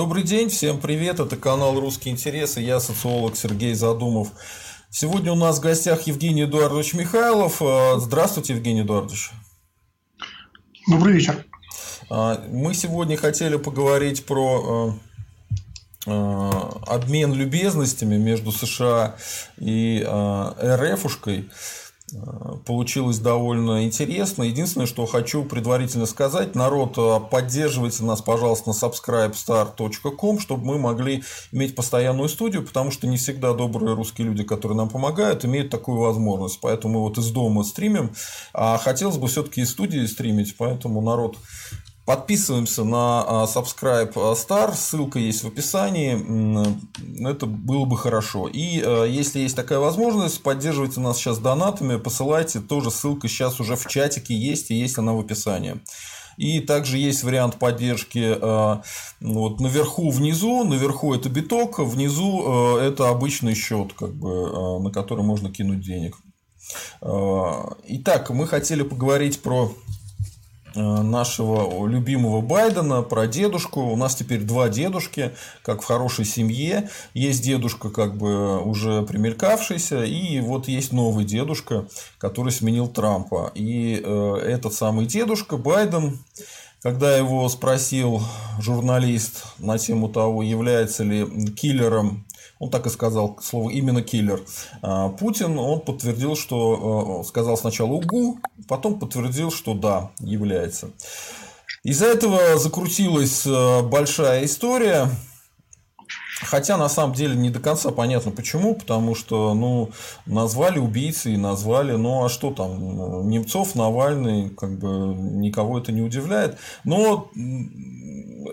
Добрый день, всем привет, это канал «Русские интересы», я социолог Сергей Задумов. Сегодня у нас в гостях Евгений Эдуардович Михайлов. А, здравствуйте, Евгений Эдуардович. Добрый вечер. А, мы сегодня хотели поговорить про а, обмен любезностями между США и РФушкой. Получилось довольно интересно. Единственное, что хочу предварительно сказать, народ, а, поддерживайте нас, пожалуйста, на subscribestar.com, чтобы мы могли иметь постоянную студию, потому что не всегда добрые русские люди, которые нам помогают, имеют такую возможность. Поэтому мы вот из дома стримим, а хотелось бы все-таки из студии стримить, поэтому народ Подписываемся на а, Subscribe Star, ссылка есть в описании, это было бы хорошо. И а, если есть такая возможность, поддерживайте нас сейчас донатами, посылайте, тоже ссылка сейчас уже в чатике есть и есть она в описании. И также есть вариант поддержки а, вот, наверху, внизу. Наверху это биток, внизу это обычный счет, как бы, на который можно кинуть денег. Итак, мы хотели поговорить про нашего любимого Байдена, про дедушку. У нас теперь два дедушки, как в хорошей семье. Есть дедушка, как бы уже примелькавшийся, и вот есть новый дедушка, который сменил Трампа. И э, этот самый дедушка Байден, когда его спросил журналист на тему того, является ли киллером он так и сказал слово именно киллер. А, Путин, он подтвердил, что э, сказал сначала угу, потом подтвердил, что да, является. Из-за этого закрутилась э, большая история. Хотя на самом деле не до конца понятно почему, потому что ну, назвали убийцей, назвали, ну а что там, Немцов, Навальный, как бы никого это не удивляет. Но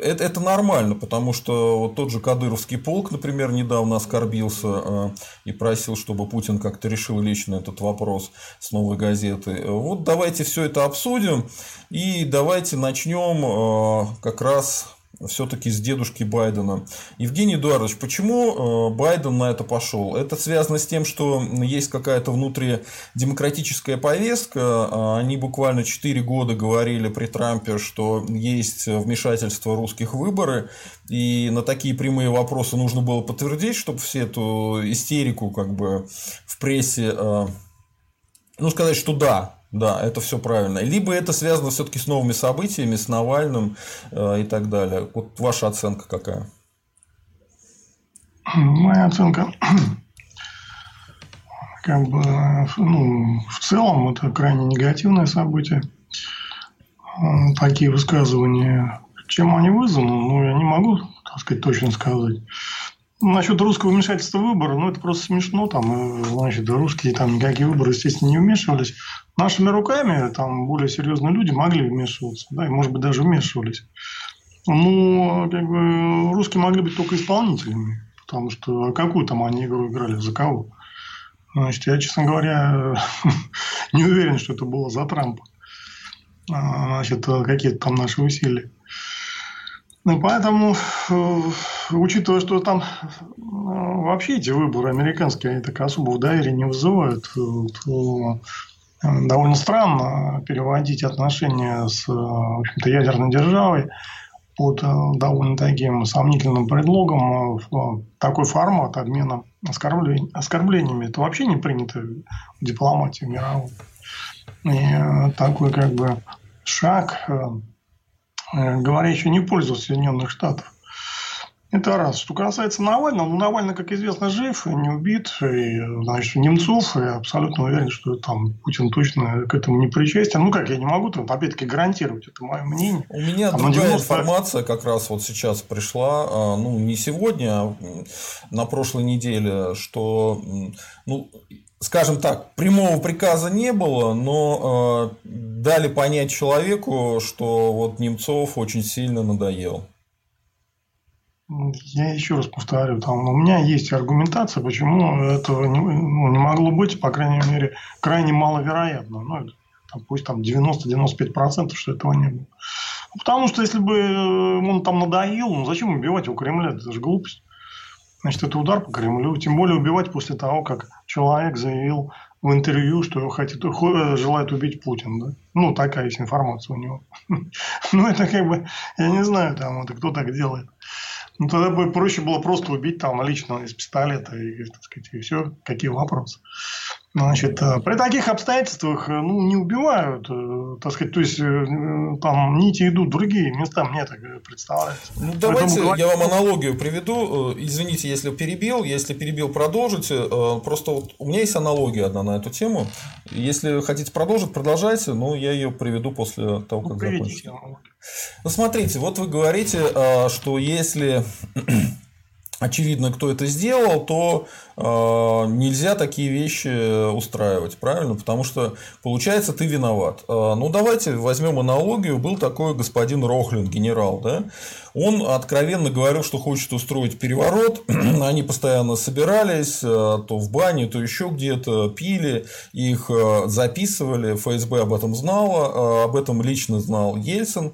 это, это нормально, потому что вот тот же Кадыровский полк, например, недавно оскорбился э, и просил, чтобы Путин как-то решил лично этот вопрос с новой газеты. Вот давайте все это обсудим и давайте начнем э, как раз все-таки с дедушки Байдена. Евгений Эдуардович, почему э, Байден на это пошел? Это связано с тем, что есть какая-то внутридемократическая повестка. А они буквально 4 года говорили при Трампе, что есть вмешательство русских в выборы. И на такие прямые вопросы нужно было подтвердить, чтобы все эту истерику как бы в прессе э, ну, сказать, что да, да, это все правильно. Либо это связано все-таки с новыми событиями, с Навальным э, и так далее. Вот ваша оценка какая? Моя оценка, как бы, ну, в целом это крайне негативное событие. Такие высказывания, чем они вызваны, ну, я не могу, так сказать, точно сказать. Насчет русского вмешательства в выборы, ну, это просто смешно. Там, э, значит, русские там никакие выборы, естественно, не вмешивались. Нашими руками там более серьезные люди могли вмешиваться, да, и, может быть, даже вмешивались. Но, как бы, русские могли быть только исполнителями. Потому что а какую там они игру играли, за кого? Значит, я, честно говоря, не уверен, что это было за Трампа. А, значит, какие-то там наши усилия. Ну, поэтому, э, учитывая, что там э, вообще эти выборы американские, они так особого доверия не вызывают, э, то довольно странно переводить отношения с в ядерной державой под довольно таким сомнительным предлогом в такой формат обмена оскорблень, оскорблениями. Это вообще не принято в дипломатии мировой. И такой как бы шаг Э, говоря еще не пользу Соединенных Штатов. Это раз. Что касается Навального, ну, Навальный, как известно, жив, не убит. И, значит, Немцов, я абсолютно уверен, что там Путин точно к этому не причастен. Ну, как я не могу, там, опять-таки, гарантировать, это мое мнение. У меня там, другая 90... информация как раз вот сейчас пришла, а, ну, не сегодня, а на прошлой неделе, что, ну, скажем так, прямого приказа не было, но э, дали понять человеку, что вот Немцов очень сильно надоел. Я еще раз повторю, там у меня есть аргументация, почему этого не, ну, не могло быть, по крайней мере, крайне маловероятно. Ну, там, пусть там 90-95%, что этого не было. Потому что если бы он там надоел, ну зачем убивать у Кремля? Это же глупость. Значит, это удар по Кремлю. Тем более убивать после того, как человек заявил в интервью, что хотит, желает убить Путин. Да? Ну, такая есть информация у него. Ну, это как бы, я не знаю, там, это кто так делает. Ну, тогда бы проще было просто убить там лично из пистолета и, так сказать, и все. Какие вопросы? Значит, э, при таких обстоятельствах э, ну, не убивают, э, так сказать, то есть там нити идут в другие места, мне так представляется. Ну, давайте Поэтому... я вам аналогию приведу. Извините, если перебил, если перебил, продолжите. Просто вот у меня есть аналогия одна на эту тему. Если хотите продолжить, продолжайте, но я ее приведу после того, как ну, закончите. Ну, смотрите, вот вы говорите, что если очевидно, кто это сделал, то нельзя такие вещи устраивать, правильно? Потому что получается, ты виноват. Э, ну, давайте возьмем аналогию. Был такой господин Рохлин, генерал, да? Он откровенно говорил, что хочет устроить переворот. Они постоянно собирались, э, то в бане, то еще где-то пили, их э, записывали. ФСБ об этом знало, э, об этом лично знал Ельцин.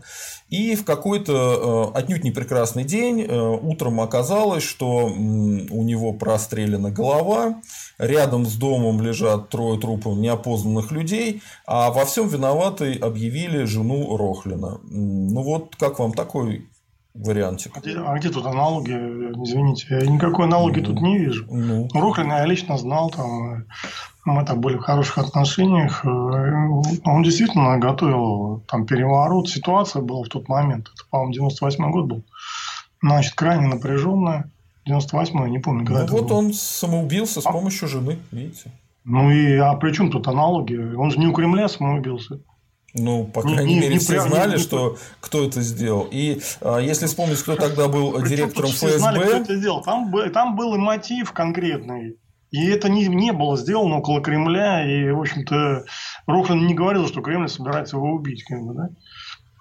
И в какой-то э, отнюдь не прекрасный день э, утром оказалось, что у него прострелена голова, рядом с домом лежат трое трупов неопознанных людей, а во всем виноватой объявили жену Рохлина. Ну вот как вам такой вариантик. А где, а где тут аналоги? Извините, я никакой аналоги ну, тут не вижу. Ну. Рохлина я лично знал, там, мы там были в хороших отношениях. Э, он действительно готовил там переворот. Ситуация была в тот момент. Это, по-моему, 98 год был. Значит, крайне напряженная. 98 не помню, когда ну, вот было. он самоубился с а? помощью жены, видите. Ну и а при чем тут аналоги? Он же не у Кремля самоубился. Ну, по крайней не, мере, не, все прям, знали, не, что кто это сделал. И а, если вспомнить, кто тогда был директором ФСБ. Все знали, кто это сделал. Там, там был и мотив конкретный. И это не, не было сделано около Кремля. И, в общем-то, Рохлин не говорил, что Кремль собирается его убить. Как бы, да?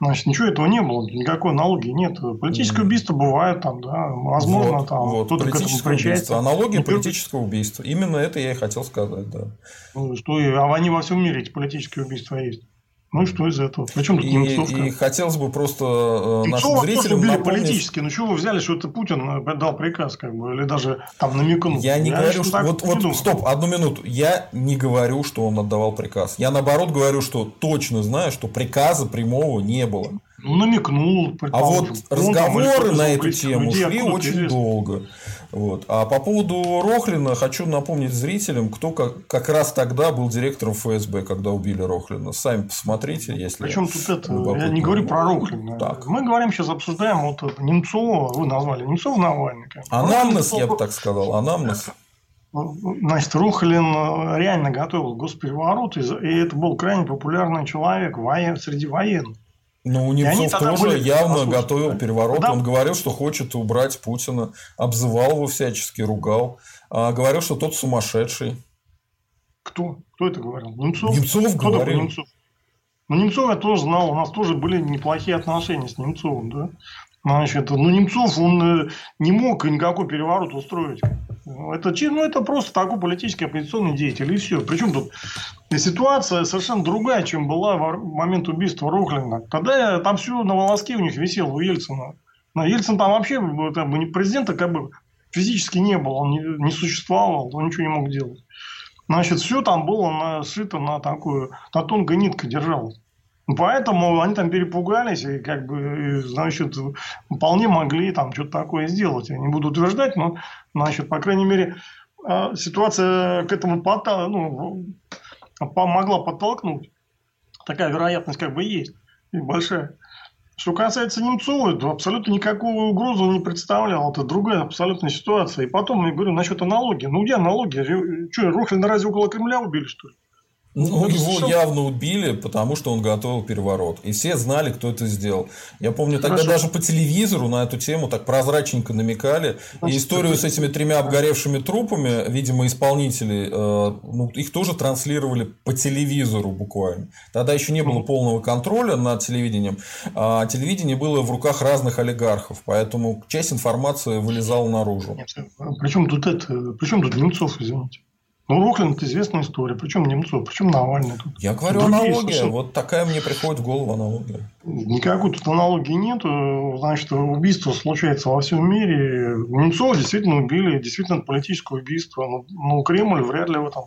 Значит, ничего этого не было, никакой аналогии нет. Политическое убийство бывает там, да, возможно, вот, там вот, кто-то к этому причастен. Аналогия Но политического убийства. Именно это я и хотел сказать, да. Ну, что, а они во всем мире эти политические убийства есть. Ну и что из этого? Причем тут и, Немцовка? И хотелось бы просто э, нашим зрителям убили напомнить... политически. Ну чего вы взяли, что это Путин э, дал приказ, как бы, или даже там намекнул? Я не я говорю, что... Вот, вот, стоп, одну минуту. Я не говорю, что он отдавал приказ. Я наоборот говорю, что точно знаю, что приказа прямого не было. Ну, намекнул, А вот разговоры на эту тему людей, шли очень интересно. долго. Вот. А по поводу Рохлина хочу напомнить зрителям, кто как, как раз тогда был директором ФСБ, когда убили Рохлина. Сами посмотрите, если. Причем тут это, я не говорю про Рохлина. Так. Мы говорим сейчас обсуждаем вот Немцова, вы назвали Немцова Навальный. Анамнез, я бы так сказал, анамнез. Значит, Рухлин реально готовил госпереворот, и это был крайне популярный человек среди военных. Ну, у Немцов тоже были... явно Послушайте, готовил переворот. Да. Он говорил, что хочет убрать Путина, обзывал его всячески, ругал. А говорил, что тот сумасшедший. Кто? Кто это говорил? Немцов? Немцов Кто говорил. Немцов? Ну, Немцов я тоже знал. У нас тоже были неплохие отношения с Немцовым, да? Значит, ну, Немцов, он э, не мог никакой переворот устроить. Это, ну, это просто такой политический оппозиционный деятель, и все. Причем тут ситуация совершенно другая, чем была в момент убийства Рухлина. Тогда там все на волоске у них висело, у Ельцина. Но Ельцин там вообще как бы, президента как бы физически не был, он не, не существовал, он ничего не мог делать. Значит, все там было на, сшито на такую, на тонкой нитке держалось. Поэтому они там перепугались и как бы, значит, вполне могли там что-то такое сделать. Я не буду утверждать, но, значит, по крайней мере, а, ситуация к этому пота, ну, могла подтолкнуть. Такая вероятность как бы есть. И большая. Что касается Немцова, то абсолютно никакую угрозу не представлял. Это другая абсолютная ситуация. И потом, я говорю, насчет аналогии. Ну, где аналогия? Что, Рухлина разве около Кремля убили, что ли? Ну, ну его все... явно убили, потому что он готовил переворот. И все знали, кто это сделал. Я помню, тогда Хорошо. даже по телевизору на эту тему так прозрачненько намекали. Значит, и историю с этими тремя обгоревшими трупами, видимо, исполнители, э, ну, их тоже транслировали по телевизору буквально. Тогда еще не было полного контроля над телевидением. А телевидение было в руках разных олигархов. Поэтому часть информации вылезала наружу. Нет, причем тут это, причем тут Немцов, извините. Ну, это известная история. Причем Немцов, причем Навальный. Тут Я говорю Другие аналогия. Совершенно... Вот такая мне приходит в голову аналогия. Никакой тут аналогии нету. Значит, убийство случается во всем мире. Немцова действительно убили. Действительно, политическое убийство. Но, но Кремль вряд ли в этом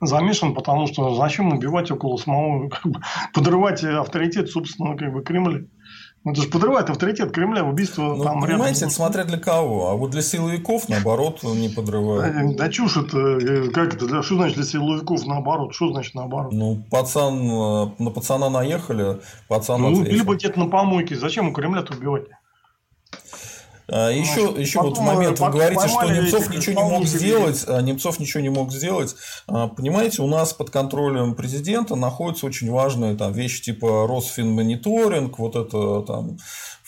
замешан, потому что зачем убивать около самого, как бы, подрывать авторитет собственного как бы, Кремля. Ну, это же подрывает авторитет Кремля, убийство ну, там Понимаете, рядом. смотря для кого. А вот для силовиков, наоборот, не подрывает. Да, да чушь это, э, как это, для, что значит для силовиков наоборот? Что значит наоборот? Ну, пацан, э, на пацана наехали, пацан ну, ответил. или бы где-то на помойке. Зачем у Кремля-то убивать? А, еще, Значит, еще потом, вот в момент вы говорите, что поймали Немцов ничего не мог сделать, а Немцов ничего не мог сделать. А, Понимаете, у нас под контролем президента находятся очень важные там вещи типа Росфинмониторинг, вот это там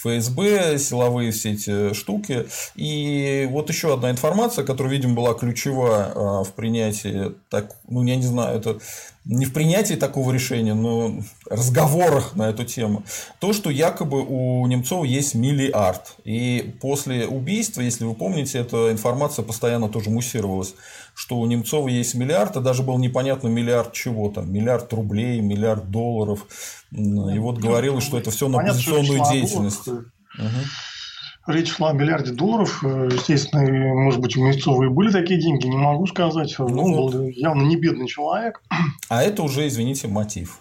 ФСБ, силовые все эти штуки. И вот еще одна информация, которая, видимо, была ключевая а, в принятии, так, ну, я не знаю, это не в принятии такого решения, но разговорах на эту тему. То, что якобы у Немцова есть миллиард. И после убийства, если вы помните, эта информация постоянно тоже муссировалась, что у Немцова есть миллиард, а даже было непонятно миллиард чего там, миллиард рублей, миллиард долларов. И вот говорилось, что это все на о деятельность. Мгм. Речь шла о миллиарде долларов. Э, Естественно, может быть, у Мельцова и были такие деньги, не могу сказать. Он Ну был явно не бедный человек. А это уже, извините, мотив.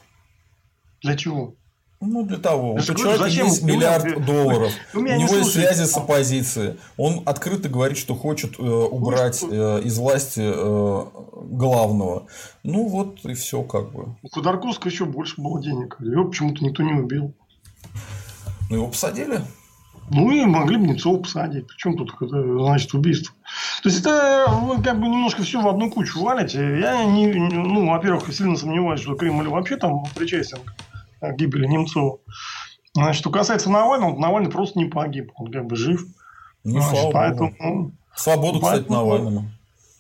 Для чего? Ну, для того. У человека зачем? есть меня- миллиард вы- долларов. У меня не него есть связи с оппозицией. Он открыто говорит, что хочет э, убрать э, из власти э, главного. Ну, вот и все как бы. У Ходорковского еще больше было денег. Его почему-то никто не убил. Ну, его посадили. Ну и могли бы Немцова посадить. Причем тут это, значит убийство? То есть это вы как бы немножко все в одну кучу валите. Я не- ну, во-первых, сильно сомневаюсь, что Кремль вообще там причастен к гибели Немцова. Значит, что касается Навального, Навальный просто не погиб. Он как бы жив. Ну, Значит, слава поэтому, богу. Свободу, кстати, поэтому- Навальному.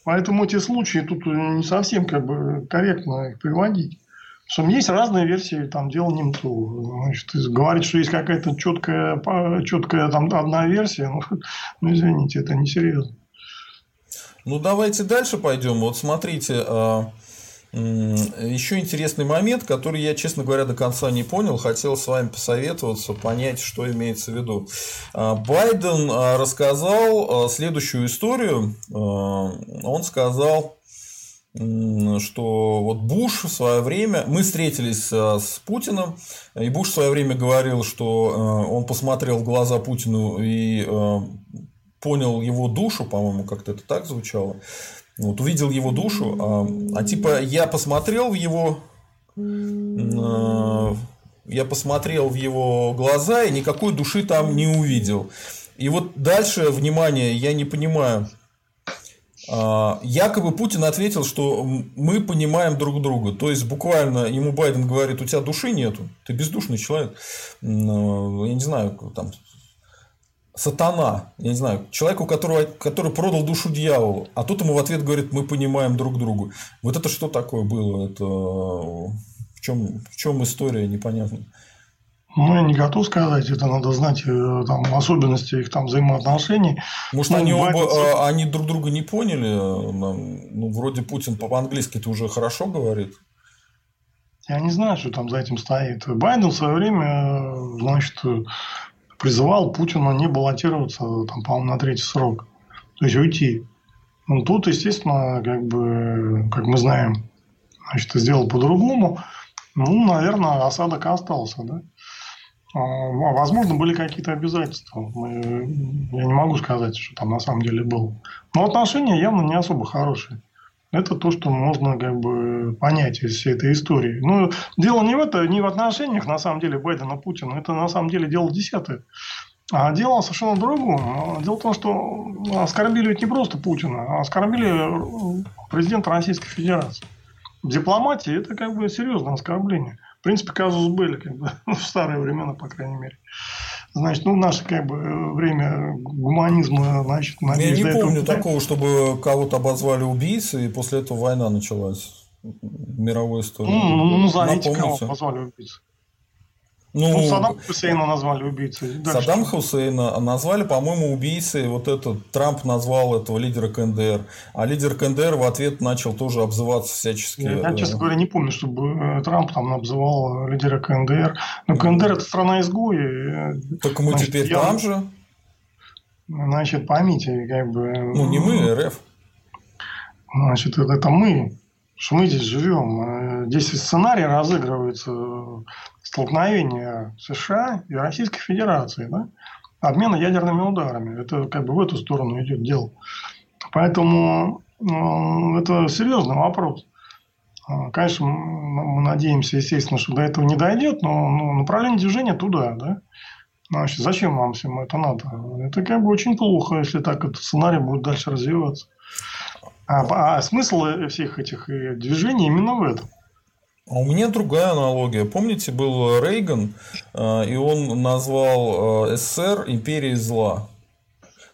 поэтому эти случаи тут не совсем как бы корректно их приводить. Что есть разные версии там дела Немцова. Значит, говорить, что есть какая-то четкая, четкая там одна версия, ну, ну извините, это несерьезно. Ну, давайте дальше пойдем. Вот смотрите, а, еще интересный момент, который я, честно говоря, до конца не понял. Хотел с вами посоветоваться, понять, что имеется в виду. А, Байден а, рассказал а, следующую историю. Он сказал, что вот Буш в свое время, мы встретились с Путиным, и Буш в свое время говорил, что он посмотрел в глаза Путину и понял его душу, по-моему, как-то это так звучало. Вот увидел его душу, а, а типа я посмотрел в его, э, я посмотрел в его глаза и никакой души там не увидел. И вот дальше, внимание, я не понимаю. А, Якобы Путин ответил, что мы понимаем друг друга. То есть, буквально ему Байден говорит, у тебя души нету, ты бездушный человек. М, Я не знаю, там, сатана, я не знаю, человеку, которого, который продал душу дьяволу, а тут ему в ответ говорит, мы понимаем друг друга. Вот это что такое было? Это в чем, в чем история, непонятно. Ну, я не готов сказать, это надо знать э, там, особенности их там взаимоотношений. Может, Ну, они оба, Байден- а, они друг друга не поняли? Ну, вроде Путин по-английски это уже хорошо говорит. Я не знаю, что там за этим стоит. Байден в свое время, э, значит, э, призывал Путина не баллотироваться, там, по-моему, на третий срок. То есть уйти. Ну, тут, естественно, как бы, как мы знаем, значит, сделал по-другому. Ну, наверное, осадок остался, да. А, Возможно, были какие-то обязательства. Мы- Я не могу сказать, что там на самом деле было. Но отношения явно не особо хорошие. Это то, что можно как бы понять из всей этой истории. Ну, дело не в это, не в отношениях, на самом деле, Байдена Путина. Это, на самом деле, дело десятое. А дело совершенно в другом. Дело в том, что оскорбили ведь не просто Путина, а оскорбили президента Российской Федерации. В дипломатии это как бы серьезное оскорбление. В принципе, казус были как бы, в старые времена, по крайней мере. Значит, ну, наше как бы, время гуманизма, значит, Я надеюсь, не этого помню не такого, чтобы кого-то обозвали убийцей, и после этого война началась. Мировой истории. Ну, ну, назовите, кого Напомните. позвали убийцей. Ну, Ну, Саддама Хусейна назвали убийцей. Дальше Саддам? Хусейна назвали, по-моему, убийцей. Вот этот Трамп назвал этого лидера КНДР. А лидер КНДР в ответ начал тоже обзываться всячески. Я, я, э, честно говоря, не помню, чтобы э, Трамп там обзывал э, лидера КНДР. Но КНДР это страна изгоя. э, Так мы Значит, теперь я- там же. Значит, поймите, как бы. Ну, не мы, РФ. Значит, это мы. Что мы здесь живем. Здесь сценарий разыгрывается столкновение США и Российской Федерации. Да? Обмена ядерными ударами. Это как бы в эту сторону идет дело. Поэтому ну, это серьезный вопрос. Конечно, мы надеемся, естественно, что до этого не дойдет, но ну, направление движения туда, да. Значит, зачем вам всему это надо? Это как бы очень плохо, если так этот сценарий будет дальше развиваться. А, а смысл всех этих э, движений именно в этом. А у меня другая аналогия. Помните, был Рейган, э, и он назвал э, СССР империей зла.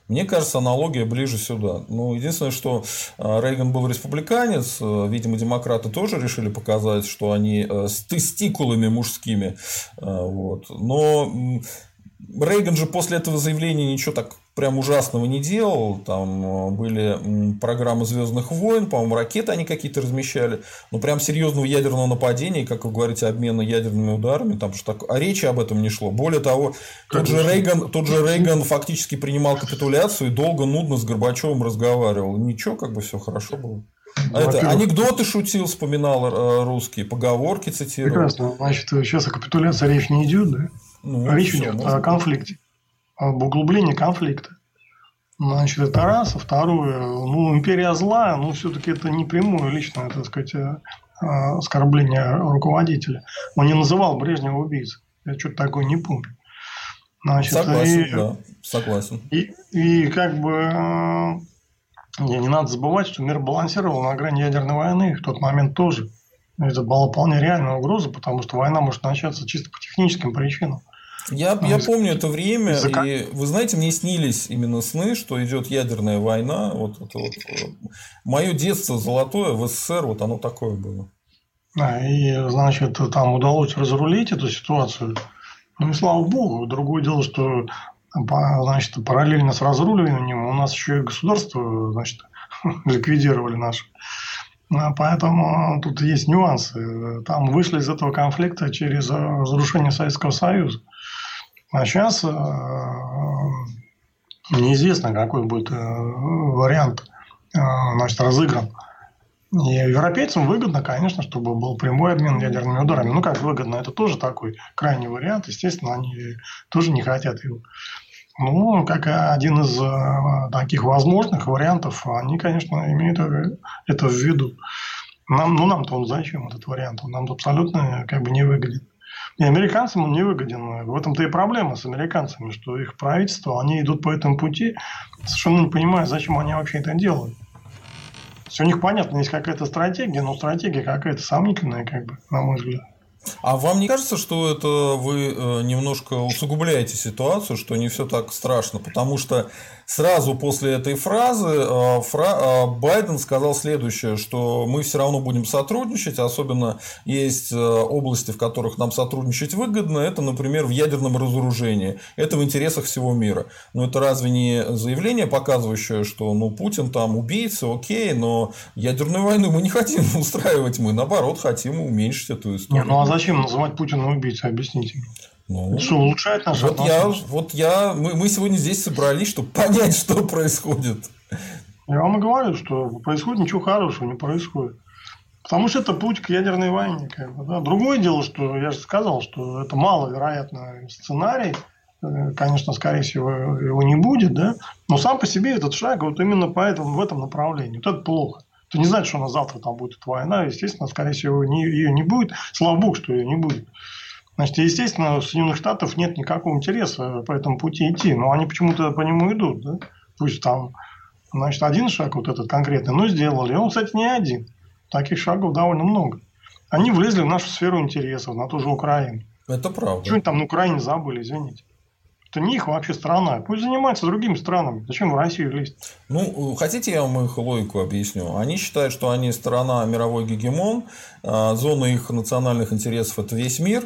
Мне кажется, аналогия ближе сюда. Ну, единственное, что Рейган был республиканец, видимо, демократы тоже решили показать, что они с тестикулами мужскими. Вот. Но Рейган же после этого заявления ничего так прям ужасного не делал. Там э, были программы Звездных войн, по-моему, ракеты они какие-то размещали. Но прям серьезного ядерного нападения, как вы говорите, обмена ядерными ударами, там что так, а речи об этом не шло. Более того, тот же, Рейган, тот же Рейган фактически принимал капитуляцию и долго, нудно с Горбачевым разговаривал. Ничего, как бы все хорошо было. А это анекдоты шутил, вспоминал э, русские, поговорки цитировал. Прекрасно. Значит, сейчас о капитуляции речь не идет, да? Ну, Речь идет о конфликте, об углублении конфликта. Значит, это раз. А второе, ну, империя зла, ну, все-таки это не прямое личное, так сказать, э, оскорбление руководителя. Он не называл Брежнева убийцей. Я что-то такое не помню. Значит, согласен, и, да, согласен. И, и как бы э, не, не надо забывать, что мир балансировал на грани ядерной войны в тот момент тоже. Это была вполне реальная угроза, потому что война может начаться чисто по техническим причинам. Я, я помню это время, Языка. и вы знаете, мне снились именно сны, что идет ядерная война. Вот это вот э, мое детство золотое в СССР, вот оно такое было. Да, и значит, там удалось разрулить эту ситуацию. Ну и слава богу. Другое дело, что значит, параллельно с разруливанием у нас еще и государство значит, ликвидировали наше. А, поэтому тут есть нюансы. Там вышли из этого конфликта через разрушение Советского Союза. А сейчас э, неизвестно, какой будет э, вариант э, значит, разыгран. И европейцам выгодно, конечно, чтобы был прямой обмен ядерными ударами. Ну, как выгодно, это тоже такой крайний вариант. Естественно, они тоже не хотят его. Ну, как один из таких возможных вариантов, они, конечно, имеют это в виду. Нам, ну, нам-то он зачем этот вариант? Он нам абсолютно как бы не выгоден. И американцам он не выгоден. В этом-то и проблема с американцами, что их правительство, они идут по этому пути, совершенно не понимая, зачем они вообще это делают. Все у них понятно, есть какая-то стратегия, но стратегия какая-то сомнительная, как бы, на мой взгляд. А вам не кажется, что это вы э, немножко усугубляете ситуацию, что не все так страшно? Потому что сразу после этой фразы э, фра... Э, Байден сказал следующее, что мы все равно будем сотрудничать, особенно есть области, в которых нам сотрудничать выгодно, это, например, в ядерном разоружении. Это в интересах всего мира. Но это разве не заявление, показывающее, что ну, Путин там убийца, окей, но ядерную войну мы не хотим устраивать, мы наоборот хотим уменьшить эту историю. Не, ну а зачем называть Путина убийцей? Объясните. Ну, что, улучшает наши вот отношения? Я, вот я, мы, мы сегодня здесь собрались, чтобы понять, что происходит. Я вам и говорю, что происходит ничего хорошего не происходит. Потому что это путь к ядерной войне. Как бы, да. Другое дело, что я же сказал, что это маловероятный сценарий. Э, конечно, скорее всего, его не будет, да. Но сам по себе этот шаг вот именно поэтому в этом направлении. Вот это плохо. Это не значит, что у нас завтра там будет война. Естественно, скорее всего, не, ее не будет. Слава богу, что ее не будет. Значит, естественно, у Соединенных Штатов нет никакого интереса по этому пути идти. Но они почему-то по нему идут. Да? Пусть там значит, один шаг вот этот конкретный, но сделали. Он, кстати, не один. Таких шагов довольно много. Они влезли в нашу сферу интересов, на ту же Украину. Это правда. Что они там на Украине забыли, извините. Это не их вообще страна. Пусть занимаются другими странами. Зачем в Россию лезть? Ну, хотите, я вам их логику объясню? Они считают, что они страна мировой гегемон, а зона их национальных интересов – это весь мир,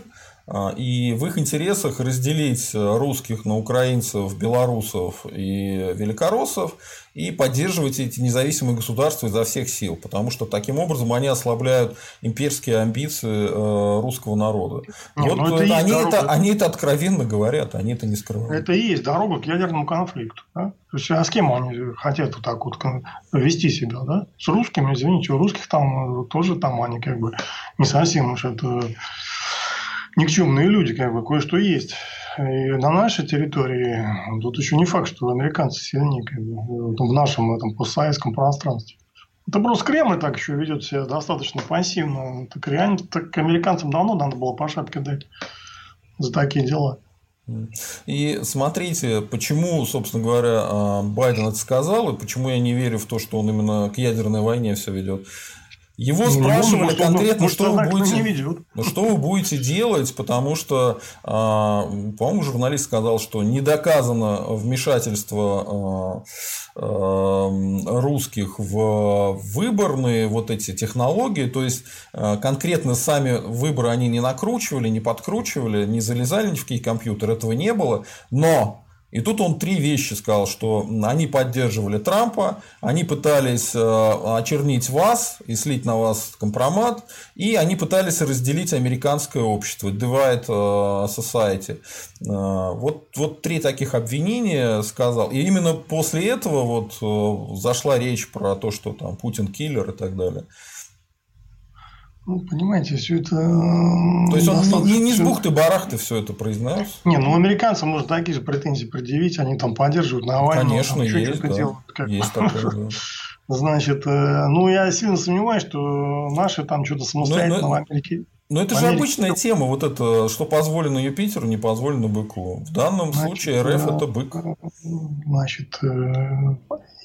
и в их интересах разделить русских на украинцев, белорусов и великороссов и поддерживать эти независимые государства изо всех сил, потому что таким образом они ослабляют имперские амбиции э, русского народа. Нет, вот ну, это они, это, они это откровенно говорят, они это не скрывают. Это и есть дорога к ядерному конфликту. Да? То есть, а с кем они хотят вот так вот вести себя? Да? С русскими, извините, у русских там э, тоже там они как бы не совсем уж это никчемные люди, как бы кое-что есть. И на нашей территории тут еще не факт, что американцы сильнее как бы, в нашем этом постсоветском пространстве. Это просто Кремль так еще ведет себя достаточно пассивно. Так реально так американцам давно надо было по шапке дать за такие дела. И смотрите, почему, собственно говоря, а, Байден это сказал, и почему я не верю в то, что он именно к ядерной войне все ведет. Его ну, спрашивали может, конкретно, что, вы будете, ну, что вы будете делать, потому что, а, по-моему, журналист сказал, что не доказано вмешательство а, а, русских в выборные вот эти технологии, то есть конкретно сами выборы они не накручивали, не подкручивали, не залезали ни в какие компьютеры, этого не было, но и тут он три вещи сказал, что они поддерживали Трампа, они пытались э, очернить вас и слить на вас компромат, и они пытались разделить американское общество, divide э, society. Э, вот, вот три таких обвинения сказал. И именно после этого вот зашла речь про то, что там Путин киллер и так далее. Ну, понимаете, все это... То есть, он не, не с бухты-барахты все это произнес? Не, ну, американцам можно такие же претензии предъявить, они там поддерживают Навального. Конечно, там, есть, да. делают, как... есть такое, да. Значит, э, ну, я сильно сомневаюсь, что наши там что-то самостоятельно но, но... в Америке но это же обычная тема, вот это, что позволено Юпитеру, не позволено быку. В данном значит, случае РФ это бык. Значит, э,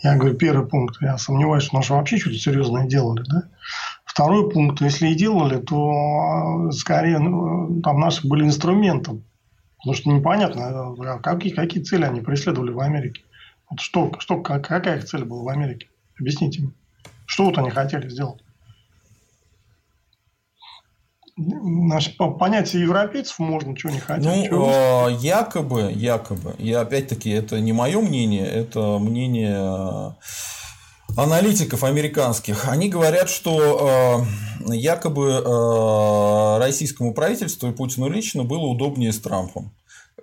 я говорю, первый пункт, я сомневаюсь, что наши вообще что-то серьезное делали, да? Второй пункт, если и делали, то а, скорее ну, там наши были инструментом. Потому что непонятно, а какие, какие цели они преследовали в Америке. Вот что, что, какая их цель была в Америке? Объясните мне. Что вот они хотели сделать? Наше понятие европейцев можно, чего не хотят. Ну, чего... э, якобы, якобы, и опять-таки это не мое мнение, это мнение аналитиков американских, они говорят, что э, якобы э, российскому правительству и Путину лично было удобнее с Трампом.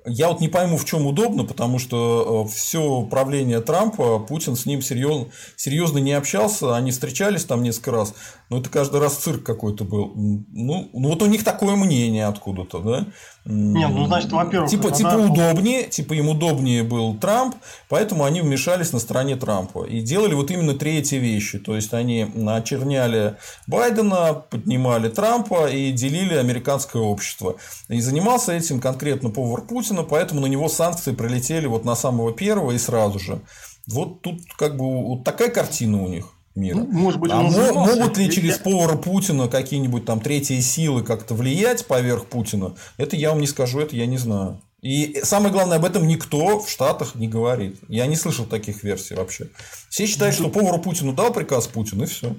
Я вот не пойму, в чем удобно, потому что э, все правление Трампа, Путин с ним серьезно, серьезно не общался, они встречались там несколько раз, но это каждый раз цирк какой-то был. Ну, ну вот у них такое мнение откуда-то, да? Нет, ну значит, во-первых, типа, типа удобнее, типа им удобнее был Трамп, поэтому они вмешались на стороне Трампа и делали вот именно третьи вещи, то есть они очерняли Байдена, поднимали Трампа и делили американское общество. И занимался этим конкретно повар Путина, поэтому на него санкции прилетели вот на самого первого и сразу же. Вот тут как бы вот такая картина у них мира. Ну, может быть, а могут ли через повара Путина какие-нибудь там третьи силы как-то влиять поверх Путина? Это я вам не скажу, это я не знаю. И самое главное, об этом никто в Штатах не говорит. Я не слышал таких версий вообще. Все считают, что повару Путину дал приказ Путин, и все.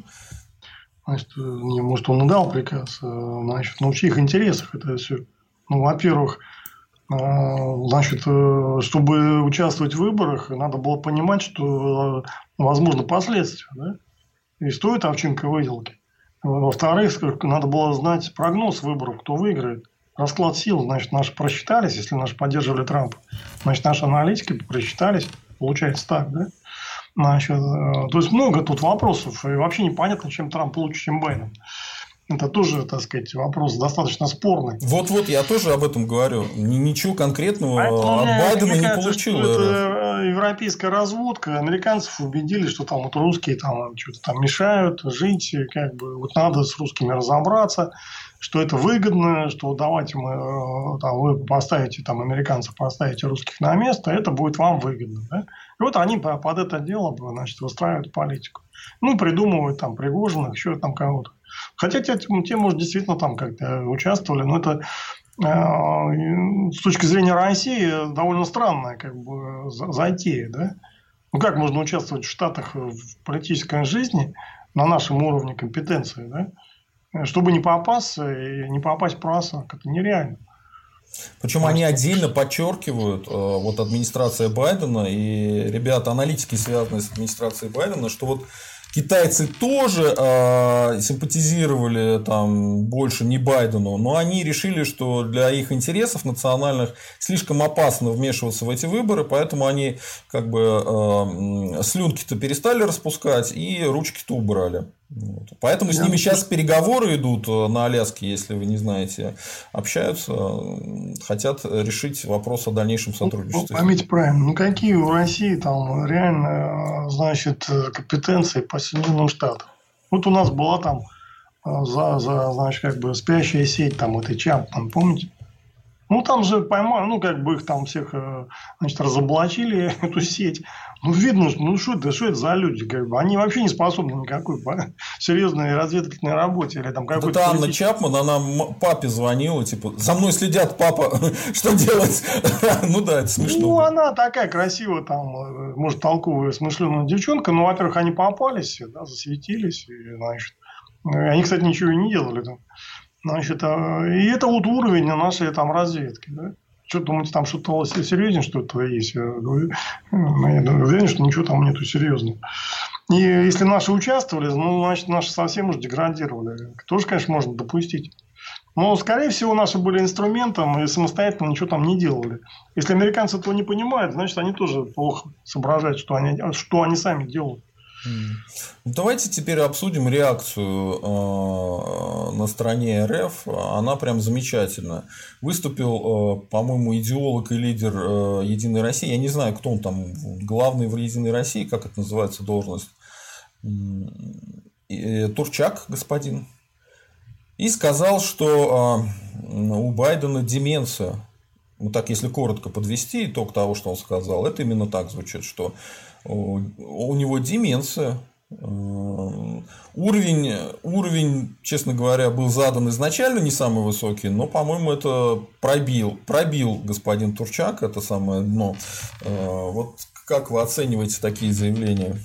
Значит, не, может, он и дал приказ. А, значит, ну, в чьих интересах это все? Ну, во-первых, а, значит, э, чтобы участвовать в выборах, надо было понимать, что э, возможно последствия. Да? И стоит овчинка выделки. Во-вторых, надо было знать прогноз выборов, кто выиграет. Расклад сил, значит, наши просчитались, если наши поддерживали Трампа. Значит, наши аналитики просчитались. Получается так, да? Значит, э, то есть много тут вопросов. И вообще непонятно, чем Трамп лучше, чем Байден. Это тоже, так сказать, вопрос достаточно спорный. Вот-вот, я тоже об этом говорю. Ничего конкретного Поэтому, от Байдена не кажется, получил. Это европейская разводка. Американцев убедили, что там вот русские там что-то там мешают жить. Как бы вот надо с русскими разобраться, что это выгодно, что давайте мы э, там, вы поставите там американцев, поставите русских на место, это будет вам выгодно. Да? И вот они под это дело значит, выстраивают политику. Ну, придумывают там Пригожиных, еще там кого-то. Хотя те, те, может, действительно там как-то участвовали, но это э, с точки зрения России довольно странная как бы затея, да? Ну, как можно участвовать в Штатах в политической жизни на нашем уровне компетенции, да? Чтобы не попасть, не попасть в просак, это нереально. Причем они отдельно подчеркивают, э, вот администрация Байдена и ребята, аналитики, связанные с администрацией Байдена, что вот Китайцы тоже э, симпатизировали там больше не Байдену, но они решили, что для их интересов национальных слишком опасно вмешиваться в эти выборы, поэтому они как бы э, слюнки-то перестали распускать и ручки-то убрали. Вот. Поэтому с ними сейчас переговоры идут э, на Аляске, если вы не знаете, общаются, хотят решить вопрос о дальнейшем ну, сотрудничестве. Ну, поймите правильно, ну какие у России там реально, э, значит, компетенции по Соединенным Штатам? Вот у нас была там э, за, за значит, как бы спящая сеть, там, этой ЧАП, там, помните? Ну, там же поймали, ну, как бы их там всех, э, значит, разоблачили, эту сеть. Ну, видно, ну, что это, что это за люди, как бы. Они вообще не способны никакой серьезной разведывательной работе. Или там какой Это Анна Чапман, она папе звонила, типа, за мной следят, папа, что делать? ну, да, это смешно. Ну, она такая красивая, там, э, может, толковая, смышленая девчонка. Ну, во-первых, они попались, да, засветились, и, значит, они, кстати, ничего и не делали там. Значит, а, и это вот уровень нашей там разведки. Да? Что думаете, там что-то серьезнее что-то есть? Я говорю, ну, я уверен, что ничего там нету серьезного. И если наши участвовали, ну, значит, наши совсем уже деградировали. Тоже, конечно, можно допустить. Но, скорее всего, наши были инструментом и самостоятельно ничего там не делали. Если американцы этого не понимают, значит, они тоже плохо соображают, что они, что они сами делают. Давайте теперь обсудим реакцию э, на стороне РФ. Она прям замечательная. Выступил, э, по-моему, идеолог и лидер э, Единой России. Я не знаю, кто он там, главный в Единой России, как это называется должность. Турчак, господин. И сказал, что у Байдена деменция. Ну, так, если коротко подвести итог того, что он сказал, это именно так звучит, что у него деменция. Э, уровень, уровень, честно говоря, был задан изначально не самый высокий, но, по-моему, это пробил, пробил господин Турчак, это самое дно. Э, вот как вы оцениваете такие заявления?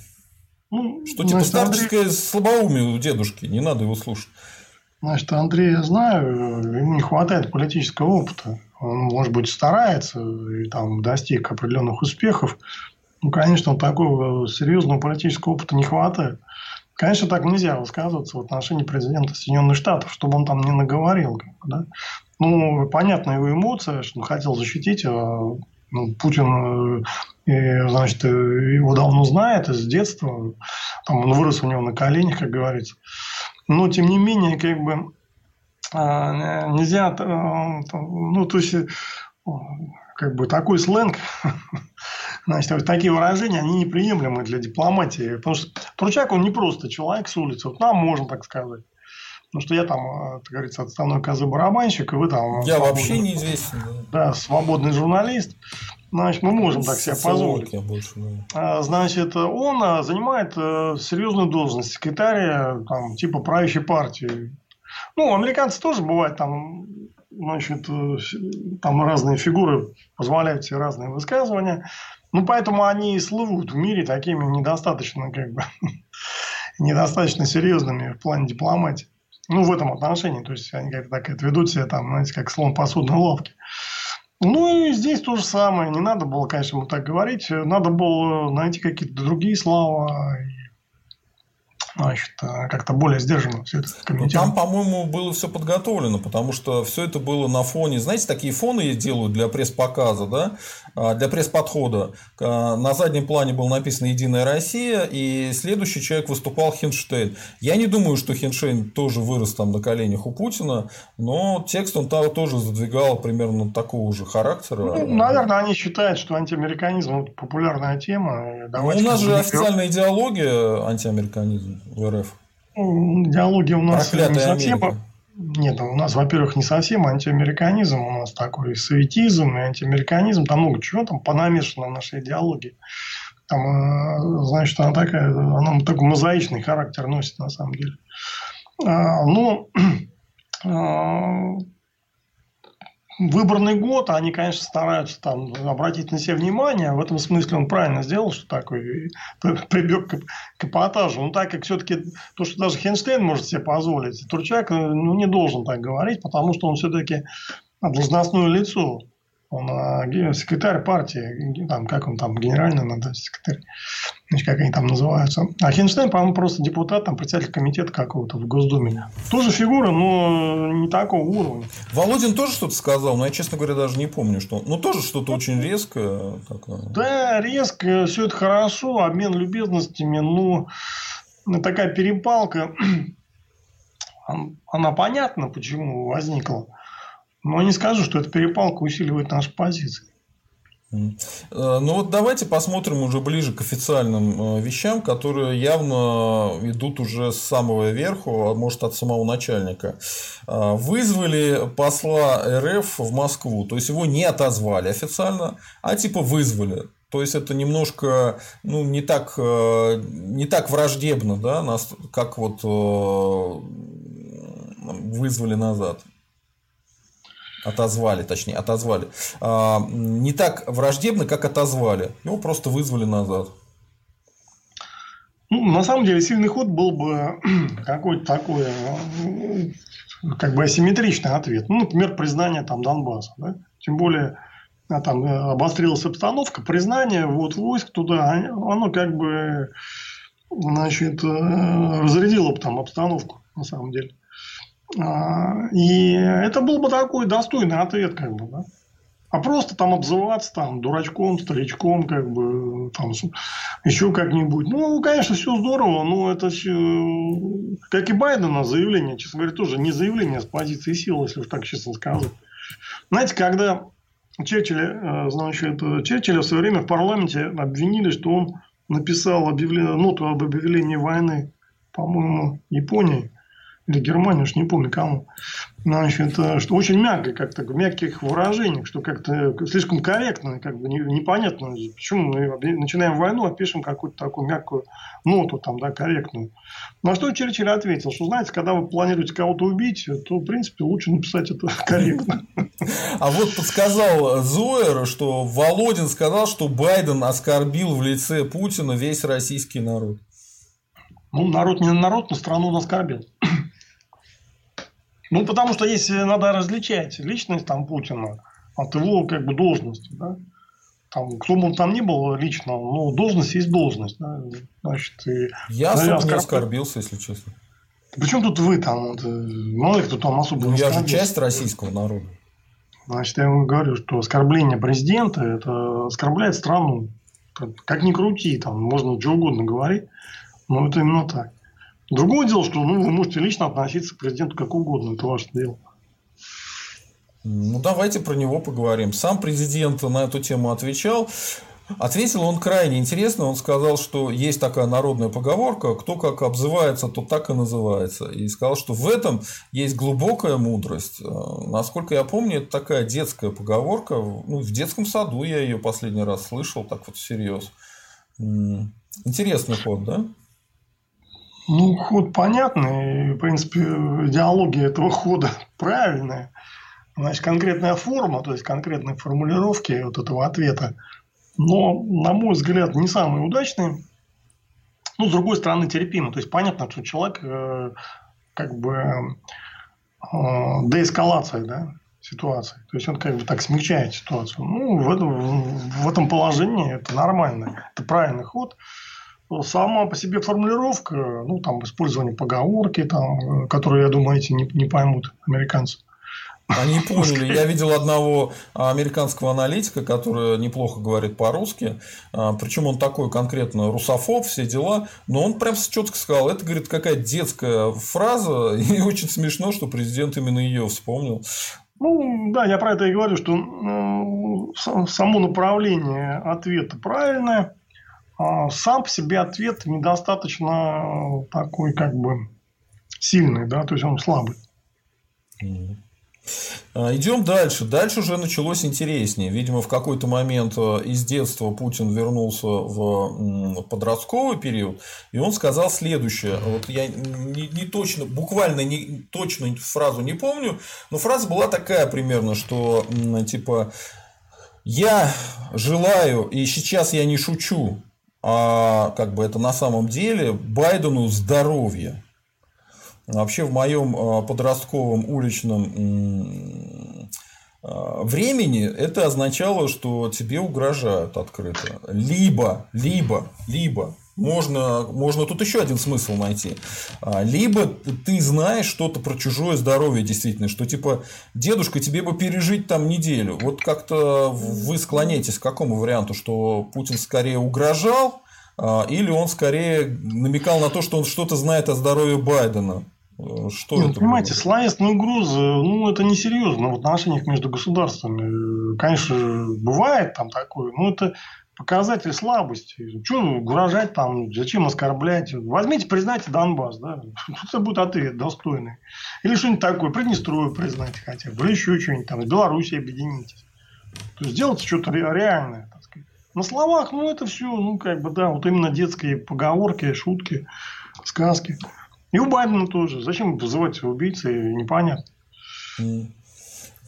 Ну, что типа старческое Андрей... слабоумие у дедушки, не надо его слушать. Значит, Андрей, я знаю, ему не хватает политического опыта. Он, может быть, старается и там достиг определенных успехов, ну, конечно, такого серьезного политического опыта не хватает. Конечно, так нельзя высказываться в отношении президента Соединенных Штатов, чтобы он там не наговорил. да? Ну, понятно его эмоция, что он хотел защитить, а ну, Путин, э, значит, его давно знает с детства, там он вырос у него на коленях, как говорится. Но, тем не менее, как бы а, нельзя, э, ну, то есть, как бы такой сленг Значит, такие выражения, они неприемлемы для дипломатии. Потому что Турчак, он не просто человек с улицы. Вот нам можно так сказать. Потому что я там, как говорится, отставной козы-барабанщик, и вы там... Я вообще неизвестен. Да. да, свободный журналист. Значит, мы можем так себе позволить. Больше, да. Значит, он а, занимает э, серьезную должность секретаря там, типа правящей партии. Ну, американцы тоже бывают там значит, э, там разные фигуры позволяют себе разные высказывания. Ну, поэтому они и слывут в мире такими недостаточно, как бы, недостаточно серьезными в плане дипломатии. Ну, в этом отношении. То есть, они как-то так это ведут себя, там, знаете, как слон посудной лавки. Ну, и здесь то же самое. Не надо было, конечно, ему так говорить. Надо было найти какие-то другие слова значит, э, как-то более сдержанно все это комментировать. Там, по-моему, было все подготовлено, потому что все это было на фоне, знаете, такие фоны делают для пресс-показа, да, а, для пресс-подхода. На заднем плане было написано «Единая Россия», и следующий человек выступал Хинштейн. Я не думаю, что Хинштейн тоже вырос там на коленях у Путина, но текст он тоже задвигал примерно такого же характера. Ну, наверное, они считают, что антиамериканизм – популярная тема. Ну, у нас же официальная идеология антиамериканизм в РФ? Идеология у нас Проклятая не совсем... Америка. Нет, у нас, во-первых, не совсем антиамериканизм, у нас такой советизм и антиамериканизм, там много чего там понамешано в нашей идеологии. Там, э, значит, она такая, она такой мозаичный характер носит на самом деле. А, ну, выбранный год, они, конечно, стараются там обратить на себя внимание. В этом смысле он правильно сделал, что такой прибег к, к эпатажу. Но так как все-таки то, что даже Хейнштейн может себе позволить, Турчак ну, не должен так говорить, потому что он все-таки должностное лицо. Он а, секретарь партии, там, как он там, генеральный надо, секретарь, значит, как они там называются. А Хинштейн, по-моему, просто депутат, там, председатель комитета какого-то в Госдуме. Тоже фигура, но не такого уровня. Володин тоже что-то сказал, но я, честно говоря, даже не помню, что. Ну, тоже что-то очень резкое. Такое. Да, резко, все это хорошо, обмен любезностями, ну, такая перепалка. Она понятна, почему возникла. Но не скажу, что эта перепалка усиливает наши позиции. Э, ну вот давайте посмотрим уже ближе к официальным э, вещам, которые явно идут уже с самого верху, а может от самого начальника. Э, вызвали посла РФ в Москву, то есть его не отозвали официально, а типа вызвали. То есть это немножко ну, не, так, не так враждебно, да, как вот вызвали назад отозвали, точнее, отозвали, а, не так враждебно, как отозвали. Его просто вызвали назад. Ну, на самом деле, сильный ход был бы какой-то такой, как бы асимметричный ответ. Ну, например, признание там Донбасса. Да? Тем более, а, там э, обострилась обстановка, признание вот войск туда, оно как бы значит, э, разрядило бы там обстановку, на самом деле. А, и это был бы такой достойный ответ, как бы, да. А просто там обзываться там дурачком, старичком, как бы, там, еще как-нибудь. Ну, конечно, все здорово, но это все, как и Байдена заявление, честно говоря, тоже не заявление с позиции силы, если уж так честно сказать. Знаете, когда Черчилля, э, значит, Черчилля в свое время в парламенте обвинили, что он написал объявление, ноту об объявлении войны, по-моему, Японии или Германии, уж не помню кому. Значит, что очень мягко, как-то в мягких выражениях, что как-то слишком корректно, как бы непонятно, почему мы начинаем войну, а пишем какую-то такую мягкую ноту, там, да, корректную. На что Черчилль ответил, что, знаете, когда вы планируете кого-то убить, то, в принципе, лучше написать это корректно. А вот подсказал Зоер, что Володин сказал, что Байден оскорбил в лице Путина весь российский народ. Ну, народ не народ, но страну он оскорбил. Ну, потому что если надо различать личность там Путина от его как бы должности, да, там, кто бы он там ни был лично, ну, должность есть должность. Да, значит, и, я особо оскорб... не оскорбился, если честно. Причем тут вы там, вот, мало кто там особо ну, я же часть российского народа. Значит, я ему говорю, что оскорбление президента – это оскорбляет страну. Как ни крути, там можно что угодно говорить, но это именно так. Другое дело, что ну, вы можете лично относиться к президенту как угодно, это ваше дело. Ну, давайте про него поговорим. Сам президент на эту тему отвечал. Ответил он крайне интересно. Он сказал, что есть такая народная поговорка, кто как обзывается, то так и называется. И сказал, что в этом есть глубокая мудрость. Э, насколько я помню, это такая детская поговорка. Ну, в детском саду я ее последний раз слышал, так вот всерьез. Интересный ход, да? Ну, ход понятный. В принципе, идеология этого хода правильная. Значит, конкретная форма, то есть конкретные формулировки вот этого ответа, но, на мой взгляд, не самые удачные. Ну, с другой стороны, терпимо. То есть, понятно, что человек э, как бы э, деэскалация да, ситуации. То есть, он как бы так смягчает ситуацию. Ну, в этом, в этом положении это нормально. Это правильный ход сама по себе формулировка, ну, там, использование поговорки, там, которые, я думаю, эти не, не поймут американцы. Они поняли. Я видел одного американского аналитика, который неплохо говорит по-русски. А, Причем он такой конкретно русофоб, все дела. Но он прям четко сказал, это, говорит, какая детская фраза. И очень смешно, что президент именно ее вспомнил. Ну, да, я про это и говорю, что э, само направление ответа правильное. А сам по себе ответ недостаточно такой как бы сильный, да, то есть он слабый. А, Идем дальше. Дальше уже началось интереснее. Видимо, в какой-то момент э, из детства Путин вернулся в подростковый период, и он сказал следующее. Вот я не, не точно, буквально не точно фразу не помню, но фраза была такая примерно, что типа я желаю, и сейчас я не шучу, а как бы это на самом деле Байдену здоровье. Вообще в моем а, подростковом уличном времени это означало, что тебе угрожают открыто. Либо, либо, либо можно, можно тут еще один смысл найти. А, либо ты знаешь что-то про чужое здоровье действительно, что типа дедушка тебе бы пережить там неделю. Вот как-то вы склоняетесь к какому варианту, что Путин скорее угрожал, а, или он скорее намекал на то, что он что-то знает о здоровье Байдена. Что Нет, это понимаете, было? словесные угрозы, ну, это несерьезно в отношениях между государствами. Конечно, бывает там такое, но это показатель слабости. Что угрожать там, зачем оскорблять? Возьмите, признайте Донбасс, да? Это будет ответ достойный. Или что-нибудь такое, Приднестровье признайте хотя бы, или еще что-нибудь там, с Белоруссией объединитесь. То есть, сделайте что-то реальное, так сказать. На словах, ну, это все, ну, как бы, да, вот именно детские поговорки, шутки, сказки. И у Байдена тоже. Зачем вызывать убийцы, непонятно.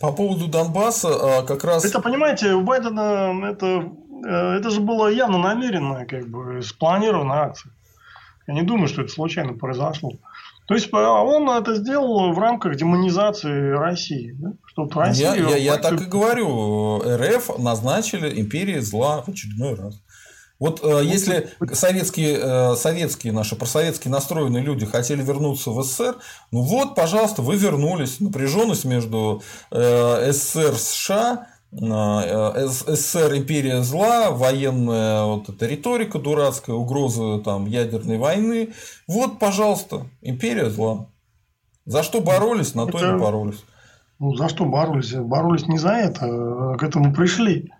По поводу Донбасса, а, как раз... Это, понимаете, у Байдена это это же было явно намеренная, как бы, спланированная акция. Я не думаю, что это случайно произошло. То есть а он это сделал в рамках демонизации России. Да? Чтобы Россия я, я, я так и говорю. РФ назначили империей зла в очередной раз. Вот э, если советские, э, советские наши просоветские настроенные люди хотели вернуться в СССР, ну вот, пожалуйста, вы вернулись. Напряженность между э, СССР и США Э, СССР империя зла, военная вот эта риторика дурацкая, угроза там ядерной войны. Вот, пожалуйста, империя зла. За что боролись, на это... то и боролись. Ну, за что боролись? Боролись не за это, а к этому пришли.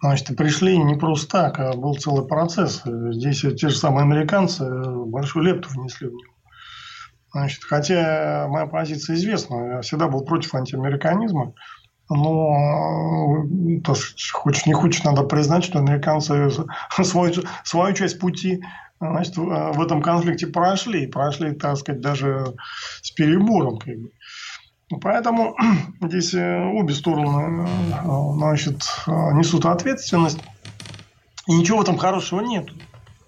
Значит, пришли не просто так, а был целый процесс. Здесь те же самые американцы большую лепту внесли в него. Значит, хотя моя позиция известна, я всегда был против антиамериканизма но то, хочешь не хочешь, надо признать, что американцы свою, свою часть пути значит, в этом конфликте прошли. Прошли, так сказать, даже с перебором. Как бы. Поэтому здесь э, обе стороны э, значит, несут ответственность. И ничего в этом хорошего нет.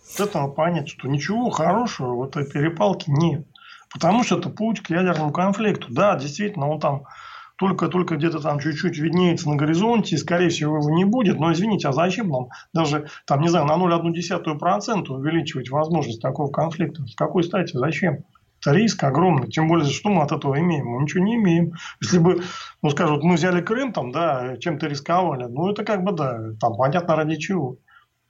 С этого понять, что ничего хорошего в этой перепалке нет. Потому что это путь к ядерному конфликту. Да, действительно, он там только-только где-то там чуть-чуть виднеется на горизонте, и, скорее всего, его не будет. Но, извините, а зачем нам даже, там, не знаю, на 0,1% увеличивать возможность такого конфликта? С какой стати? Зачем? Это риск огромный. Тем более, что мы от этого имеем? Мы ничего не имеем. Если бы, ну, скажут, мы взяли Крым, там, да, чем-то рисковали. Ну, это как бы, да, там, понятно ради чего.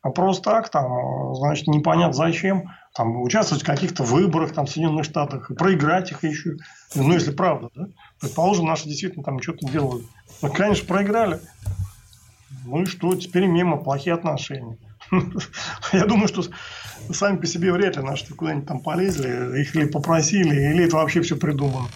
А просто так, там, значит, непонятно зачем там, участвовать в каких-то выборах там, в Соединенных Штатах, проиграть их еще. Ну, если правда, да? Предположим, наши действительно там что-то делают. Ну, конечно, проиграли. Ну и что, теперь мимо, плохие отношения. Я думаю, что сами по себе вряд ли наши куда-нибудь там полезли, их ли попросили, или это вообще все придумано.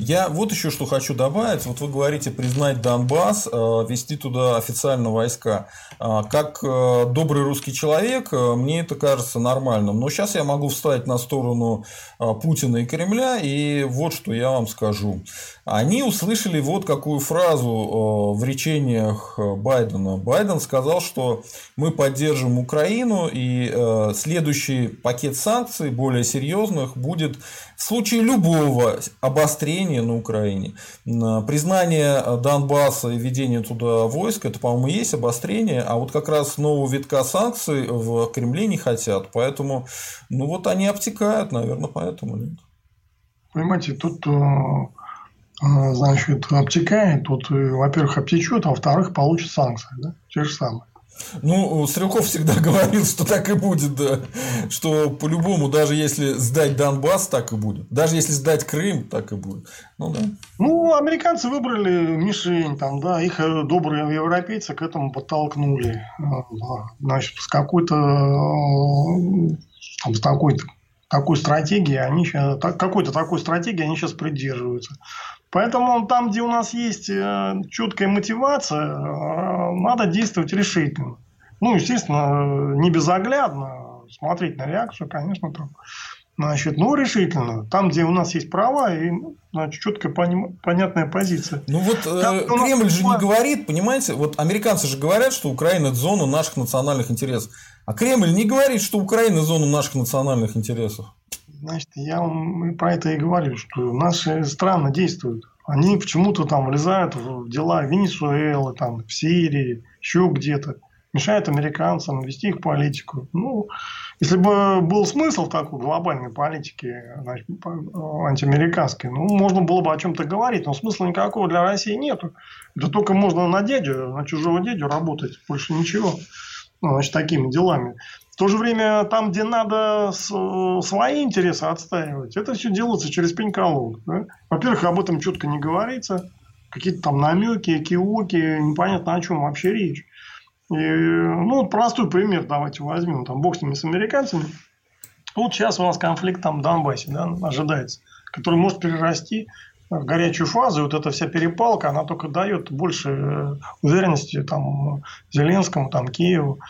Я вот еще что хочу добавить. Вот вы говорите признать Донбасс, э, вести туда официально войска. Э, как э, добрый русский человек, мне это кажется нормальным. Но сейчас я могу встать на сторону Путина и Кремля, и вот что я вам скажу. Они услышали вот какую фразу в речениях Байдена. Байден сказал, что мы поддержим Украину, и следующий пакет санкций, более серьезных, будет в случае любого обострения на Украине. Признание Донбасса и введение туда войск, это, по-моему, есть обострение, а вот как раз нового витка санкций в Кремле не хотят. Поэтому, ну вот они обтекают, наверное, поэтому нет. Понимаете, тут э, э, значит, обтекает, тут, э, во-первых, обтечет, а во-вторых, получит санкции. Да? Те же самые. Ну, Стрелков всегда говорил, что так и будет, да. Что по-любому, даже если сдать Донбасс, так и будет. Даже если сдать Крым, так и будет. Ну, да. Ну, американцы выбрали мишень, там, да, их э, добрые европейцы к этому подтолкнули. А, значит, с какой-то э, там, с такой такой стратегии они сейчас, какой-то такой стратегии они сейчас придерживаются. Поэтому там, где у нас есть э, четкая мотивация, э, надо действовать решительно. Ну, естественно, не безоглядно смотреть на реакцию, конечно, там. Значит, ну, решительно. Там, где у нас есть права и ну, значит, четкая понятная позиция. Ну вот э, Кремль же не говорит, понимаете, вот американцы же говорят, что Украина это зона наших национальных интересов. А Кремль не говорит, что Украина зона наших национальных интересов. Значит, я вам про это и говорю, что наши страны действуют Они почему-то там влезают в дела Венесуэлы, там, в Сирии, еще где-то. Мешают американцам вести их политику. Ну, если бы был смысл в такой глобальной политике значит, антиамериканской, ну, можно было бы о чем-то говорить, но смысла никакого для России нету. Это только можно на дядю, на чужого дядю работать, больше ничего. Ну, значит, такими делами. В то же время, там, где надо свои интересы отстаивать, это все делается через пень-колоду. Да? Во-первых, об этом четко не говорится. Какие-то там намеки, киоки, непонятно о чем вообще речь. И, ну, простой пример давайте возьмем. Там, бог с ними, с американцами. Вот сейчас у нас конфликт там в Донбассе да, ожидается, который может перерасти в горячую фазу. И вот эта вся перепалка, она только дает больше э, уверенности там, Зеленскому, там, Киеву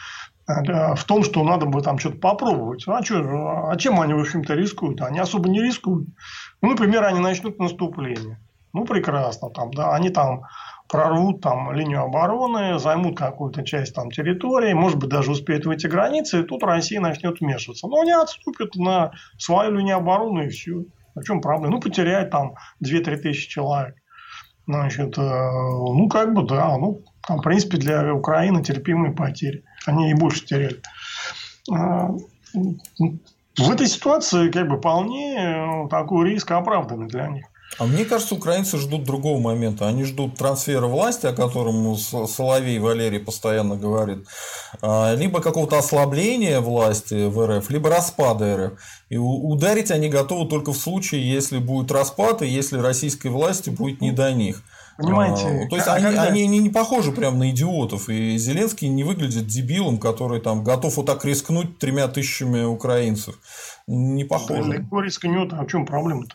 в том, что надо бы там что-то попробовать. А, что, а чем они, в общем-то, рискуют? Они особо не рискуют. Ну, например, они начнут наступление. Ну, прекрасно. Там, да, они там прорвут там линию обороны, займут какую-то часть там территории, может быть, даже успеют выйти границы, и тут Россия начнет вмешиваться. Но они отступят на свою линию обороны и все. В чем проблема? Ну, потерять там 2-3 тысячи человек. Значит, э, ну, как бы, да, ну, там, в принципе, для Украины терпимые потери. Они и больше теряли. А, в этой ситуации, как бы, вполне э, такой риск оправданный для них. А мне кажется, украинцы ждут другого момента. Они ждут трансфера власти, о котором Соловей Валерий постоянно говорит, а, либо какого-то ослабления власти в РФ, либо распада РФ. И ударить они готовы только в случае, если будет распад, и если российской власти будет не до них. Понимаете? А, то есть а, они, когда... они, они не похожи прям на идиотов. И Зеленский не выглядит дебилом, который там готов вот так рискнуть тремя тысячами украинцев. Не похоже. Да, легко рискнет, а в чем проблема-то?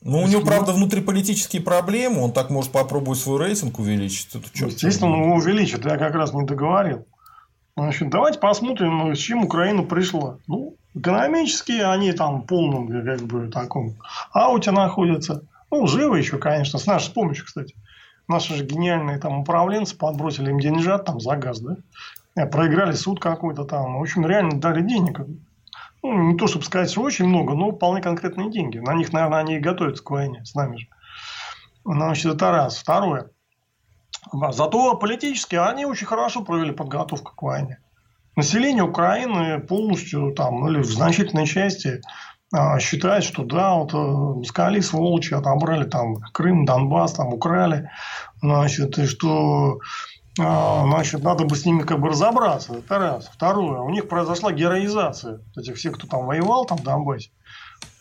Ну, у него, правда, внутриполитические проблемы, он так может попробовать свой рейтинг увеличить. Это что, Естественно, он его увеличит, я как раз не договорил. Значит, давайте посмотрим, ну, с чем Украина пришла. Ну, экономически они там в полном, как бы, таком ауте находятся. Ну, живы еще, конечно, с нашей помощью, кстати. Наши же гениальные там управленцы подбросили им деньжат там за газ, да? Э, проиграли суд какой-то там. В общем, реально дали денег ну, не то чтобы сказать, что очень много, но вполне конкретные деньги. На них, наверное, они и готовятся к войне с нами же. Значит, это раз. Второе. Зато политически они очень хорошо провели подготовку к войне. Население Украины полностью там, или в значительной части а, считает, что да, вот э, скали сволочи отобрали там Крым, Донбасс, там украли, значит, и что а, значит, надо бы с ними как бы разобраться. Это раз. Второе. У них произошла героизация этих всех, кто там воевал там в Донбассе.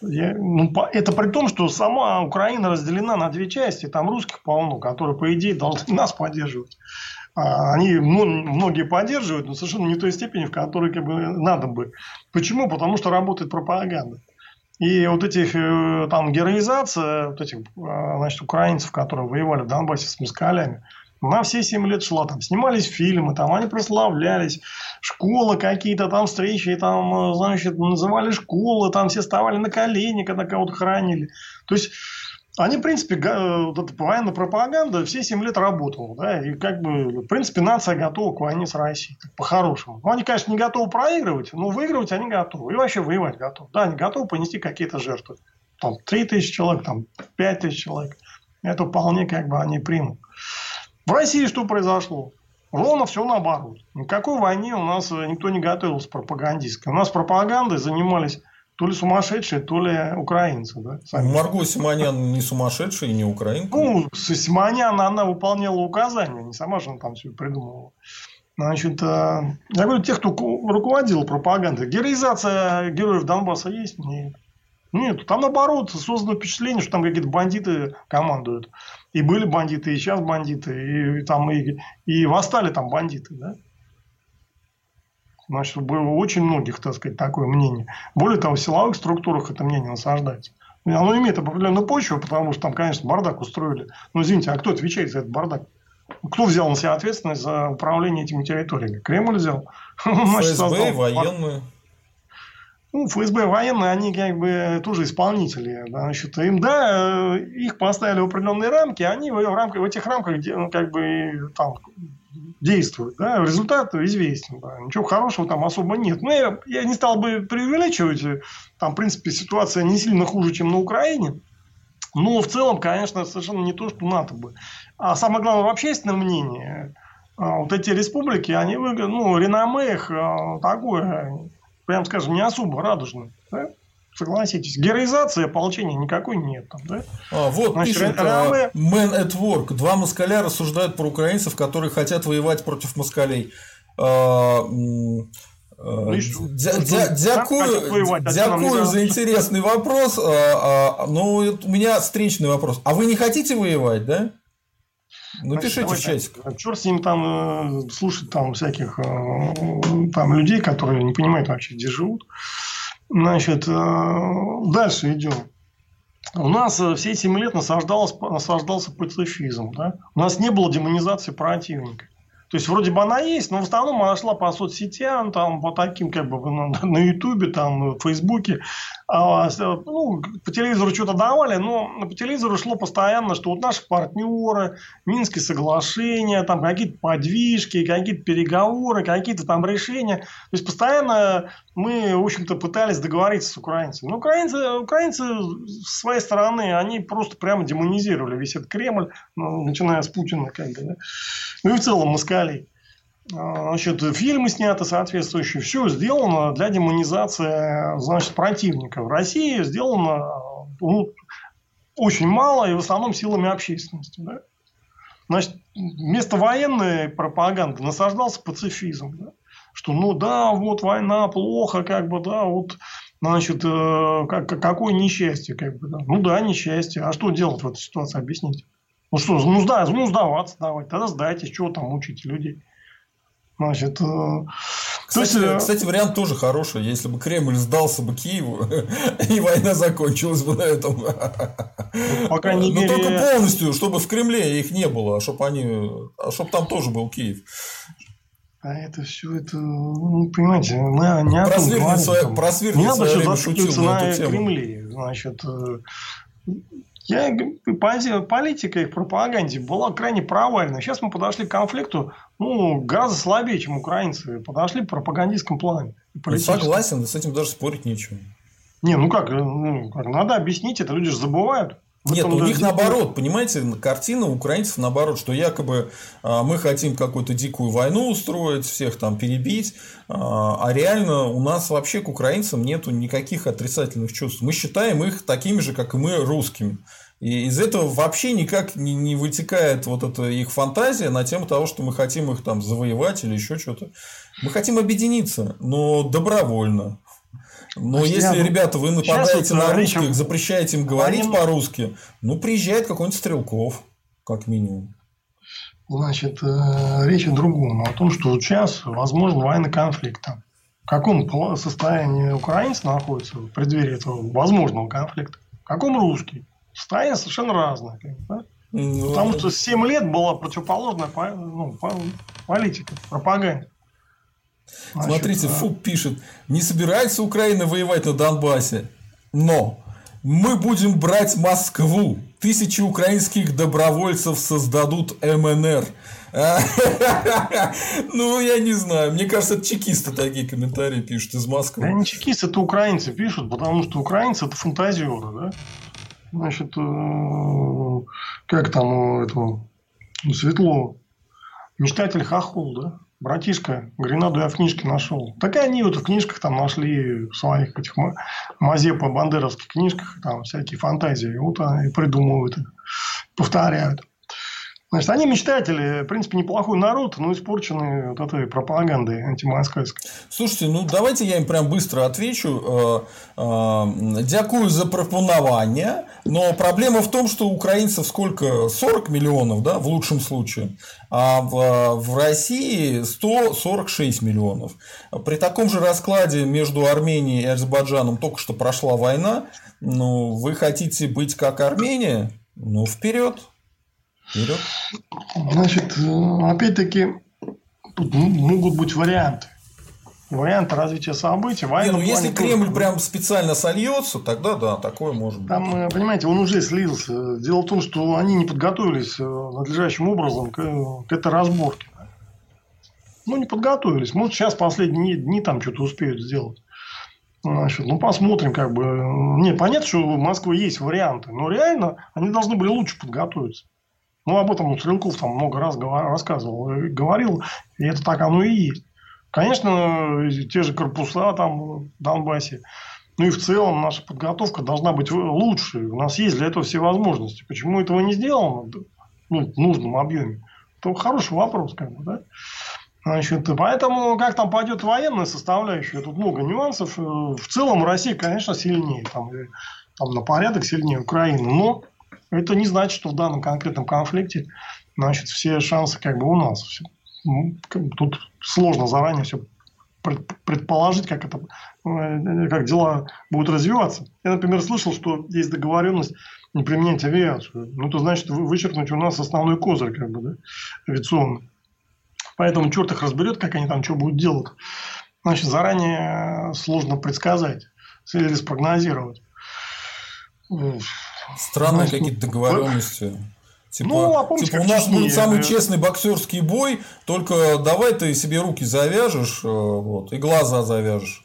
Я, ну, это при том, что сама Украина разделена на две части. Там русских полно, которые, по идее, должны нас поддерживать. А они ну, многие поддерживают, но совершенно не в той степени, в которой как бы, надо бы. Почему? Потому что работает пропаганда. И вот этих э, там героизация вот этих а, значит, украинцев, которые воевали в Донбассе с москалями, на все 7 лет шла. Там снимались фильмы, там они прославлялись. Школы какие-то, там встречи, там, э, значит, называли школы, там все вставали на колени, когда кого-то хранили. То есть, они, в принципе, э, вот эта военная пропаганда все 7 лет работала. Да, и как бы, в принципе, нация готова к войне с Россией. По-хорошему. Ну, они, конечно, не готовы проигрывать, но выигрывать они готовы. И вообще воевать готовы. Да, они готовы понести какие-то жертвы. Там 3 тысячи человек, там 5 тысяч человек. Это вполне как бы они примут. В России что произошло? Ровно все наоборот. Никакой войне у нас э, никто не готовился пропагандистской. У нас пропагандой занимались то ли сумасшедшие, то ли украинцы. Да, сами. Марго Симонян не сумасшедшая и не украинка. Ну, Симонян, она выполняла указания, не сама же она там все придумывала. Значит, э, я говорю, тех, кто руководил пропагандой. Героизация героев Донбасса есть? Нет. Нет, там наоборот создано впечатление, что там какие-то бандиты командуют. И были бандиты, и сейчас бандиты, и там и, и восстали там бандиты, да? Значит, было очень многих, так сказать, такое мнение. Более того, в силовых структурах это мнение насаждается. Оно имеет определенную почву, потому что там, конечно, бардак устроили. Но извините, а кто отвечает за этот бардак? Кто взял на себя ответственность за управление этими территориями? Кремль взял. ФСБ, военные ну, ФСБ военные, они как бы тоже исполнители. Значит, им, да, их поставили в определенные рамки, они в, рамках, в этих рамках ну, как бы там действуют. Да? Результат известен. Да? Ничего хорошего там особо нет. Но я, я не стал бы преувеличивать. Там, в принципе, ситуация не сильно хуже, чем на Украине. Но в целом, конечно, совершенно не то, что НАТО бы. А самое главное, в общественном мнении, а, вот эти республики, они выглядят, ну, реноме их а, такое, прям скажем, не особо радужное. Да? Согласитесь. Героизации ополчения никакой нет там, да? А, вот Значит, пишет реноме... Man at Work. Два москаля рассуждают про украинцев, которые хотят воевать против москалей. А, ну дякую, дякую за интересный вопрос. Ну, у меня встречный вопрос. А вы не хотите воевать, да? Ну, пишите в чатик. Черт с ним там э, слушать там всяких э, там людей, которые не понимают вообще, где живут. Значит, э, дальше идем. У нас все 7 лет насаждался, насаждался пацифизм. Да? У нас не было демонизации противника. То есть, вроде бы она есть, но в основном она шла по соцсетям, там, по таким, как бы, на Ютубе, там, в Фейсбуке. А, ну, по телевизору что-то давали, но по телевизору шло постоянно, что вот наши партнеры, Минские соглашения, там, какие-то подвижки, какие-то переговоры, какие-то там решения. То есть, постоянно мы, в общем-то, пытались договориться с украинцами. Но украинцы, украинцы с своей стороны, они просто прямо демонизировали весь этот Кремль, ну, начиная с Путина, как бы, да. Ну и в целом москалей. А, значит, фильмы сняты соответствующие. Все сделано для демонизации значит, противника. В России сделано ну, очень мало и в основном силами общественности. Да? Значит, вместо военной пропаганды насаждался пацифизм. Да? Что ну да, вот война плохо, как бы, да, вот Значит, э, как, какое несчастье, как бы, да. Ну да, несчастье. А что делать в этой ситуации, объясните? Ну что, ну, сда, ну сдаваться давать, тогда сдайтесь, чего там учите людей. Значит, э, кстати, есть, э, кстати, вариант тоже хороший. Если бы Кремль сдался бы Киеву, и война закончилась бы на этом. Пока не Но только полностью, чтобы в Кремле их не было, а чтобы они, а чтобы там тоже был Киев. А это все, это, ну, понимаете, мы не о том говорим. Просвирник не надо все зацикливаться на, на Кремле. Значит, э, я, политика и в пропаганде была крайне провальна. Сейчас мы подошли к конфликту ну, гораздо слабее, чем украинцы. Подошли в пропагандистском плане. Согласен, с этим даже спорить нечего. Не, ну как, ну, как, надо объяснить это, люди же забывают. Нет, у них наоборот, понимаете, картина у украинцев наоборот, что якобы а, мы хотим какую-то дикую войну устроить, всех там перебить, а, а реально у нас вообще к украинцам нету никаких отрицательных чувств. Мы считаем их такими же, как и мы, русскими. И из этого вообще никак не, не вытекает вот эта их фантазия на тему того, что мы хотим их там завоевать или еще что-то. Мы хотим объединиться, но добровольно. Но Значит, если, я... ребята, вы нападаете на русских, речь... запрещаете им говорить Они... по-русски, ну, приезжает какой-нибудь Стрелков, как минимум. Значит, э, речь о другом. О том, что сейчас возможен военный конфликт. В каком состоянии украинцы находятся в преддверии этого возможного конфликта? В каком русский? Состояние совершенно разное. Да? Ну, Потому что 7 лет была противоположная ну, политика, пропаганда. Значит, Смотрите, да. Фук пишет, не собирается Украина воевать на Донбассе, но мы будем брать Москву. Тысячи украинских добровольцев создадут МНР. Ну, я не знаю. Мне кажется, это чекисты такие комментарии пишут из Москвы. Да не чекисты, это украинцы пишут, потому что украинцы это фантазеры, да? Значит, э, как там этого Светлова? Мечтатель хохол, да? Братишка, Гренаду я в книжке нашел. Так и они вот в книжках там нашли в своих этих Мазепа-бандеровских книжках там всякие фантазии. Вот они придумывают повторяют. Значит, они мечтатели, в принципе, неплохой народ, но испорченный вот этой пропагандой антимоскальской. Слушайте, ну давайте я им прям быстро отвечу. Э, э, дякую за пропонование, но проблема в том, что украинцев сколько? 40 миллионов, да, в лучшем случае, а в, в России 146 миллионов. При таком же раскладе между Арменией и Азербайджаном только что прошла война. Ну, вы хотите быть как Армения? Ну, вперед. Вперед. Значит, опять-таки, тут могут быть варианты. Варианты развития событий. Не, ну, если Кремль тоже... прям специально сольется, тогда да, такое может быть. Там, э, понимаете, он уже слился. Дело в том, что они не подготовились э, надлежащим образом к, к этой разборке. Ну, не подготовились. Может, сейчас последние дни там что-то успеют сделать. Значит, ну, посмотрим, как бы. Не, понятно, что у Москвы есть варианты, но реально они должны были лучше подготовиться. Ну, об этом Стрелков там много раз рассказывал, говорил, и это так оно и есть. Конечно, те же корпуса там в Донбассе, ну и в целом наша подготовка должна быть лучше. У нас есть для этого все возможности. Почему этого не сделано ну, в нужном объеме? Это хороший вопрос, как бы, да? Значит, поэтому как там пойдет военная составляющая, тут много нюансов. В целом Россия, конечно, сильнее, там, там на порядок сильнее Украины, но это не значит, что в данном конкретном конфликте значит, все шансы как бы у нас. Ну, тут сложно заранее все предположить, как, это, э, как дела будут развиваться. Я, например, слышал, что есть договоренность не применять авиацию. Ну, это значит вычеркнуть у нас основной козырь, как бы, да, авиационный. Поэтому черт их разберет, как они там что будут делать. Значит, заранее сложно предсказать или спрогнозировать. Странные какие-то договоренности. Типа, ну, а помните, типа у нас будет самый честный боксерский бой, только давай ты себе руки завяжешь, э, вот, и глаза завяжешь.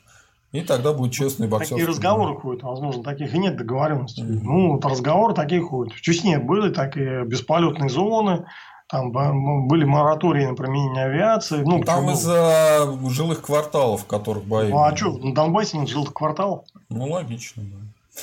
И тогда будет честный боксерский Такие разговоры бой. ходят, возможно, таких и нет договоренностей. Mm-hmm. Ну, вот разговоры такие ходят. В Чечне были такие бесполетные зоны, там были моратории на применение авиации. Ну, там из-за жилых кварталов, в которых бои. Ну, а что, на Донбассе нет жилых кварталов? Ну, логично, да.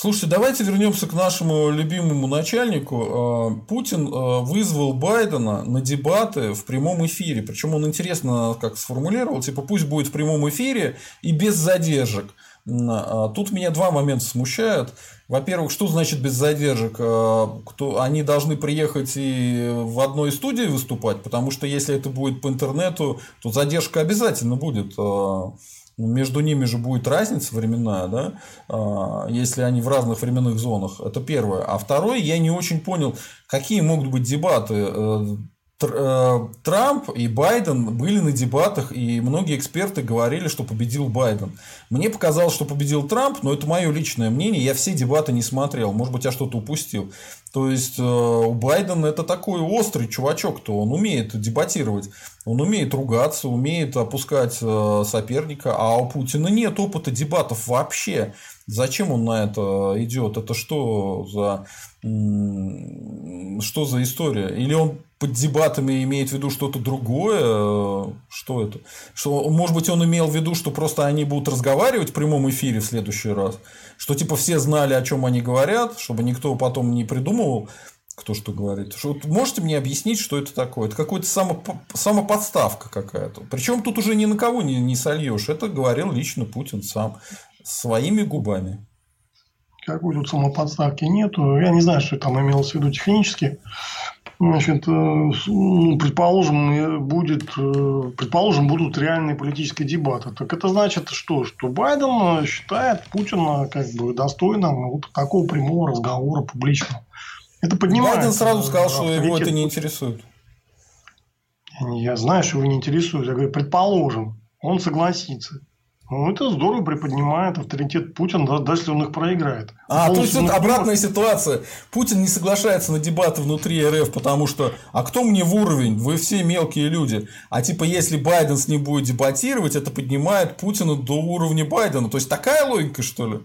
Слушайте, давайте вернемся к нашему любимому начальнику. А, Путин а, вызвал Байдена на дебаты в прямом эфире. Причем он интересно как сформулировал, типа пусть будет в прямом эфире и без задержек. А, тут меня два момента смущают. Во-первых, что значит без задержек? Кто, они должны приехать и в одной студии выступать, потому что если это будет по интернету, то задержка обязательно будет. Ну, между ними же будет разница временная, да, а, если они в разных временных зонах. Это первое. А второе, я не очень понял, какие могут быть дебаты. Э, Трамп и Байден были на дебатах, и многие эксперты говорили, что победил Байден. Мне показалось, что победил Трамп, но это мое личное мнение. Я все дебаты не смотрел. Может быть, я что-то упустил. То есть э, у Байдена это такой острый чувачок, то он умеет дебатировать, он умеет ругаться, умеет опускать э, соперника, а у Путина нет опыта дебатов вообще. Зачем он на это идет? Это что за что за история? Или он под дебатами имеет в виду что-то другое? Что это? Что, может быть, он имел в виду, что просто они будут разговаривать в прямом эфире в следующий раз? Что типа все знали, о чем они говорят, чтобы никто потом не придумывал, кто что говорит. Что, можете мне объяснить, что это такое? Это какая-то само, самоподставка какая-то. Причем тут уже ни на кого не, не сольешь. Это говорил лично Путин сам своими губами. Какой тут самоподставки нету. Я не знаю, что там имелось в виду технически. Значит, э, ну, предположим, будет, э, предположим, будут реальные политические дебаты. Так это значит что? Что Байден считает Путина как бы достойным вот такого прямого разговора публичного. Это поднимает. Байден сразу сказал, что его это не интересует. Я знаю, что его не интересует. Я говорю, предположим, он согласится. Ну, это здорово приподнимает авторитет Путина, даже если он их проиграет. А, то есть, это обратная ситуация. Путин не соглашается на дебаты внутри РФ, потому что, а кто мне в уровень? Вы все мелкие люди. А типа, если Байден с ним будет дебатировать, это поднимает Путина до уровня Байдена. То есть, такая логика, что ли?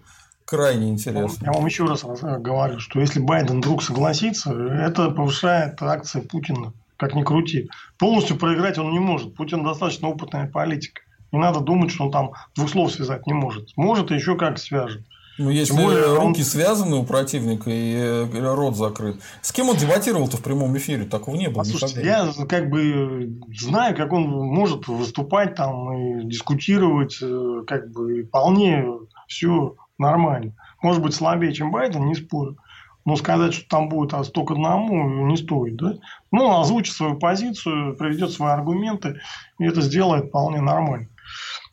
Крайне интересно. Я вам еще раз говорю, что если Байден вдруг согласится, это повышает акции Путина. Как ни крути. Полностью проиграть он не может. Путин достаточно опытная политика. Не надо думать, что он там двух слов связать не может. Может, и еще как свяжет. Ну, если более, руки он... связаны у противника и э, рот закрыт. С кем он дебатировал-то в прямом эфире? Такого не было. Послушайте, никогда. я как бы знаю, как он может выступать там и дискутировать, э, как бы вполне все нормально. Может быть, слабее, чем Байден, не спорю. Но сказать, что там будет а столько одному, не стоит. Да? Ну, озвучит свою позицию, приведет свои аргументы, и это сделает вполне нормально.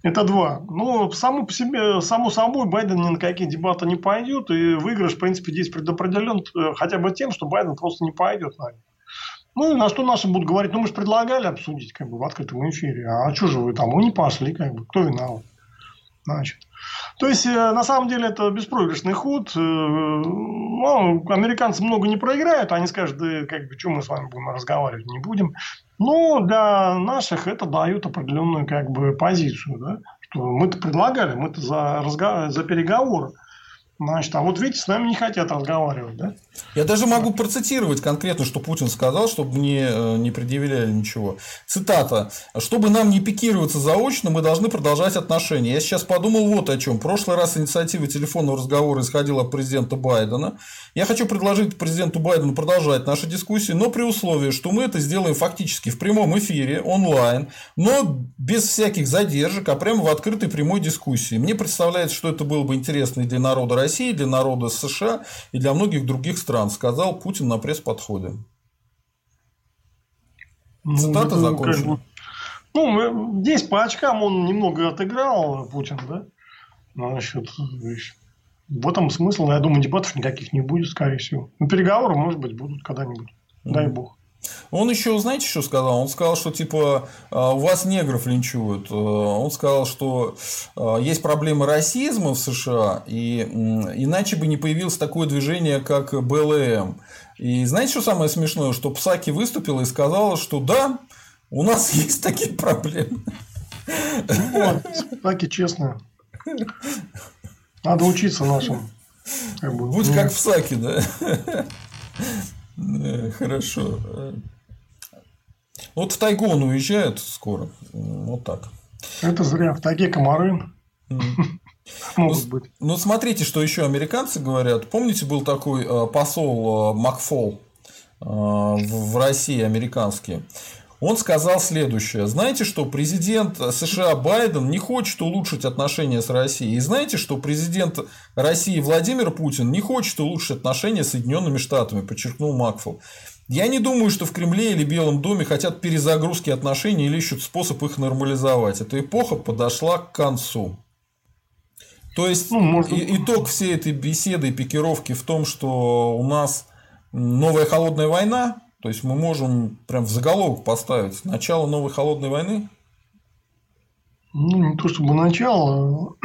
Это два. Но само по себе, само собой, Байден ни на какие дебаты не пойдет. И выигрыш, в принципе, здесь предопределен э, хотя бы тем, что Байден просто не пойдет на них. Ну, и на что наши будут говорить, ну, мы же предлагали обсудить как бы в открытом эфире. А что же вы там? Вы не пошли, как бы. Кто виноват? Значит. То есть, э, на самом деле, это беспроигрышный ход. Э, ну, американцы много не проиграют, они скажут, да как бы, что мы с вами будем разговаривать, не будем. Но для наших это дает определенную как бы позицию, да, что мы-то предлагали, мы-то за, разговор, за переговоры. Значит, а вот видите, с нами не хотят разговаривать, да? Я даже могу процитировать конкретно, что Путин сказал, чтобы мне э, не предъявляли ничего. Цитата. «Чтобы нам не пикироваться заочно, мы должны продолжать отношения. Я сейчас подумал вот о чем. В прошлый раз инициатива телефонного разговора исходила от президента Байдена. Я хочу предложить президенту Байдену продолжать наши дискуссии, но при условии, что мы это сделаем фактически в прямом эфире, онлайн, но без всяких задержек, а прямо в открытой прямой дискуссии. Мне представляется, что это было бы интересно и для народа России, для народа США и для многих других стран, сказал Путин на пресс-подходе. Ну, Цитата закончена. Ну, здесь по очкам он немного отыграл, Путин, да? Значит, в этом смысл, я думаю, дебатов никаких не будет, скорее всего. Ну, переговоры, может быть, будут когда-нибудь. Дай бог. Он еще, знаете, что сказал? Он сказал, что типа «А, у вас негров линчуют. Э, он сказал, что э, есть проблемы расизма в США, и иначе бы не появилось такое движение, как БЛМ. И знаете, что самое смешное? Что Псаки выступила и сказала, что да, у нас есть такие проблемы. Ну, вот, Псаки честно. Надо учиться нашим. Как бы, Будь ну... как Псаки, да? Хорошо. Вот в тайгу он уезжает скоро. Вот так. Это зря. В тайге комары. Могут быть. Ну, смотрите, что еще американцы говорят. Помните, был такой э, посол э, Макфол э, в России американский. Он сказал следующее. Знаете, что президент США Байден не хочет улучшить отношения с Россией. И знаете, что президент России Владимир Путин не хочет улучшить отношения с Соединенными Штатами, подчеркнул Макфол. Я не думаю, что в Кремле или Белом доме хотят перезагрузки отношений или ищут способ их нормализовать. Эта эпоха подошла к концу. То есть ну, может... итог всей этой беседы и пикировки в том, что у нас новая холодная война, то есть мы можем прям в заголовок поставить начало новой холодной войны? Ну, не то чтобы начало.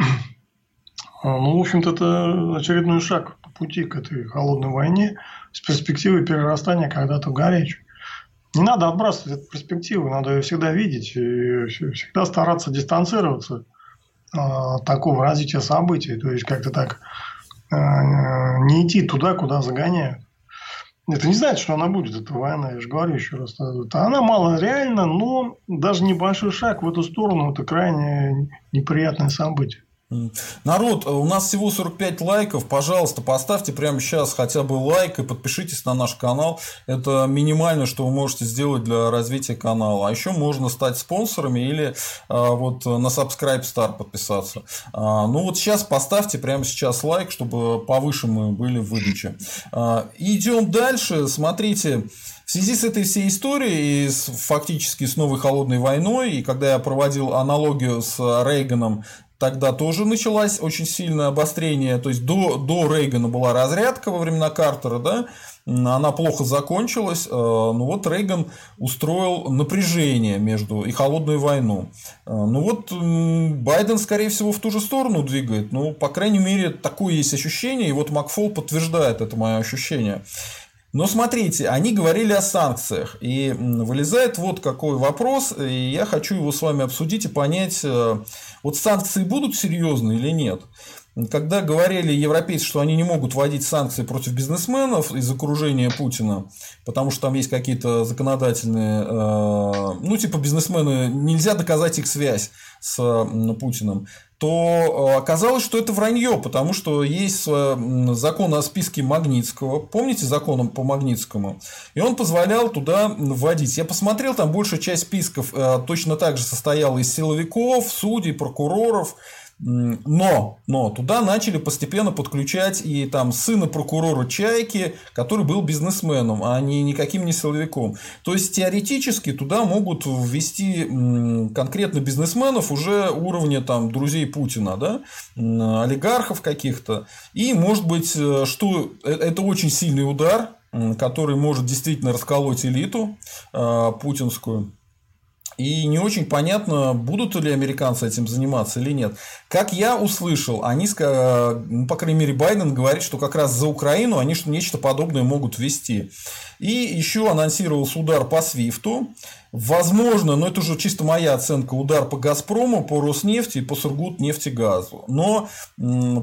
А, ну, в общем-то, это очередной шаг по пути к этой холодной войне с перспективой перерастания когда-то в горячую. Не надо отбрасывать эту перспективу, надо ее всегда видеть и всегда стараться дистанцироваться от такого развития событий. То есть, как-то так а, не идти туда, куда загоняют. Это не значит, что она будет, эта война, я же говорю еще раз. Она мало реальна, но даже небольшой шаг в эту сторону – это крайне неприятное событие. Народ, у нас всего 45 лайков. Пожалуйста, поставьте прямо сейчас хотя бы лайк и подпишитесь на наш канал. Это минимально, что вы можете сделать для развития канала. А еще можно стать спонсорами или а, вот на Subscribe Star подписаться. А, ну вот сейчас поставьте прямо сейчас лайк, чтобы повыше мы были в выдаче. А, идем дальше. Смотрите. В связи с этой всей историей и с, фактически с новой холодной войной, и когда я проводил аналогию с Рейганом тогда тоже началось очень сильное обострение. То есть до, до Рейгана была разрядка во времена Картера, да, она плохо закончилась. Э, ну вот Рейган устроил напряжение между и холодную войну. Э, ну вот Байден, скорее всего, в ту же сторону двигает. Ну, по крайней мере, такое есть ощущение. И вот Макфол подтверждает это мое ощущение. Но смотрите, они говорили о санкциях. И вылезает вот какой вопрос. И я хочу его с вами обсудить и понять, э, вот санкции будут серьезные или нет. Когда говорили европейцы, что они не могут вводить санкции против бизнесменов из окружения Путина, потому что там есть какие-то законодательные, э, ну, типа бизнесмены, нельзя доказать их связь с Путиным, то э, оказалось, что это вранье, потому что есть закон о списке Магнитского. Помните закон по Магнитскому? И он позволял туда вводить. Я посмотрел, там большая часть списков э, точно так же состояла из силовиков, судей, прокуроров. Но, но туда начали постепенно подключать и там сына прокурора Чайки, который был бизнесменом, а не никаким не силовиком. То есть теоретически туда могут ввести конкретно бизнесменов уже уровня там друзей Путина, да, олигархов каких-то. И может быть, э, что э, это очень сильный удар, который может действительно расколоть элиту э, путинскую. И не очень понятно, будут ли американцы этим заниматься или нет. Как я услышал, они, ну, по крайней мере, Байден говорит, что как раз за Украину они нечто подобное могут ввести. И еще анонсировался удар по Свифту. Возможно, но это уже чисто моя оценка, удар по Газпрому, по Роснефти и по Сургутнефтегазу. Но,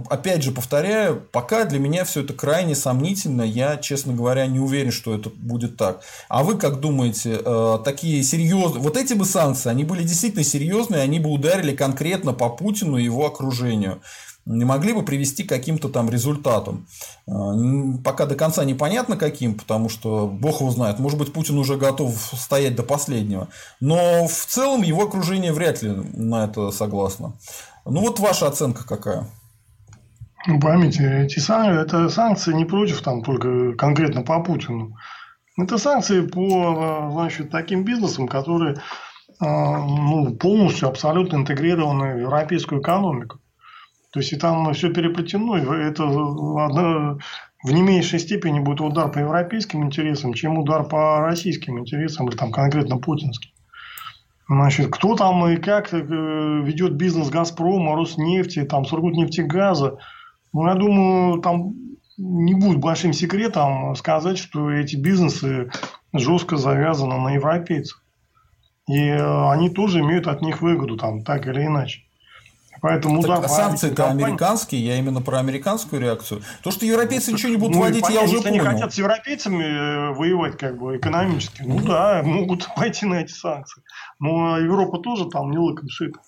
опять же, повторяю, пока для меня все это крайне сомнительно. Я, честно говоря, не уверен, что это будет так. А вы как думаете, э, такие серьезные... Вот эти бы санкции, они были действительно серьезные, они бы ударили конкретно по Путину и его окружению не могли бы привести к каким-то там результатам. А, пока до конца непонятно каким, потому что бог его знает, может быть, Путин уже готов стоять до последнего. Но в целом его окружение вряд ли на это согласно. Ну вот ваша оценка какая? Ну, поймите, эти санкции, это санкции не против там только конкретно по Путину. Это санкции по значит, таким бизнесам, которые а, ну, полностью, абсолютно интегрированы в европейскую экономику. То есть, и там все переплетено, это одно, в не меньшей степени будет удар по европейским интересам, чем удар по российским интересам, или там конкретно путинским. Значит, кто там и как э, ведет бизнес Газпрома, Роснефти, там, Сургутнефтегаза, ну, я думаю, там не будет большим секретом сказать, что эти бизнесы жестко завязаны на европейцев. И э, они тоже имеют от них выгоду, там, так или иначе. Поэтому так, удар санкции-то американские, я именно про американскую реакцию. То, что европейцы ничего не будут ну, вводить, я уже понял. они хотят с европейцами э, воевать как бы экономически. Ну да, могут пойти на эти санкции. Но Европа тоже там не лыком шита.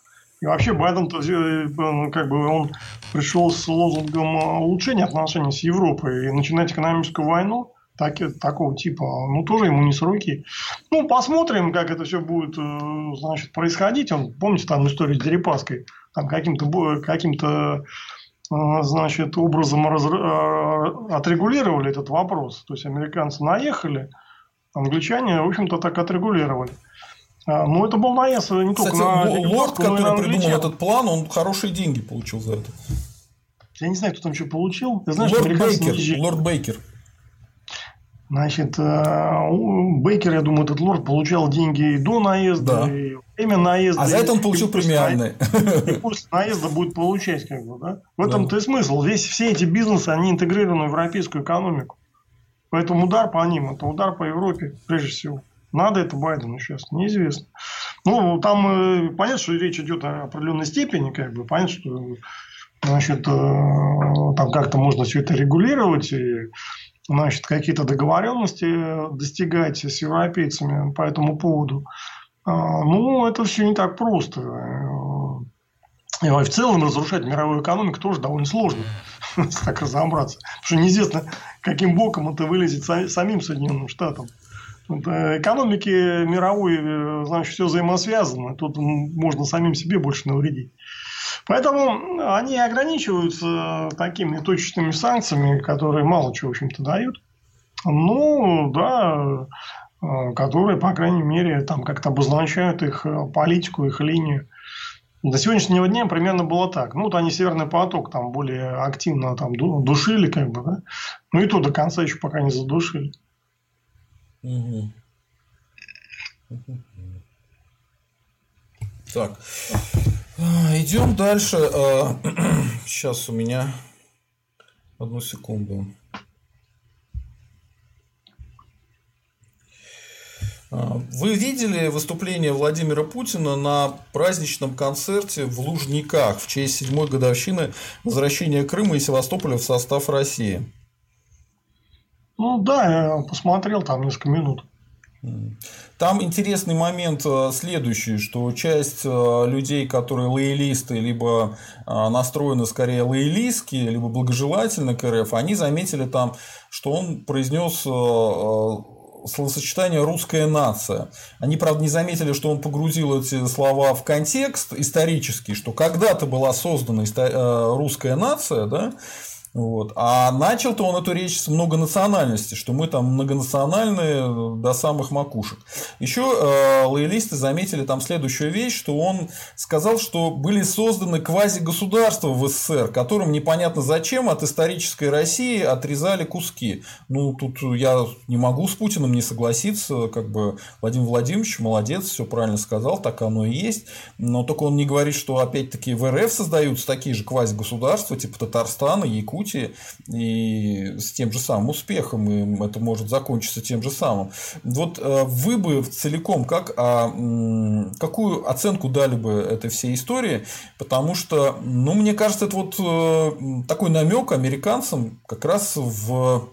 И вообще Байден э, ну, как бы он пришел с лозунгом улучшения отношений с Европой и начинать экономическую войну так, такого типа, ну, тоже ему не с руки. Ну, посмотрим, как это все будет, э, значит, происходить. Он, помните, там историю с Дерипаской, там каким-то, каким-то э, значит, образом раз, э, отрегулировали этот вопрос. То есть, американцы наехали, англичане, в общем-то, так отрегулировали. Но это был наезд не Кстати, только на Лорд, который придумал этот план, он хорошие деньги получил за это. Я не знаю, кто там что получил. Ты знаешь, Лорд Бейкер. Лорд Бейкер. Значит, э, Бейкер, я думаю, этот лорд получал деньги и до наезда, да. и время наезда. А за это он получил премиальные. И после наезда будет получать, как бы, да? В этом-то да. и смысл. Весь, все эти бизнесы, они интегрированы в европейскую экономику. Поэтому удар по ним, это удар по Европе, прежде всего. Надо это Байдену сейчас, неизвестно. Ну, там э, понятно, что речь идет о определенной степени, как бы, понятно, что значит, э, там как-то можно все это регулировать, и значит, какие-то договоренности достигать с европейцами по этому поводу. А, ну, это все не так просто. И в целом разрушать мировую экономику тоже довольно сложно, так разобраться. Потому что неизвестно, каким боком это вылезет самим Соединенным Штатам. Э, экономики мировой, э, значит, все взаимосвязано. Тут можно самим себе больше навредить. Поэтому они ограничиваются такими точечными санкциями, которые мало чего, в общем-то, дают. Ну, да, которые, по крайней мере, там как-то обозначают их политику, их линию. До сегодняшнего дня примерно было так. Ну, вот они Северный поток там более активно там душили, как бы, да. Ну, и то до конца еще пока не задушили. Так. Идем дальше. Сейчас а, у меня одну секунду. А, вы видели выступление Владимира Путина на праздничном концерте в Лужниках в честь седьмой годовщины возвращения Крыма и Севастополя в состав России? Ну да, я посмотрел там несколько минут. Там интересный момент э, следующий, что часть э, людей, которые лоялисты, либо э, настроены скорее лоялистски, либо благожелательно к РФ, они заметили там, что он произнес словосочетание «русская нация». Они, правда, не заметили, что он погрузил эти слова в контекст исторический, что когда-то была создана русская нация, да, Вот. А начал-то он эту речь с многонациональности, что мы там многонациональные до самых макушек. Еще э, лоялисты заметили там следующую вещь, что он сказал, что были созданы квази-государства в СССР, которым непонятно зачем от исторической России отрезали куски. Ну, тут я не могу с Путиным не согласиться, как бы Владимир Владимирович молодец, все правильно сказал, так оно и есть. Но только он не говорит, что опять-таки в РФ создаются такие же квази-государства, типа Татарстана, Якутии, и с тем же самым успехом, и это может закончиться тем же самым. Вот э, вы бы целиком как, а, какую оценку дали бы этой всей истории? Потому что, ну, мне кажется, это вот э, такой намек американцам как раз в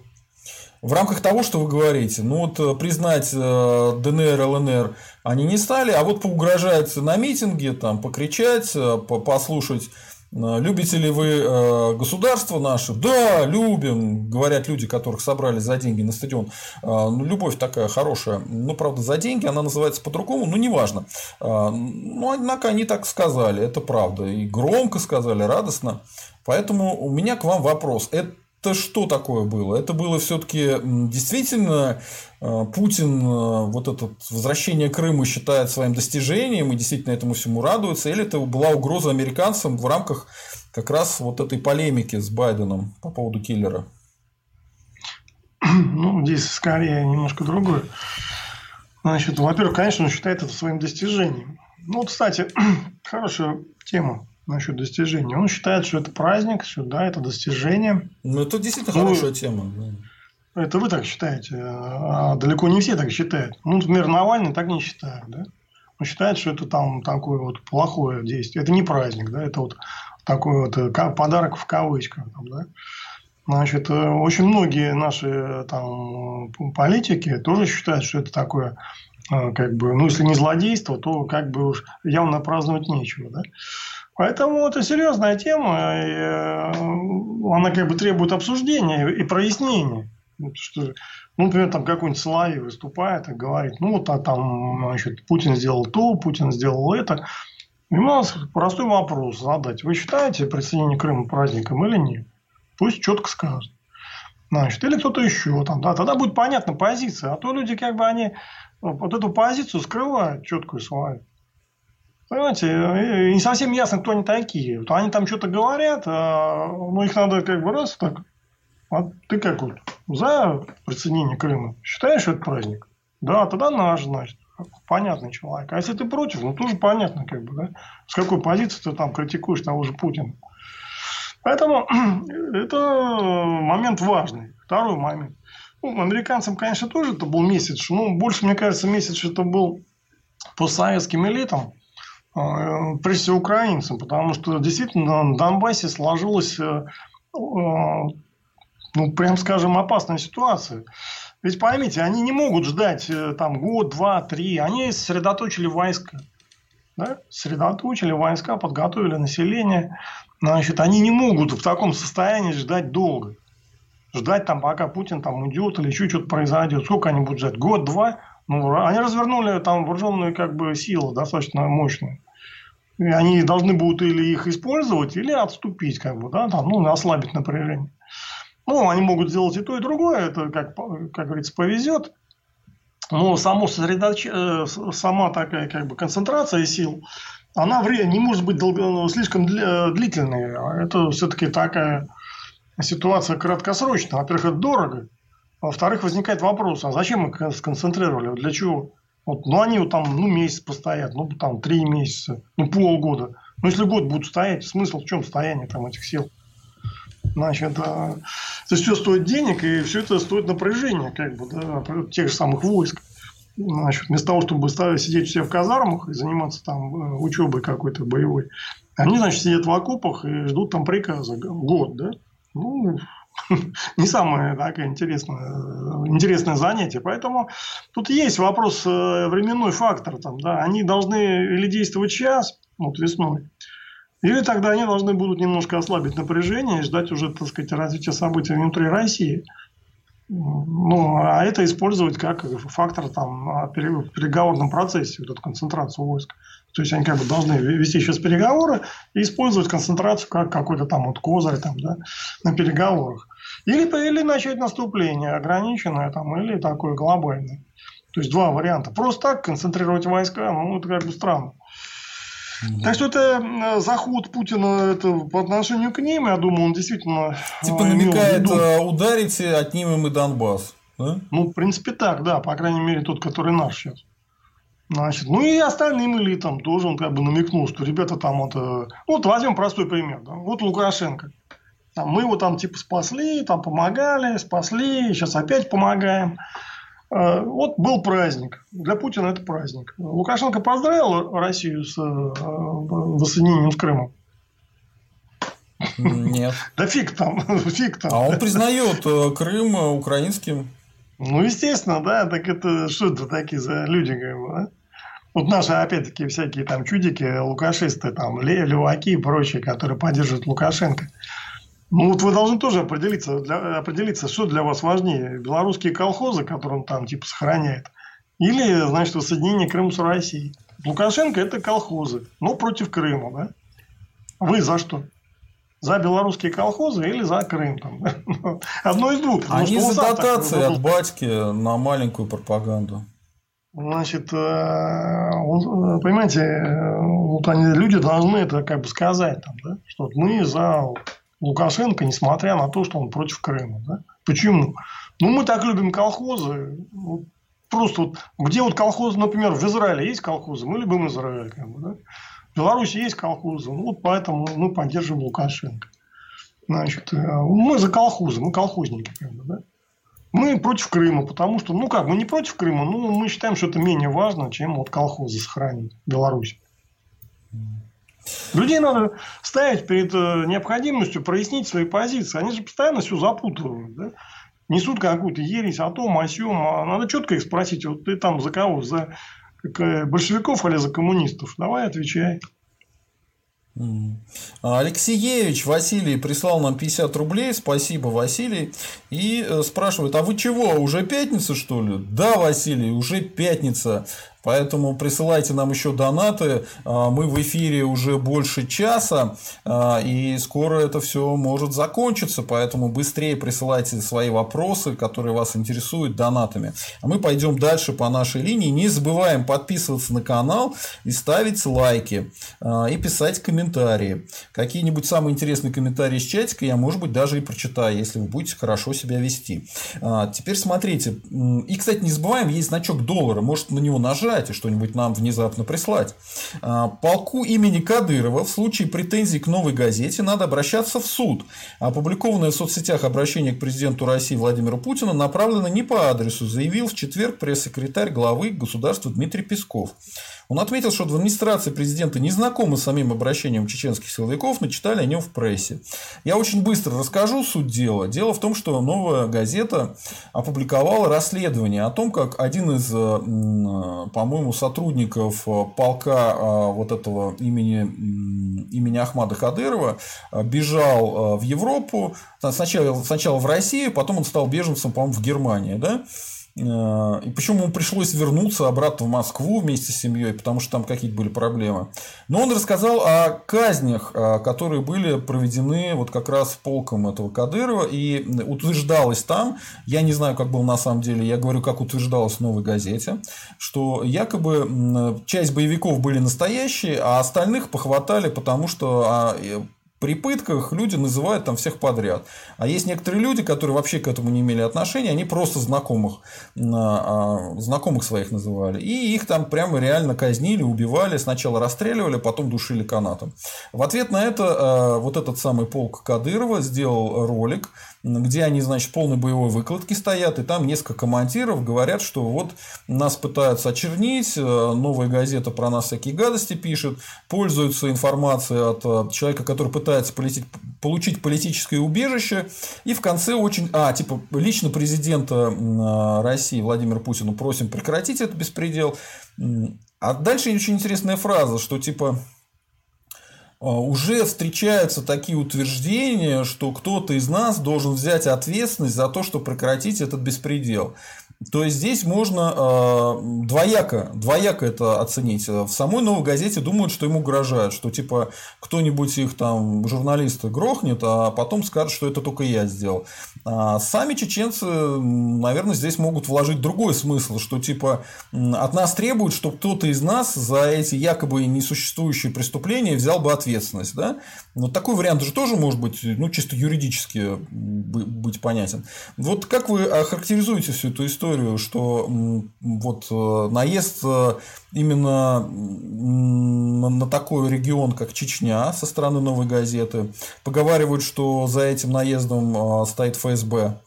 в рамках того, что вы говорите, ну вот э, признать ДНР, ЛНР они не стали, а вот поугрожать на митинге, там, покричать, послушать Любите ли вы государство наше? Да, любим, говорят люди, которых собрали за деньги на стадион. Ну, любовь такая хорошая. Ну, правда, за деньги она называется по-другому, но неважно. Ну, однако они так сказали, это правда. И громко сказали, радостно. Поэтому у меня к вам вопрос. Это это что такое было? Это было все-таки действительно э, Путин э, вот это возвращение Крыма считает своим достижением и действительно этому всему радуется, или это была угроза американцам в рамках как раз вот этой полемики с Байденом по поводу киллера? Ну, здесь скорее немножко другое. Значит, во-первых, конечно, он считает это своим достижением. Ну, кстати, хорошая тема насчет достижений. Он считает, что это праздник, что да, это достижение. Ну, это действительно ну, хорошая тема. Это вы так считаете, а далеко не все так считают. Ну, например, Навальный так не считает, да? Он считает, что это там такое вот плохое действие. Это не праздник, да, это вот такой вот э, подарок в кавычках, там, да. Значит, э, очень многие наши э, там политики тоже считают, что это такое как бы, ну, если не злодейство, то как бы уж явно праздновать нечего, да. Поэтому это серьезная тема, и э, она как бы требует обсуждения и прояснения. Что, ну, например, там какой-нибудь Соловей выступает и говорит, ну, вот а там, значит, Путин сделал то, Путин сделал это. И у нас простой вопрос задать. Вы считаете присоединение Крыма праздником или нет? Пусть четко скажет. Значит, или кто-то еще там, да, тогда будет понятна позиция. А то люди, как бы, они вот эту позицию скрывают четкую свою. Понимаете, не совсем ясно, кто они такие. Вот они там что-то говорят, а, ну, их надо как бы раз так. А ты как вот за присоединение Крыма? Считаешь, что это праздник? Да, тогда наш, значит. Понятный человек. А если ты против, ну, тоже понятно, как бы, да? С какой позиции ты там критикуешь того же Путина. Поэтому это момент важный. Второй момент. Ну, американцам, конечно, тоже это был месяц. Ну, больше, мне кажется, месяц это был по советским элитам. А, прежде всего украинцам, потому что действительно на Донбассе сложилась, э, э, ну, прям скажем, опасная ситуация. Ведь поймите, они не могут ждать э, там год, два, три. Они сосредоточили войска. Да? Сосредоточили войска, подготовили население. Значит, они не могут в таком состоянии ждать долго. Ждать там, пока Путин там уйдет или еще что-то произойдет. Сколько они будут ждать? Год, два? Ну, они развернули там вооруженную как бы силу достаточно мощную. И они должны будут или их использовать, или отступить, как бы, да, там, ну, ослабить напряжение. Ну, они могут сделать и то, и другое, это, как, как говорится, повезет. Но само сосредоч... Э, сама такая как бы концентрация сил, она не может быть долго... Ну, слишком длительной. Это все-таки такая ситуация краткосрочная. Во-первых, это дорого. Во-вторых, возникает вопрос, а зачем мы сконцентрировали? Для чего? Вот, ну, они вот там, ну, месяц постоят, ну, там, три месяца, ну, полгода. Ну, если год будут стоять, смысл в чем стояние там этих сил? Значит, это все стоит денег, и все это стоит напряжения, как бы, да, тех же самых войск. Значит, вместо того, чтобы ставить, сидеть все в казармах и заниматься там э, учебой какой-то боевой, они, значит, сидят в окопах и ждут там приказа год, да? Ну, не самое такое интересное, интересное занятие. Поэтому тут есть вопрос э, временной фактор. Там, да, они должны или действовать сейчас, вот весной, или тогда они должны будут немножко ослабить напряжение и ждать уже, так сказать, развития событий внутри России. Ну, а это использовать как фактор там, в переговорном процессе, вот эту концентрацию войск. То есть они как бы должны вести сейчас переговоры и использовать концентрацию как какой-то там вот козырь там, да, на переговорах. Или, или начать наступление ограниченное там, или такое глобальное. То есть два варианта. Просто так концентрировать войска, ну, это как бы странно. Так что это э, заход Путина это по отношению к ним, я думаю, он действительно... Э, типа намекает, э, ударите, отнимем и Донбасс. Да? Ну, в принципе, так, да, по крайней мере, тот, который наш сейчас. Значит, ну и остальным элитам тоже он как бы намекнул, что ребята там это... Вот возьмем простой пример. Да? Вот Лукашенко. Там, мы его там типа спасли, там помогали, спасли, сейчас опять помогаем. Э, вот был праздник. Для Путина это праздник. Лукашенко поздравил Россию с э, воссоединением с Крымом. Нет. Да фиг там, фиг там. А он признает э, Крым украинским. Ну, естественно, да. Так это что это такие за люди, как бы, да? Вот наши, опять-таки, всякие там чудики, лукашисты, там, леваки и прочие, которые поддерживают Лукашенко. Ну, вот вы должны тоже определиться, для, определиться, что для вас важнее. Белорусские колхозы, которые он там типа сохраняет, или, значит, воссоединение Крыма с Россией. Лукашенко – это колхозы, но против Крыма, да? Вы за что? За белорусские колхозы или за Крым? Там, Одно из двух. Они за дотации от батьки на маленькую пропаганду. Значит, э, э, понимаете, э, вот они, люди должны это как бы сказать, там, да, что мы за Лукашенко, несмотря на то, что он против Крыма. Да? Почему? Ну, мы так любим колхозы. Вот, просто вот, где вот колхозы, например, в Израиле есть колхозы, мы любим Израиль. Как бы, да? В Беларуси есть колхозы, ну, вот поэтому мы поддерживаем Лукашенко. Значит, э, мы за колхозы, мы колхозники. Бы, да? Мы против Крыма, потому что, ну как, мы не против Крыма, но мы считаем, что это менее важно, чем вот колхозы сохранить в Беларуси. Людей надо ставить перед э, необходимостью прояснить свои позиции. Они же постоянно все запутывают. Да? Несут какую-то ересь о том, о сем. А надо четко их спросить. Вот ты там за кого? За большевиков или за коммунистов? Давай отвечай. Алексеевич Василий прислал нам 50 рублей. Спасибо, Василий. И э, спрашивает, а вы чего, уже пятница, что ли? Да, Василий, уже пятница. Поэтому присылайте нам еще донаты. А, мы в эфире уже больше часа, а, и скоро это все может закончиться. Поэтому быстрее присылайте свои вопросы, которые вас интересуют, донатами. А мы пойдем дальше по нашей линии. Не забываем подписываться на канал и ставить лайки а, и писать комментарии. Какие-нибудь самые интересные комментарии из чатика я, может быть, даже и прочитаю, если вы будете хорошо себя вести. Теперь смотрите. И, кстати, не забываем, есть значок доллара. Может на него нажать и что-нибудь нам внезапно прислать. А, полку имени Кадырова в случае претензий к новой газете надо обращаться в суд. Опубликованное в соцсетях обращение к президенту России Владимиру Путину направлено не по адресу, заявил в четверг пресс-секретарь главы государства Дмитрий Песков. Он отметил, что в администрации президента не знакомы с самим обращением чеченских силовиков, но читали о нем в прессе. Я очень быстро расскажу суть дела. Дело в том, что новая газета опубликовала расследование о том, как один из, э, по-моему, сотрудников э, полка э, вот этого имени, имени Ахмада Кадырова бежал в Европу, сначала, сначала в Россию, потом он стал беженцем, по-моему, в Германии. Да? Э, и почему ему пришлось вернуться обратно в Москву вместе с семьей, потому что там какие-то были проблемы. Но он рассказал о казнях, э, которые были проведены вот как раз полком этого Кадырова. И утверждалось там, я не знаю, как было на самом деле, я говорю, как утверждалось в «Новой газете», что якобы часть боевиков были настоящие, а остальных похватали, потому что а, при пытках люди называют там всех подряд. А есть некоторые люди, которые вообще к этому не имели отношения, они просто знакомых, а, знакомых своих называли. И их там прямо реально казнили, убивали, сначала расстреливали, потом душили канатом. В ответ на это а, вот этот самый полк Кадырова сделал ролик, где они, значит, полной боевой выкладки стоят, и там несколько командиров говорят, что вот нас пытаются очернить, э, новая газета про нас всякие гадости пишет, пользуются информацией от э, человека, который пытается полететь, получить политическое убежище, и в конце очень, а, типа, лично президента э, России Владимира Путина просим прекратить этот беспредел, а дальше очень интересная фраза, что типа уже встречаются такие утверждения, что кто-то из нас должен взять ответственность за то, что прекратить этот беспредел. То есть здесь можно э, двояко, двояко это оценить. В самой новой газете думают, что ему угрожают, что типа кто-нибудь их там журналисты грохнет, а потом скажет, что это только я сделал. А сами чеченцы, наверное, здесь могут вложить другой смысл, что типа от нас требуют, чтобы кто-то из нас за эти якобы несуществующие преступления взял бы ответственность. Да? Но такой вариант же тоже может быть ну, чисто юридически быть понятен. Вот как вы охарактеризуете всю эту историю? Историю, что вот э, наезд э, именно на такой регион, как Чечня, со стороны новой газеты. Поговаривают, что за этим наездом э, стоит ФСБ.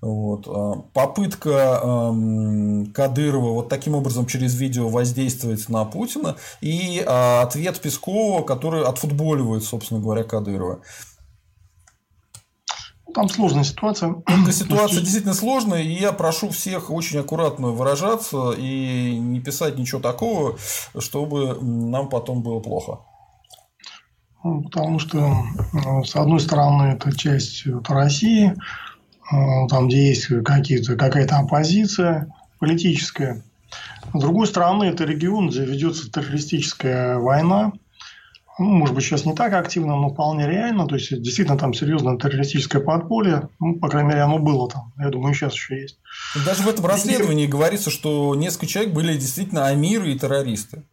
Вот. Попытка эм, Кадырова вот таким образом через видео воздействовать на Путина и ответ Пескова, который отфутболивает, собственно говоря, Кадырова. Там сложная ситуация. Эта ситуация действительно сложная, и я прошу всех очень аккуратно выражаться и не писать ничего такого, чтобы нам потом было плохо. Ну, потому что, ну, с одной стороны, это часть России, э, там, где есть какие-то, какая-то оппозиция политическая. С другой стороны, это регион, где ведется террористическая война, ну, может быть, сейчас не так активно, но вполне реально. То есть, действительно, там серьезное террористическое подполье. Ну, по крайней мере, оно было там. Я думаю, сейчас еще есть. Даже в этом расследовании и... говорится, что несколько человек были действительно амиры и террористы.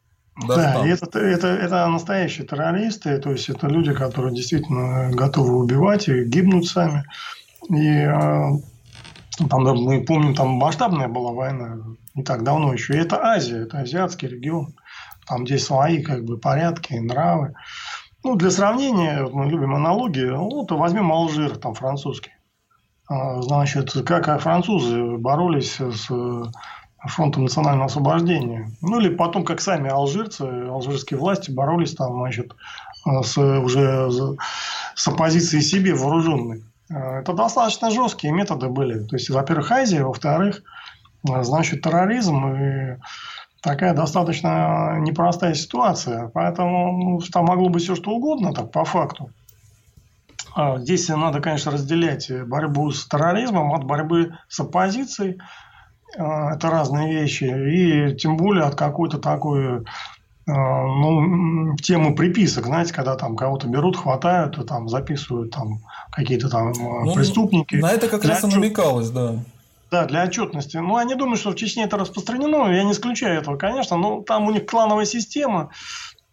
Даже да, и это, это, это настоящие террористы, то есть это люди, которые действительно готовы убивать и гибнуть сами. И э, там, мы помним, там масштабная была война не так давно еще. И это Азия, это азиатский регион. Там здесь свои как бы порядки, нравы. Ну, для сравнения, мы любим аналогии, ну, то возьмем Алжир, там, французский. А, значит, как французы боролись с э, фронтом национального освобождения. Ну, или потом, как сами алжирцы, алжирские власти боролись там, значит, э, с, уже с оппозицией себе вооруженной. Э, это достаточно жесткие методы были. То есть, во-первых, Азия, во-вторых, значит, терроризм и такая достаточно непростая ситуация. Поэтому ну, там могло быть все что угодно, так по факту. А здесь надо, конечно, разделять борьбу с терроризмом от борьбы с оппозицией. А, это разные вещи. И тем более от какой-то такой а, ну, темы приписок, знаете, когда там кого-то берут, хватают, и там записывают там какие-то там ну, преступники. На это как раз и намекалось, да. Да, для отчетности. Ну, они думают, что в Чечне это распространено, я не исключаю этого, конечно, но там у них клановая система,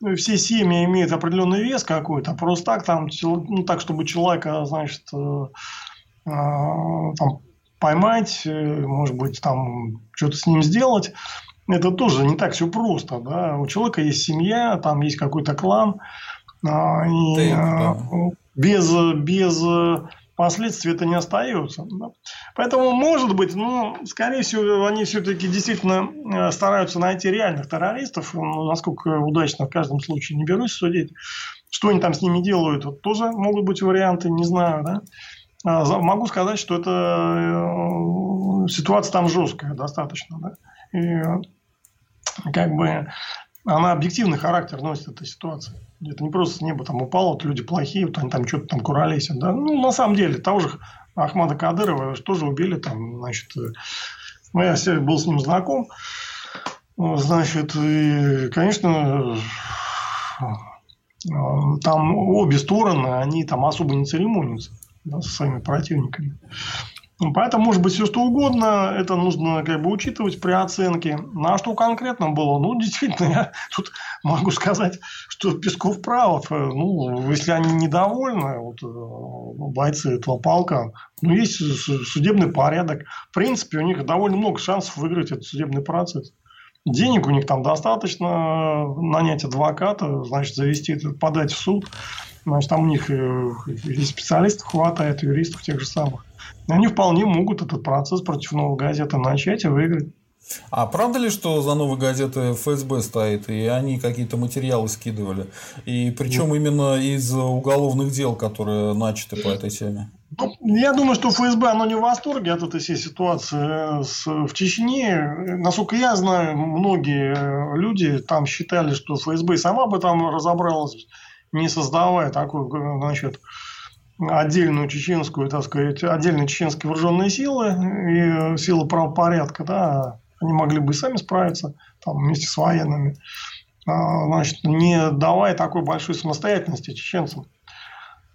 ну, все семьи имеют определенный вес какой-то, а просто так там, ну, так, чтобы человека, значит, э, э, там, поймать, э, может быть, там, что-то с ним сделать, это тоже не так все просто, да, у человека есть семья, там есть какой-то клан, а, и Ты, да. без, без последствий это не остается. Да? Поэтому, может быть, ну, скорее всего, они все-таки действительно э, стараются найти реальных террористов. Ну, насколько удачно в каждом случае не берусь судить. Что они там с ними делают, вот тоже могут быть варианты, не знаю. Да? А, могу сказать, что это э, ситуация там жесткая достаточно. Да? И э, как бы она объективный характер носит эта ситуация. Это не просто с неба там упало, вот люди плохие, вот они там что-то там куролесят. Да? Ну, на самом деле, того же Ахмада Кадырова тоже убили там, значит, ну, я был с ним знаком. Значит, и, конечно, там обе стороны, они там особо не церемонятся да, со своими противниками. Поэтому может быть все что угодно, это нужно как бы учитывать при оценке. На что конкретно было? Ну, действительно, я тут могу сказать, что Песков прав. Ну, если они недовольны, вот, э, бойцы этого полка, ну, есть судебный порядок. В принципе, у них довольно много шансов выиграть этот судебный процесс. Денег у них там достаточно, нанять адвоката, значит, завести, подать в суд. Значит, там у них э, и специалистов хватает, юристов тех же самых они вполне могут этот процесс против новой газеты начать и выиграть. А правда ли, что за новой газетой ФСБ стоит, и они какие-то материалы скидывали? И причем ну, именно из уголовных дел, которые начаты по этой теме? Ну, я думаю, что ФСБ оно не в восторге от этой всей ситуации с, в Чечне. Насколько я знаю, многие люди там считали, что ФСБ сама бы там разобралась не создавая такую, значит, отдельную чеченскую, так сказать, отдельные чеченские вооруженные силы и силы правопорядка, да, они могли бы и сами справиться там, вместе с военными. А, значит, не давая такой большой самостоятельности чеченцам.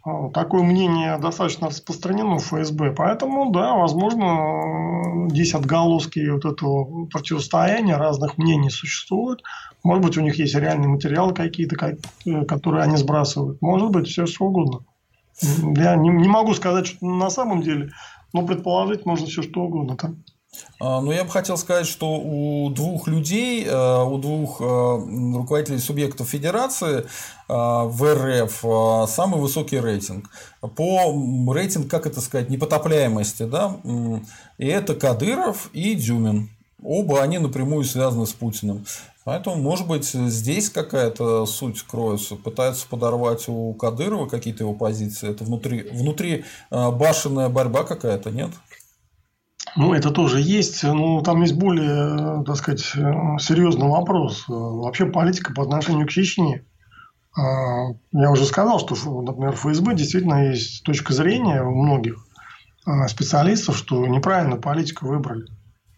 А, такое мнение достаточно распространено в ФСБ. Поэтому, да, возможно, здесь отголоски вот этого противостояния разных мнений существуют. Может быть, у них есть реальные материалы какие-то, которые они сбрасывают. Может быть, все что угодно. Я не, не могу сказать, что на самом деле, но предположить можно все что угодно. Так? А, ну, я бы хотел сказать, что у двух людей, э, у двух э, руководителей субъектов федерации э, в РФ самый высокий рейтинг. По рейтинг, как это сказать, непотопляемости, да, и это Кадыров и Дюмин. Оба они напрямую связаны с Путиным. Поэтому, может быть, здесь какая-то суть кроется. Пытаются подорвать у Кадырова какие-то его позиции. Это внутри, внутри башенная борьба какая-то, нет? Ну, это тоже есть. Ну, там есть более, так сказать, серьезный вопрос. Вообще политика по отношению к Чечне. Я уже сказал, что, например, ФСБ действительно есть точка зрения у многих специалистов, что неправильно политику выбрали.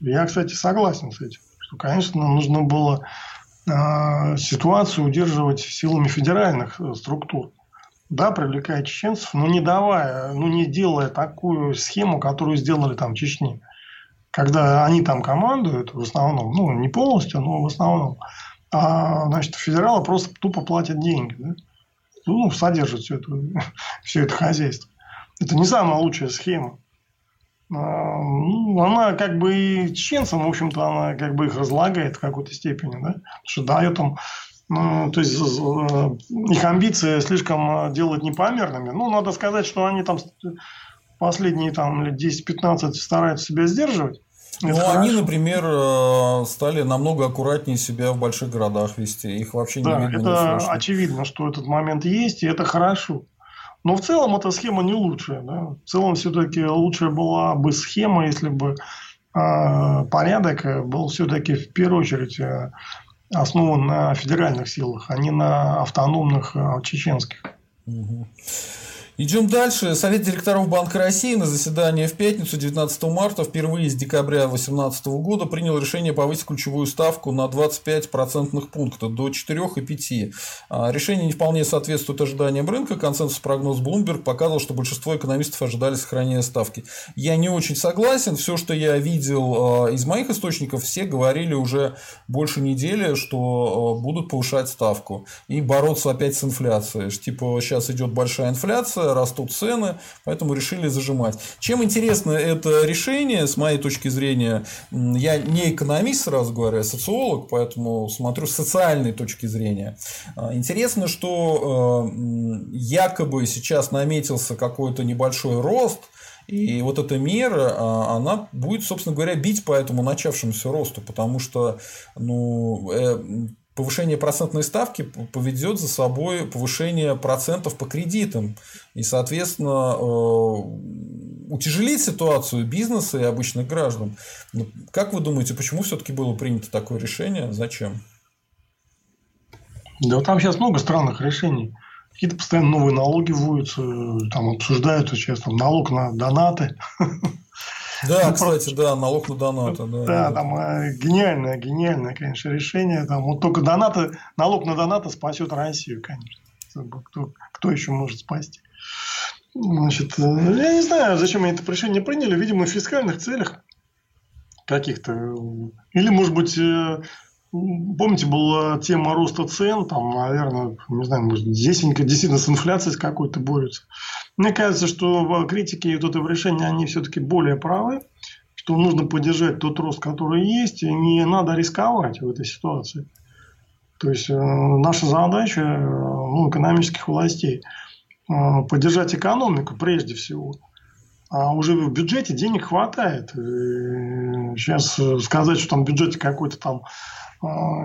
Я, кстати, согласен с этим. Что, конечно, нужно было а, ситуацию удерживать силами федеральных э, структур да, привлекая чеченцев, но не давая, ну не делая такую схему, которую сделали там в Чечне. Когда они там командуют, в основном, ну не полностью, но в основном, а, значит, федералы просто тупо платят деньги, да? ну, содержат все это, все это хозяйство. Это не самая лучшая схема. Ну, она как бы и чеченцам, в общем-то, она как бы их разлагает в какой-то степени, да? Потому что дает им ну, то есть э, их амбиции слишком э, делать непомерными. Ну, надо сказать, что они там последние там лет 10-15 стараются себя сдерживать. Ну, они, например, э, стали намного аккуратнее себя в больших городах вести. Их вообще не да, видно. Это не очевидно, что этот момент есть, и это хорошо. Но в целом эта схема не лучшая. Да? В целом все-таки лучшая была бы схема, если бы э, порядок был все-таки в первую очередь основан на федеральных силах, а не на автономных а, чеченских. Угу. Идем дальше. Совет директоров Банка России на заседании в пятницу 19 марта впервые с декабря 2018 года принял решение повысить ключевую ставку на 25 процентных пунктов до 4,5. А, решение не вполне соответствует ожиданиям рынка. Консенсус прогноз Bloomberg показывал, что большинство экономистов ожидали сохранения ставки. Я не очень согласен. Все, что я видел а, из моих источников, все говорили уже больше недели, что а, будут повышать ставку и бороться опять с инфляцией. Типа сейчас идет большая инфляция, растут цены, поэтому решили зажимать. Чем интересно это решение, с моей точки зрения, я не экономист, сразу говорю, а социолог, поэтому смотрю с социальной точки зрения. А, интересно, что э, якобы сейчас наметился какой-то небольшой рост, и вот эта мера, а, она будет, собственно говоря, бить по этому начавшемуся росту, потому что ну, э, повышение процентной ставки поведет за собой повышение процентов по кредитам. И, соответственно, э, утяжелить ситуацию бизнеса и обычных граждан. Ну, как вы думаете, почему все-таки было принято такое решение? Зачем? Да, там сейчас много странных решений. Какие-то постоянно новые налоги вводятся, там обсуждаются сейчас там налог на донаты. Да, ну, кстати, да, налог на донаты. Да, да, там э, гениальное, гениальное, конечно, решение. Там вот только донаты, налог на донаты спасет Россию, конечно. Кто, кто еще может спасти? Значит, э, я не знаю, зачем они это решение приняли. Видимо, в фискальных целях каких-то. Или, может быть, э, Помните, была тема роста цен, там, наверное, не знаю, может, действительно с инфляцией с какой-то борются. Мне кажется, что критики и вот это решение, они все-таки более правы, что нужно поддержать тот рост, который есть, и не надо рисковать в этой ситуации. То есть, э, наша задача ну, экономических властей э, поддержать экономику прежде всего. А уже в бюджете денег хватает. Сейчас сказать, что там в бюджете какой-то там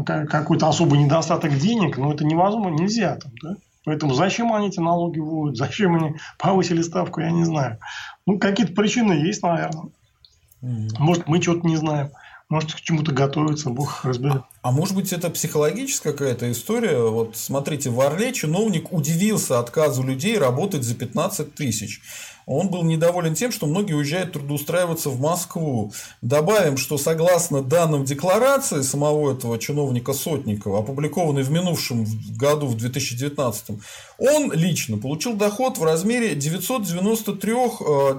какой-то особый недостаток денег, но это невозможно, нельзя там, да? Поэтому зачем они эти налоги вводят, зачем они повысили ставку, я не знаю. Ну, какие-то причины есть, наверное. Может, мы чего-то не знаем. Может, к чему-то готовиться, Бог разберет. А может быть, это психологическая какая-то история? Вот смотрите, в Орле чиновник удивился отказу людей работать за 15 тысяч. Он был недоволен тем, что многие уезжают трудоустраиваться в Москву. Добавим, что согласно данным декларации самого этого чиновника Сотникова, опубликованной в минувшем году, в 2019, он лично получил доход в размере 993,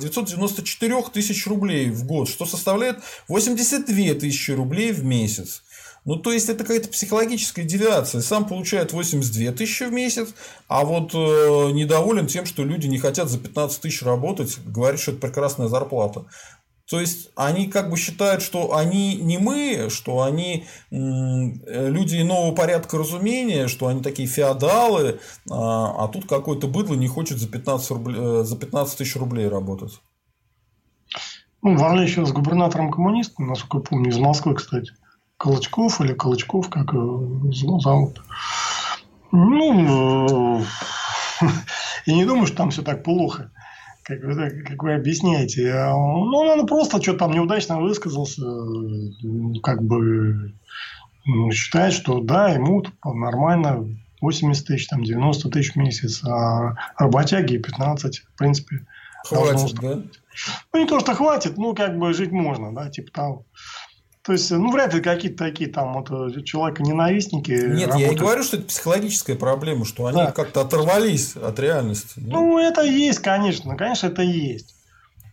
994 тысяч рублей в год, что составляет 82 тысячи рублей в месяц. Ну, то есть, это какая-то психологическая девиация. Сам получает 82 тысячи в месяц, а вот э, недоволен тем, что люди не хотят за 15 тысяч работать, говорит, что это прекрасная зарплата. То есть, они как бы считают, что они не мы, что они люди иного порядка разумения, что они такие феодалы, а, а тут какой-то быдло не хочет за 15, рублей, э, за 15 тысяч рублей работать. Ну, Варлей сейчас губернатором коммунистом, насколько я помню, из Москвы, кстати. Колочков или Колочков, как его зовут. Ну, я не думаю, что там все так плохо, как вы, как вы объясняете. Ну, он просто что-то там неудачно высказался, как бы ну, считает, что да, ему нормально 80 тысяч, там 90 тысяч в месяц, а работяги 15, в принципе. Хватит, да? Ну, не то, что хватит, ну, как бы жить можно, да, типа того. То есть, ну, вряд ли какие-то такие там вот э, человека-ненавистники. Нет, работают. я и говорю, что это психологическая проблема, что они да. как-то оторвались от реальности. Ну, это есть, конечно. Конечно, это есть.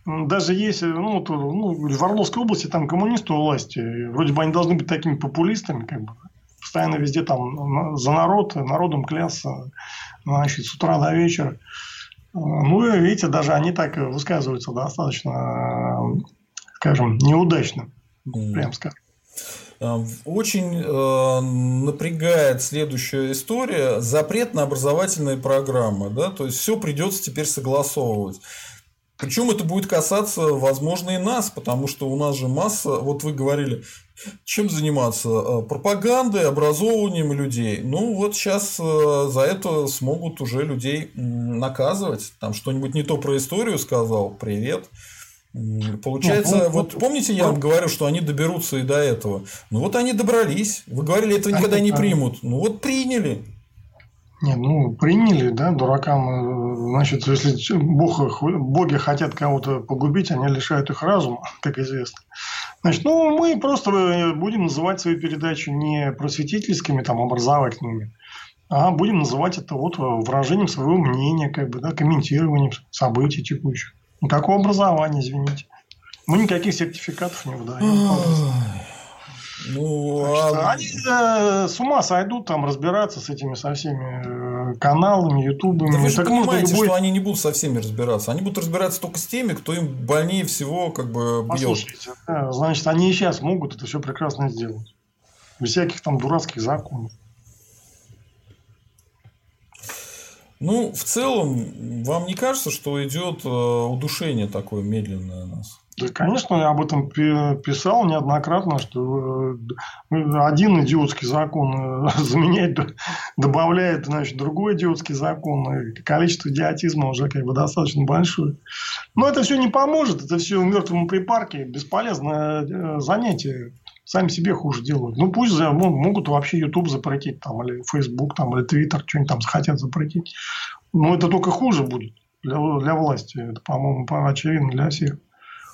Даже есть, э, ну, то, ну, в Орловской области там коммунисты у власти. Вроде бы они должны быть такими популистами, как бы. Постоянно везде там за народ, народом клясться, значит, с утра до вечера. Ну, и видите, даже они так высказываются достаточно, скажем, неудачно. Прям скажем. А, очень э, напрягает следующая история запрет на образовательные программы, да, то есть все придется теперь согласовывать. Причем это будет касаться, возможно, и нас, потому что у нас же масса, вот вы говорили, чем заниматься? Э, пропагандой, образованием людей. Ну, вот сейчас за это смогут уже людей наказывать. Там что-нибудь не то про историю сказал, привет. Получается, ну, вот, вот помните, я вам говорю, что они доберутся и до этого. Ну вот они добрались. Вы говорили, этого никогда не примут. Ну вот приняли. Нет, ну приняли, да, дуракам. Э, значит, если бог, боги хотят кого-то погубить, они лишают их разума, как известно. Значит, ну мы просто э, будем называть свои передачи не просветительскими, там, образовательными, а будем называть это вот выражением своего мнения, как бы, да, комментированием событий текущих. Никакого образования, извините. Мы никаких сертификатов не выдаем. Ну, а... Они э, с ума сойдут там разбираться с этими со всеми э, каналами, ютубами. Да вы же так понимаете, любой... что они не будут со всеми разбираться. Они будут разбираться только с теми, кто им больнее всего как бы бьет. Послушайте, да, значит, они и сейчас могут это все прекрасно сделать. Без всяких там дурацких законов. Ну, в целом, вам не кажется, что идет э, удушение такое медленное у нас? Да, конечно, я об этом писал неоднократно, что э, один идиотский закон э, заменяет, добавляет значит, другой идиотский закон, и количество идиотизма уже как бы достаточно большое. Но это все не поможет, это все в мертвом припарке, бесполезное занятие сами себе хуже делают. Ну, пусть за, могут вообще YouTube запретить, там, или Facebook, там, или Twitter, что-нибудь там захотят запретить. Но это только хуже будет для, для власти. Это, по-моему, очевидно для всех.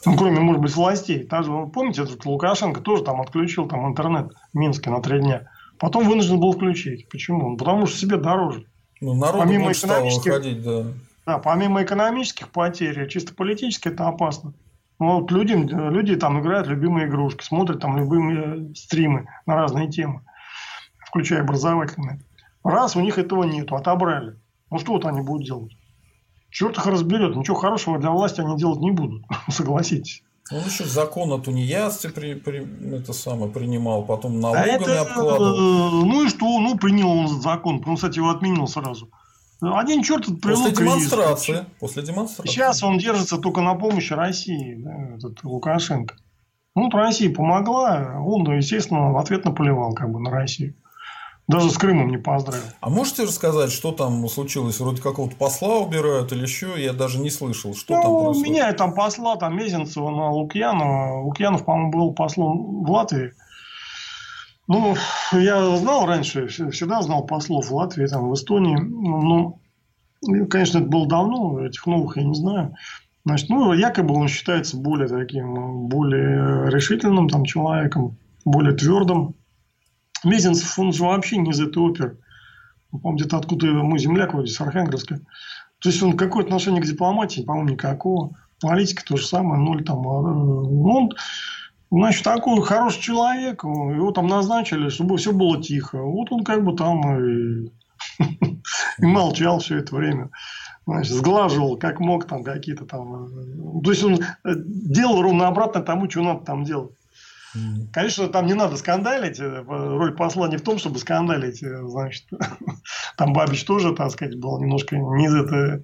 Ну, кроме, может быть, властей. Даже, помните, этот Лукашенко тоже там отключил там, интернет в Минске на три дня. Потом вынужден был включить. Почему? Потому что себе дороже. Ну, народ помимо экономических, выходить, да. Да, помимо экономических потерь, чисто политически это опасно. Ну, вот люди, люди там играют любимые игрушки, смотрят там любые стримы на разные темы, включая образовательные. Раз у них этого нету, отобрали. Ну что вот они будут делать? Черт их разберет. Ничего хорошего для власти они делать не будут. Согласитесь. Он еще закон о тунеядстве при, при, это самое, принимал, потом налогами а это, обкладывал. Э, ну и что? Ну, принял он закон. Он, кстати, его отменил сразу. Один черт привел После демонстрации. После демонстрации. Сейчас он держится только на помощи России, да, этот Лукашенко. Ну, вот Россия помогла, он, естественно, в ответ наплевал как бы на Россию. Даже с Крымом не поздравил. А можете рассказать, что там случилось? Вроде какого-то посла убирают или еще? Я даже не слышал, что ну, там происходит. Меняют там посла, там Мезенцева на Лукьянова. Лукьянов, по-моему, был послом в Латвии. Ну, я знал раньше, всегда знал послов в Латвии, там, в Эстонии. Ну, конечно, это было давно, этих новых я не знаю. Значит, ну, якобы он считается более таким, более решительным там человеком, более твердым. Мезенцев, он же вообще не из этой оперы. По-моему, где-то откуда мой земляк, вроде с Архангельска. То есть, он какое отношение к дипломатии, по-моему, никакого. Политика то же самое, ноль там. А, он, значит, такой хороший человек, его там назначили, чтобы все было тихо. Вот он как бы там и, и молчал все это время. Значит, сглаживал как мог там какие-то там. Э, то есть, он э, делал ровно обратно тому, что надо там делать. Конечно, там не надо скандалить. Э, роль посла не в том, чтобы скандалить. Значит, там Бабич тоже, так сказать, был немножко не это,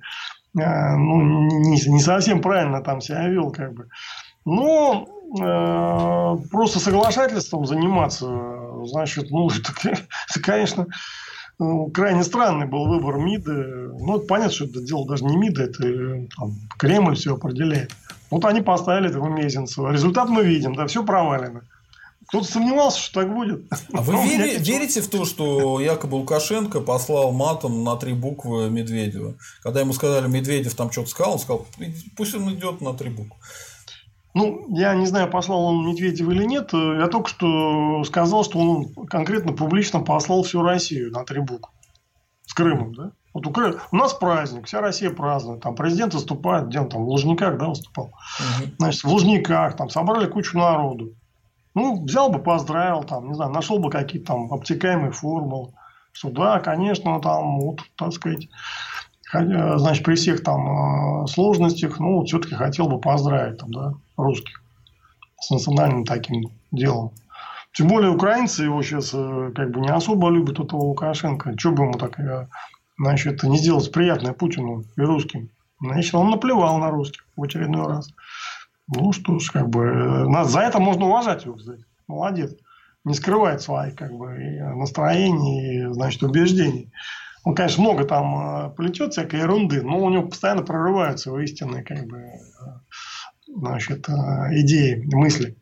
ну, не, не совсем правильно там себя вел, как бы. Но просто соглашательством заниматься, значит, ну, это, это конечно, крайне странный был выбор МИДа. Ну, это понятно, что это дело даже не МИДа, это там, Кремль все определяет. Вот они поставили этого Мезенцева. Результат мы видим, да, все провалено. Кто-то сомневался, что так будет. А вы вери, верите в то, что якобы Лукашенко послал матом на три буквы Медведева? Когда ему сказали, Медведев там что-то сказал, он сказал, пусть он идет на три буквы. Ну, я не знаю, послал он Медведева или нет. Я только что сказал, что он конкретно публично послал всю Россию на три буквы. С Крымом, да? Вот у, Крым... у нас праздник, вся Россия празднует. Там президент выступает, где он там, в Лужниках, да, выступал. Угу. Значит, в Лужниках там собрали кучу народу. Ну, взял бы, поздравил, там, не знаю, нашел бы какие-то там обтекаемые формулы. Что да, конечно, там, вот, так сказать, значит, при всех там э, сложностях, ну, все-таки хотел бы поздравить там, да, русских с национальным таким делом. Тем более украинцы его сейчас э, как бы не особо любят этого Лукашенко. Что бы ему так э, значит, не сделать приятное Путину и русским. Значит, он наплевал на русских в очередной раз. Ну что ж, как бы, нас за это можно уважать его, кстати. Молодец. Не скрывает своих, как бы, настроений и, значит, убеждений. Он, конечно, много там э, плетет всякой ерунды, но у него постоянно прорываются его истинные, как бы, э, значит, э, идеи, мысли.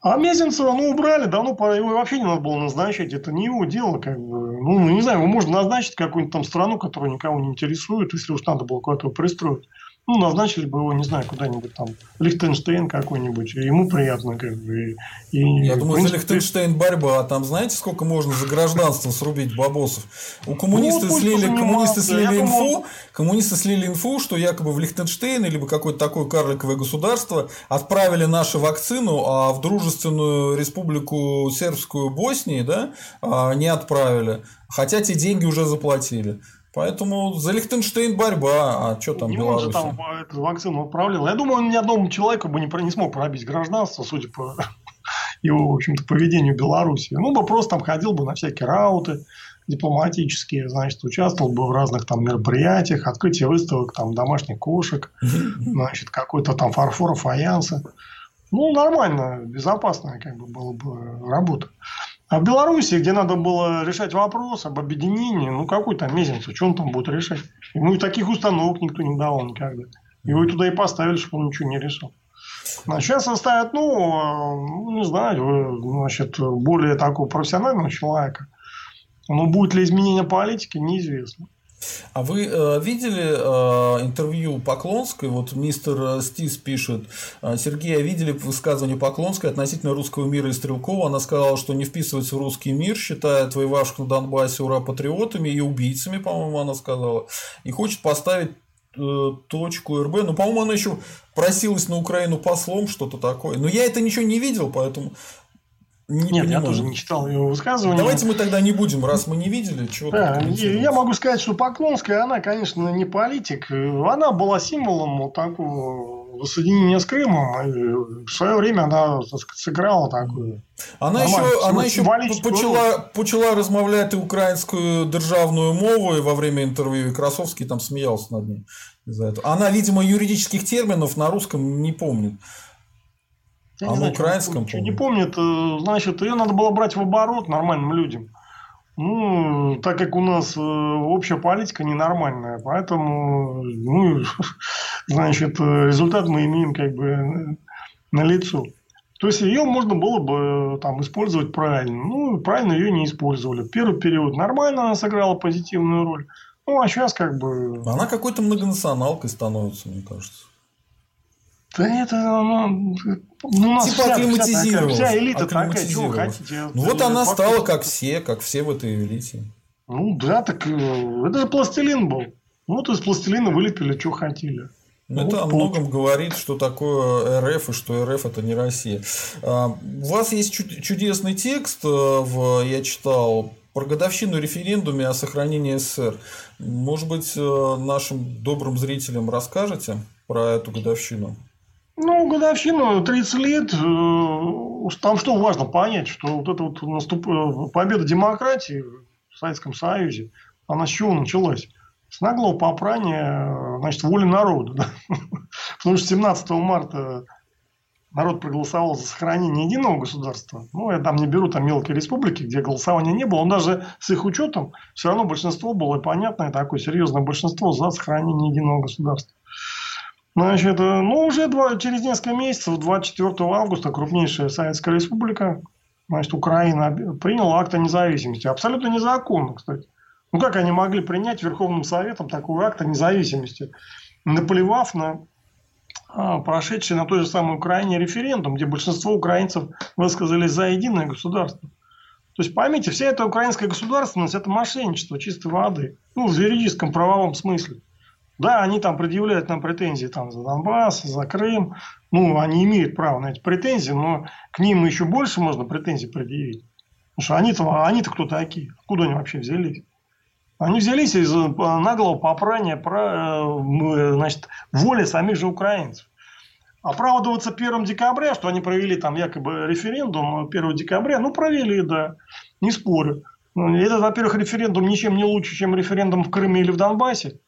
А Мезенцева, ну, убрали, давно пора, его вообще не надо было назначать, это не его дело, как бы. Ну, не знаю, его можно назначить какую-нибудь там страну, которая никого не интересует, если уж надо было куда-то пристроить. Ну, назначили бы его, не знаю, куда-нибудь там, Лихтенштейн какой-нибудь, ему приятно, как бы. И, Я думаю, принципе... за Лихтенштейн борьба, а там знаете, сколько можно за гражданство срубить бабосов? У коммунистов ну, слили, коммунисты слили инфу, думал... коммунисты слили инфу, что якобы в Лихтенштейн, либо какое-то такое карликовое государство отправили нашу вакцину, а в дружественную республику сербскую Боснии, да, а, не отправили. Хотя те деньги уже заплатили. Поэтому за Лихтенштейн борьба, а что там не Беларусь? там эту вакцину отправлял. Я думаю, он ни одному человеку бы не, не смог пробить гражданство, судя по его, в общем-то, поведению в Беларуси. Ну, бы просто там ходил бы на всякие рауты дипломатические, значит, участвовал бы в разных там мероприятиях, открытие выставок там домашних кошек, значит, какой-то там фарфор, фаянса. Ну, нормально, безопасная как бы была бы работа. А в Беларуси, где надо было решать вопрос об объединении, ну какой там Мезенцев, что он там будет решать? Ему и таких установок никто не давал никогда. Его и туда и поставили, чтобы он ничего не решил. А сейчас оставят, ну, не знаю, значит, более такого профессионального человека. Но будет ли изменение политики, неизвестно. А вы э, видели э, интервью Поклонской? Вот мистер Стис пишет, «Э, Сергей, а видели высказывание Поклонской относительно русского мира и Стрелкова? Она сказала, что не вписывается в русский мир, считает воевавших на Донбассе ура патриотами и убийцами, по-моему, она сказала, и хочет поставить э, точку РБ. Ну, по-моему, она еще просилась на Украину послом, что-то такое. Но я это ничего не видел, поэтому не Нет, понимаю. я тоже не читал его высказывания. Давайте мы тогда не будем, раз мы не видели, чего да, Я могу сказать, что Поклонская, она, конечно, не политик. Она была символом вот такого воссоединения с Крымом. И в свое время она сыграла такую. Она еще, она еще почала, почала размовляти українською державною мовою во время интервью, и Красовский там смеялся над ней из-за этого. Она, видимо, юридических терминов на русском не помнит. Я а не на знаю, украинском? Что, не помнит, э, значит, ее надо было брать в оборот нормальным людям. Ну, так как у нас э, общая политика ненормальная, поэтому, ну, значит, результат мы имеем как бы на лицо. То есть ее можно было бы там использовать правильно. Ну, правильно ее не использовали. Первый период нормально она сыграла позитивную роль. Ну, а сейчас как бы... Она какой-то многонационалкой становится, мне кажется. Да это, ну, ну, у нас типа вся, акклиматизировалась. Вся, вся элита такая, чего хотите? Ну, вот она стала как все, как все в этой элите. Ну, да, так э, это же пластилин был. Вот из пластилина вылепили, что хотели. Ну, это о многом говорит, что такое РФ и что РФ это не Россия. А, у вас есть чудесный текст, э, в, я читал, про годовщину референдуме о сохранении СССР. Может быть, э, нашим добрым зрителям расскажете про эту годовщину? Ну, годовщину 30 лет. Э, там что важно понять, что вот эта вот наступ... Э, победа демократии в Советском Союзе, она с чего началась? С наглого попрания, значит, воли народа. Да? Потому что 17 марта народ проголосовал за сохранение единого государства. Ну, я там не беру там мелкие республики, где голосования не было. Он даже с их учетом все равно большинство было, и понятное такое серьезное большинство за сохранение единого государства. Значит, э, ну, уже два, через несколько месяцев, 24 августа, крупнейшая Советская Республика, значит, Украина приняла акт о независимости. Абсолютно незаконно, кстати. Ну, как они могли принять Верховным Советом такой акт о независимости, наплевав на а, прошедший на той же самой Украине референдум, где большинство украинцев высказались за единое государство. То есть, поймите, вся эта украинская государственность – это мошенничество чистой воды. Ну, в юридическом правовом смысле. Да, они там предъявляют нам претензии там, за Донбасс, за Крым. Ну, они имеют право на эти претензии, но к ним еще больше можно претензий предъявить. Потому что они-то, они-то кто такие? Откуда они вообще взялись? Они взялись из э, наглого попрания э, значит, воли самих же украинцев. Оправдываться 1 декабря, что они провели там якобы референдум 1 декабря, ну, провели, да, не спорю. Ну, это, во-первых, референдум ничем не лучше, чем референдум в Крыме или в Донбассе.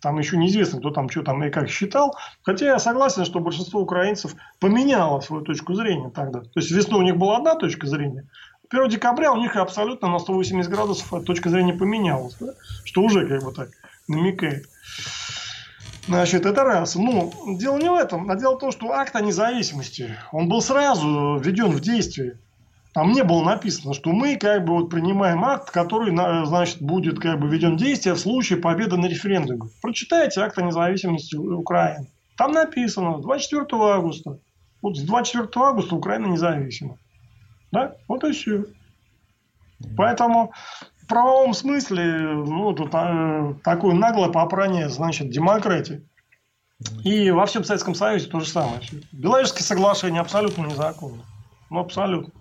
Там еще неизвестно, кто там что там и как считал. Хотя я согласен, что большинство украинцев поменяло свою точку зрения тогда. То есть весной у них была одна точка зрения. 1 декабря у них абсолютно на 180 градусов точка зрения поменялась. Да? Что уже как бы так намекает. Значит, это раз. Ну, дело не в этом, а дело в том, что акт о независимости, он был сразу введен в действие. Там не было написано, что мы как бы вот принимаем акт, который, значит, будет как бы введен в действие в случае победы на референдуме. Прочитайте акт о независимости Украины. Там написано 24 августа. Вот с 24 августа Украина независима. Да? Вот и все. Поэтому в правовом смысле ну, тут а, такое наглое попрание, значит, демократии. И во всем Советском Союзе то же самое. Белорусские соглашения абсолютно незаконны. Ну, абсолютно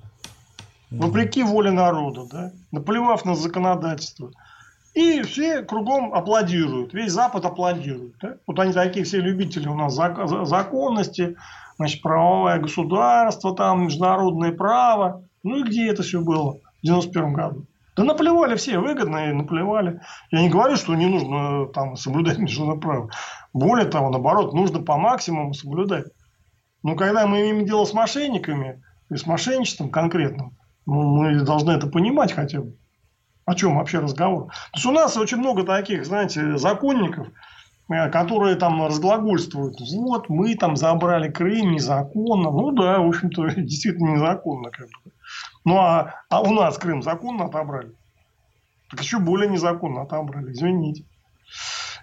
вопреки воле народа, да, наплевав на законодательство. И все кругом аплодируют, весь Запад аплодирует. Да? Вот они такие все любители у нас законности, значит, правовое государство, там, международное право. Ну и где это все было в 91 году? Да наплевали все, выгодно и наплевали. Я не говорю, что не нужно там соблюдать международное право. Более того, наоборот, нужно по максимуму соблюдать. Но когда мы имеем дело с мошенниками, и с мошенничеством конкретным, мы должны это понимать хотя бы. О чем вообще разговор? То есть у нас очень много таких, знаете, законников, э, которые там разглагольствуют. Вот, мы там забрали Крым незаконно. Ну да, в общем-то, действительно незаконно. Как бы. Ну а, а у нас Крым законно отобрали. Так еще более незаконно отобрали, извините.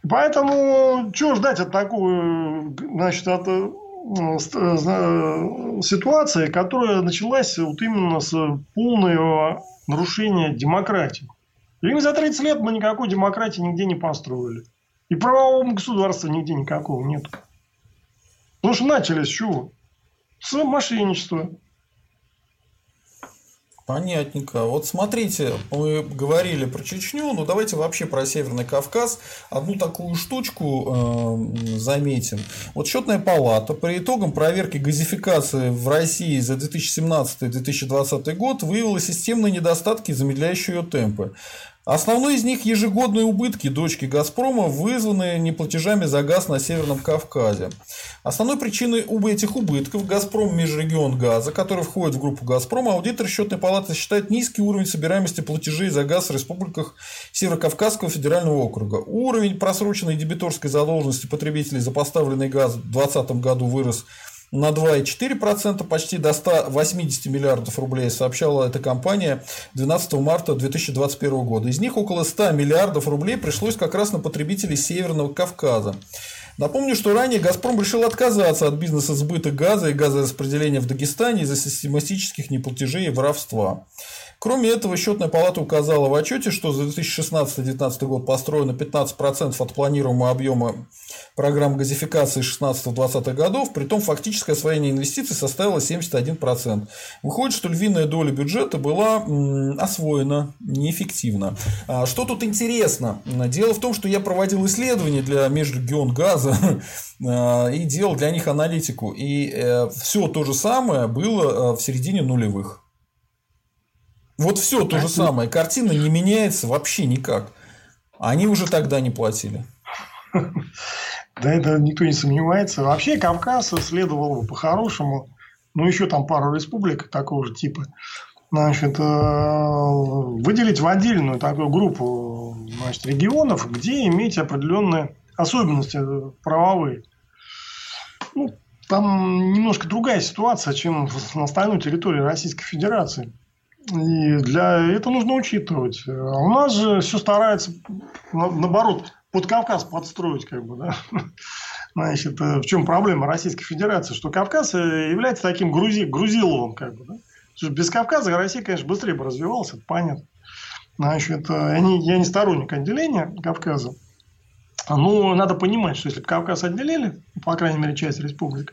Поэтому, что ждать от такого, значит, от Э, э, ситуация, которая началась вот именно с полного нарушения демократии. И за 30 лет мы никакой демократии нигде не построили. И правового государства нигде никакого нет. Потому что начали с чего? С мошенничества. Понятненько. Вот смотрите, мы говорили про Чечню, но давайте вообще про Северный Кавказ. Одну такую штучку э, заметим. Вот счетная палата по итогам проверки газификации в России за 2017-2020 год выявила системные недостатки, замедляющие ее темпы. Основной из них ежегодные убытки дочки «Газпрома», вызванные неплатежами за газ на Северном Кавказе. Основной причиной этих убытков «Газпром» Межрегион газа, который входит в группу «Газпрома», аудитор счетной палаты считает низкий уровень собираемости платежей за газ в республиках Северокавказского федерального округа. Уровень просроченной дебиторской задолженности потребителей за поставленный газ в 2020 году вырос на 2,4%, почти до 180 миллиардов рублей, сообщала эта компания 12 марта 2021 года. Из них около 100 миллиардов рублей пришлось как раз на потребителей Северного Кавказа. Напомню, что ранее «Газпром» решил отказаться от бизнеса сбыта газа и газораспределения в Дагестане из-за систематических неплатежей и воровства. Кроме этого, счетная палата указала в отчете, что за 2016-2019 год построено 15% от планируемого объема программ газификации 16-20 годов, при том фактическое освоение инвестиций составило 71%. Выходит, что львиная доля бюджета была освоена неэффективно. А что тут интересно? Дело в том, что я проводил исследования для межрегион газа а, и делал для них аналитику. И э, все то же самое было э, в середине нулевых. Вот все то же самое. Картина не меняется вообще никак. Они уже тогда не платили. Да, это никто не сомневается. Вообще Кавказ следовало бы по-хорошему, ну, еще там пару республик такого же типа, значит, э, выделить в отдельную такую группу значит, регионов, где иметь определенные особенности правовые. Ну, там немножко другая ситуация, чем на остальной территории Российской Федерации. И для этого нужно учитывать. А у нас же все старается, наоборот, под Кавказ подстроить, как бы, да. Значит, э, в чем проблема Российской Федерации? Что Кавказ э, является таким грузи, грузиловым, как бы, да. Без Кавказа Россия, конечно, быстрее бы развивалась, это понятно. Значит, э, я не, я не сторонник отделения Кавказа. Но надо понимать, что если бы Кавказ отделили, по крайней мере, часть республик,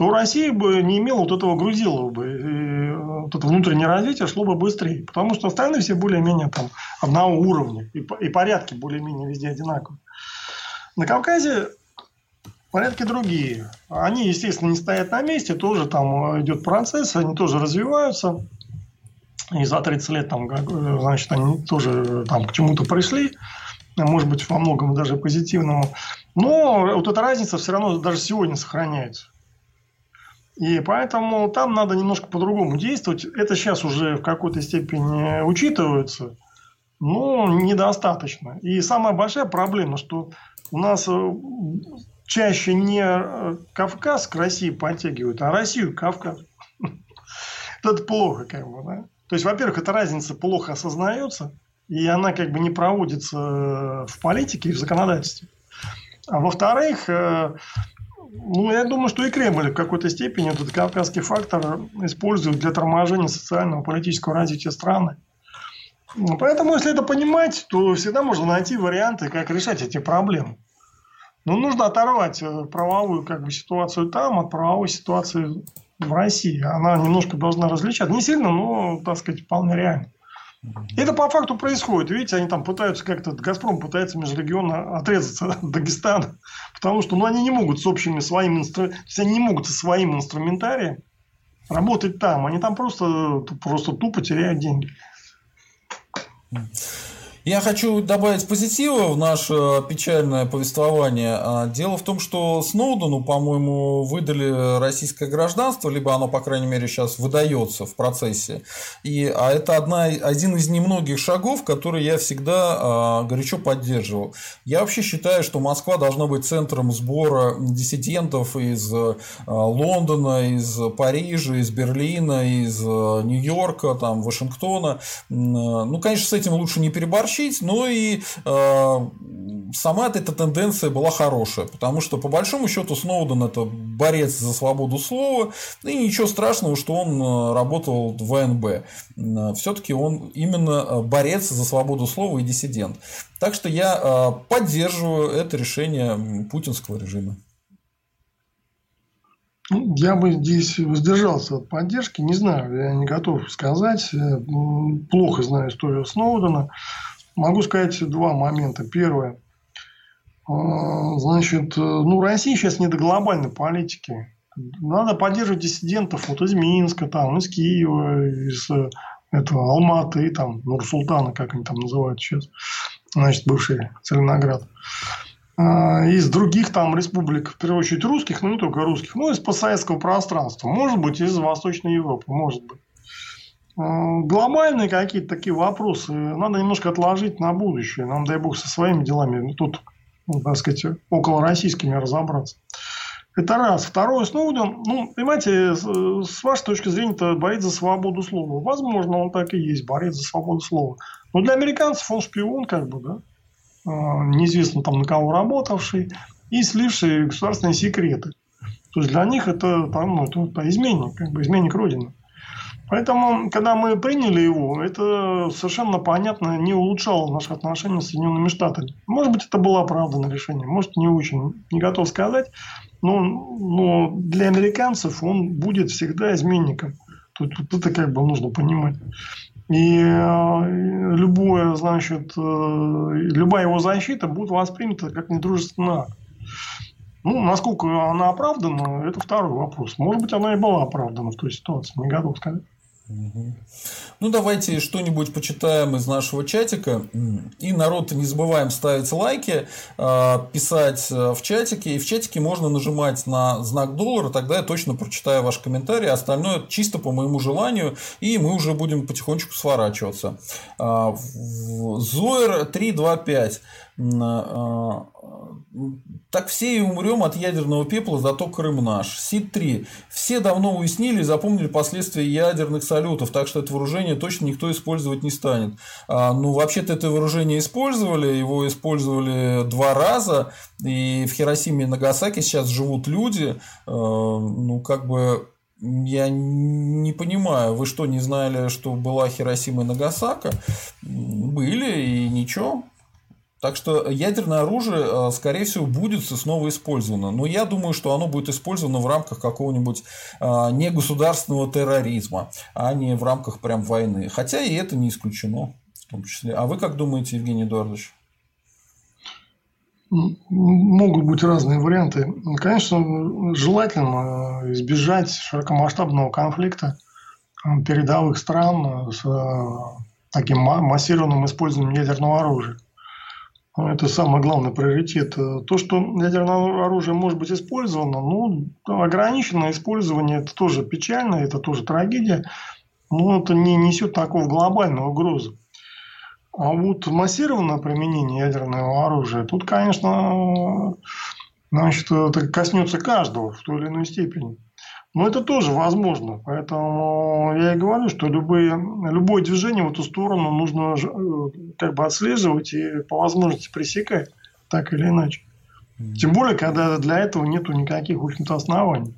то Россия бы не имела вот этого грузилова бы. И вот это внутреннее развитие шло бы быстрее. Потому что остальные все более-менее там одного уровня. И, и порядки более-менее везде одинаковые. На Кавказе порядки другие. Они, естественно, не стоят на месте. Тоже там идет процесс. Они тоже развиваются. И за 30 лет там, значит, они тоже там к чему-то пришли. Может быть, во многом даже позитивному. Но вот эта разница все равно даже сегодня сохраняется. И поэтому там надо немножко по-другому действовать. Это сейчас уже в какой-то степени учитывается, но недостаточно. И самая большая проблема, что у нас э, чаще не э, Кавказ к России подтягивают, а Россию к Кавказу. Это плохо, как бы, да? То есть, во-первых, эта разница плохо осознается, и она как бы не проводится э, в политике и в законодательстве. А во-вторых, ну, я думаю, что и Кремль в какой-то степени этот кавказский фактор использует для торможения социального политического развития страны. Ну, поэтому, если это понимать, то всегда можно найти варианты, как решать эти проблемы. Но нужно оторвать э, правовую как бы, ситуацию там от правовой ситуации в России. Она немножко должна различаться. Не сильно, но, так сказать, вполне реально. Это по факту происходит. Видите, они там пытаются как-то, Газпром пытается межрегионно отрезаться от Дагестана, потому что ну, они не могут с общими своими инструментами, они не могут со своим инструментарием работать там. Они там просто, просто тупо теряют деньги. Я хочу добавить позитива в наше печальное повествование. А, дело в том, что Сноудену, по-моему, выдали российское гражданство, либо оно, по крайней мере, сейчас выдается в процессе. И, а это одна, один из немногих шагов, которые я всегда а, горячо поддерживал. Я вообще считаю, что Москва должна быть центром сбора диссидентов из а, Лондона, из Парижа, из Берлина, из Нью-Йорка, там, Вашингтона. Ну, конечно, с этим лучше не переборщить тащить, но и э, сама эта тенденция была хорошая, потому что по большому счету Сноуден это борец за свободу слова, и ничего страшного, что он э, работал в ВНБ. Э, Все-таки он именно э, борец за свободу слова и диссидент. Так что я поддерживаю это решение путинского режима. Ну, я бы здесь воздержался от поддержки. Не знаю, я не готов сказать. Плохо знаю историю Сноудена. Могу сказать два момента. Первое. А, значит, ну, Россия сейчас не до глобальной политики. Надо поддерживать диссидентов вот из Минска, там, из Киева, из этого Алматы, там, Нур-Султана, как они там называют сейчас, значит, бывший Целиноград. А, из других там республик, в первую очередь русских, но не только русских, ну, из постсоветского пространства. Может быть, из Восточной Европы, может быть. Глобальные какие-то такие вопросы надо немножко отложить на будущее. Нам, дай бог, со своими делами тут, ну, так сказать, около российскими разобраться. Это раз. Второе, Сноуден, ну, понимаете, с вашей точки зрения, это борец за свободу слова. Возможно, он так и есть, борец за свободу слова. Но для американцев он шпион, как бы, да. А, неизвестно там на кого работавший и сливший государственные секреты. То есть для них это, там, ну, это, это изменник, как бы изменник Родины. Поэтому, когда мы приняли его, это совершенно понятно не улучшало наши отношения с Соединенными Штатами. Может быть, это было оправданное решение, может, не очень, не готов сказать. Но, но для американцев он будет всегда изменником. Тут, тут это как бы нужно понимать. И э, любое, значит, э, любая его защита будет воспринята как недружественный акт. Ну, насколько она оправдана, это второй вопрос. Может быть, она и была оправдана в той ситуации, не готов сказать. Ну, давайте что-нибудь почитаем из нашего чатика. И народ, не забываем ставить лайки, а, писать э, в чатике. И в чатике можно нажимать на знак доллара, тогда я точно прочитаю ваш комментарий. Остальное чисто по моему желанию, и мы уже будем потихонечку сворачиваться. А, Зоер 325 так все и умрем от ядерного пепла, зато Крым наш. СИД-3. Все давно уяснили и запомнили последствия ядерных салютов, так что это вооружение точно никто использовать не станет. А, ну, вообще-то это вооружение использовали, его использовали два раза, и в Хиросиме и Нагасаки сейчас живут люди, а, ну, как бы я не понимаю, вы что, не знали, что была Хиросима и Нагасака? Были, и ничего. Так что ядерное оружие, э, скорее всего, будет снова использовано. Но я думаю, что оно будет использовано в рамках какого-нибудь э, негосударственного терроризма, а не в рамках прям войны. Хотя и это не исключено в том числе. А вы как думаете, Евгений Эдуардович? Могут быть разные варианты. Конечно, желательно избежать широкомасштабного конфликта передовых стран с э, таким массированным использованием ядерного оружия. Это самый главный приоритет. То, что ядерное оружие может быть использовано, ну, ограниченное использование, это тоже печально, это тоже трагедия, но это не несет такого глобального угрозы. А вот массированное применение ядерного оружия, тут, конечно, значит, это коснется каждого в той или иной степени. Но это тоже возможно. Поэтому я и говорю, что любые, любое движение в эту сторону нужно э, как бы отслеживать и по возможности пресекать, так или иначе. Тем более, когда для этого нет никаких, в общем-то, оснований.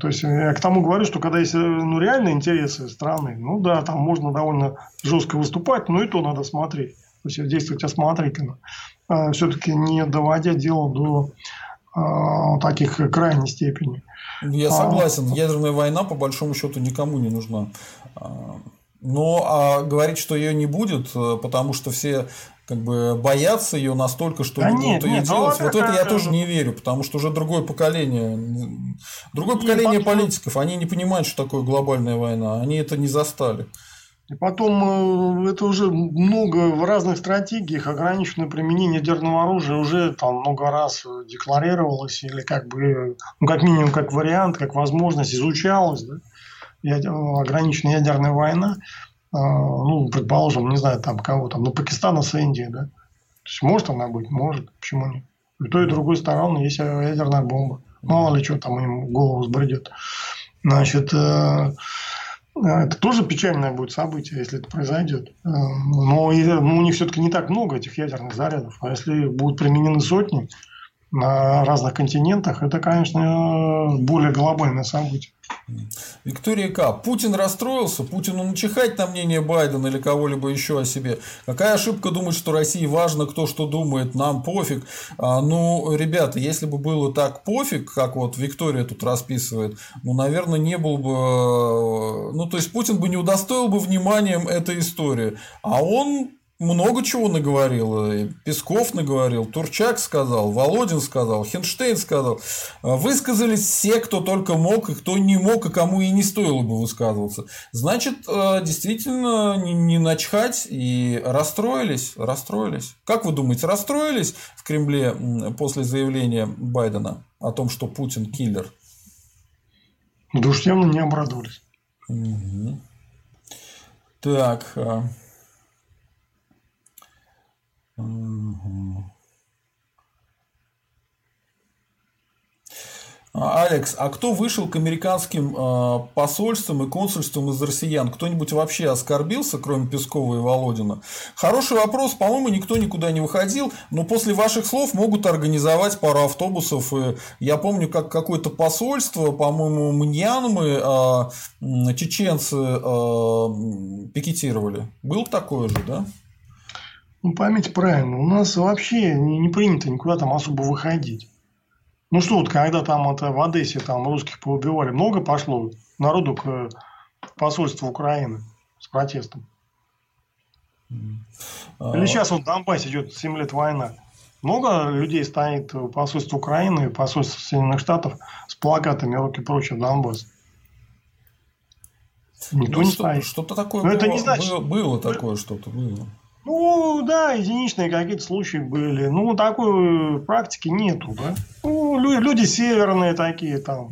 То есть, я к тому говорю, что когда есть э, ну, реальные интересы страны, ну да, там можно довольно жестко выступать, но и то надо смотреть. То есть, действовать осмотрительно. А, все-таки не доводя дело до а, таких крайней степени. Я а, согласен, ядерная война по большому счету никому не нужна. А, но а говорить, что ее не будет, э, потому что все как бы боятся ее настолько, что да нет, будут ее нет, ну делать. Вот это я тоже не верю, потому что уже другое поколение, другое поколение политиков, они не понимают, что такое глобальная война, они это не застали. И потом э, это уже много в разных стратегиях ограниченное применение ядерного оружия уже там много раз декларировалось или как бы, ну, как минимум, как вариант, как возможность изучалась, да? ограниченная ядерная война, а, ну, предположим, не знаю, там кого там, ну, Пакистана с Индией, да? То есть, может она быть, может, почему нет? И той, и другой стороны есть ядерная бомба. Мало ли что там им в голову сбредет. Значит, э, это тоже печальное будет событие, если это произойдет. Э, но ну, у них все-таки не так много этих ядерных зарядов. А если будут применены сотни на разных континентах, это, конечно, более глобальное событие. Виктория К. Путин расстроился, Путину начихать на мнение Байдена или кого-либо еще о себе. Какая ошибка думать, что России важно, кто что думает, нам пофиг. А, ну, ребята, если бы было так пофиг, как вот Виктория тут расписывает, ну, наверное, не был бы... Ну, то есть, Путин бы не удостоил бы вниманием этой истории. А он много чего наговорил. Песков наговорил, Турчак сказал, Володин сказал, Хенштейн сказал. А, высказались все, кто только мог, и кто не мог, и кому и не стоило бы высказываться. Значит, а, действительно, не начхать и расстроились. Расстроились. Как вы думаете, расстроились в Кремле после заявления Байдена о том, что Путин киллер? Да уж явно не обрадовались. Угу. Так. А, А, Алекс, а кто вышел к американским э, посольствам и консульствам из россиян? Кто-нибудь вообще оскорбился, кроме Пескова и Володина? Хороший вопрос. По-моему, никто никуда не выходил, но после ваших слов могут организовать пару автобусов. И я помню, как какое-то посольство, по-моему, Мьянмы, э, чеченцы пикетировали. Был такое же, да? Ну, поймите правильно, у нас вообще не, не принято никуда там особо выходить. Ну что, вот когда там это в Одессе там русских поубивали, много пошло народу к посольству Украины с протестом? Или сейчас вот в Донбассе идет 7 лет война. Много людей стоит в посольстве Украины, посольство Соединенных Штатов с плакатами «Руки прочь от Донбасса». Никто ну, не что, стоит. Что-то такое Но было, это не значит... было, было такое что-то, было. Ну, да, единичные какие-то случаи были. Ну, такой практики нету, да. Ну, люди, люди северные такие там,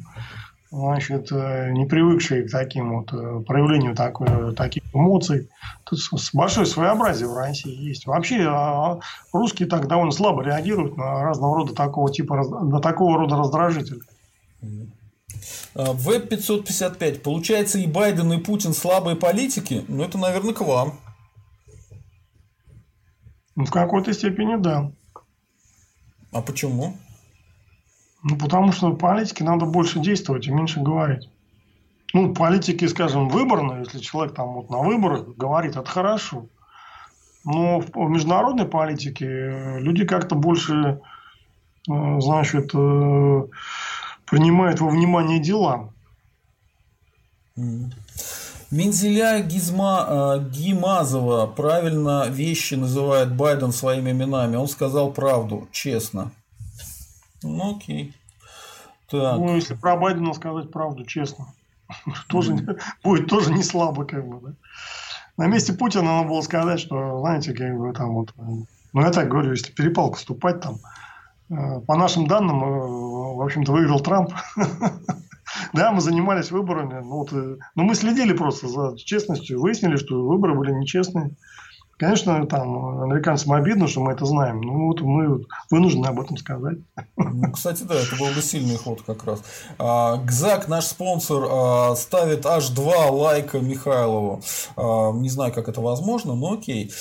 значит, э, не привыкшие к таким вот э, проявлению такой, таких эмоций. Тут большое своеобразие в России есть. Вообще, а, русские так довольно слабо реагируют на разного рода такого типа, на такого рода раздражители. Веб 555. Получается, и Байден, и Путин слабые политики? Ну, это, наверное, к вам. Ну, в какой-то степени да. А почему? Ну, потому что в политике надо больше действовать и меньше говорить. Ну, политики, скажем, выборные, если человек там вот на выборах говорит, это хорошо. Но в международной политике люди как-то больше, э, значит, э, принимают во внимание дела. Мензеля Гизма, э, Гимазова правильно вещи называет Байден своими именами. Он сказал правду, честно. Ну, окей. Так. Ну, если про Байдена сказать правду, честно, тоже будет тоже не слабо, как бы, да. На месте Путина надо было сказать, что, знаете, как бы там вот, ну, я так говорю, если перепалку вступать там, э, по нашим данным, э, в общем-то, выиграл Трамп. Да, мы занимались выборами. Ну, вот, э, но мы следили просто за честностью. Выяснили, что выборы были нечестные. Конечно, там американцам обидно, что мы это знаем. Но вот мы вынуждены об этом сказать. Ну, кстати, да, это был бы сильный ход как раз. А, ГЗАК, наш спонсор, а, ставит аж два лайка Михайлову. А, не знаю, как это возможно, но окей.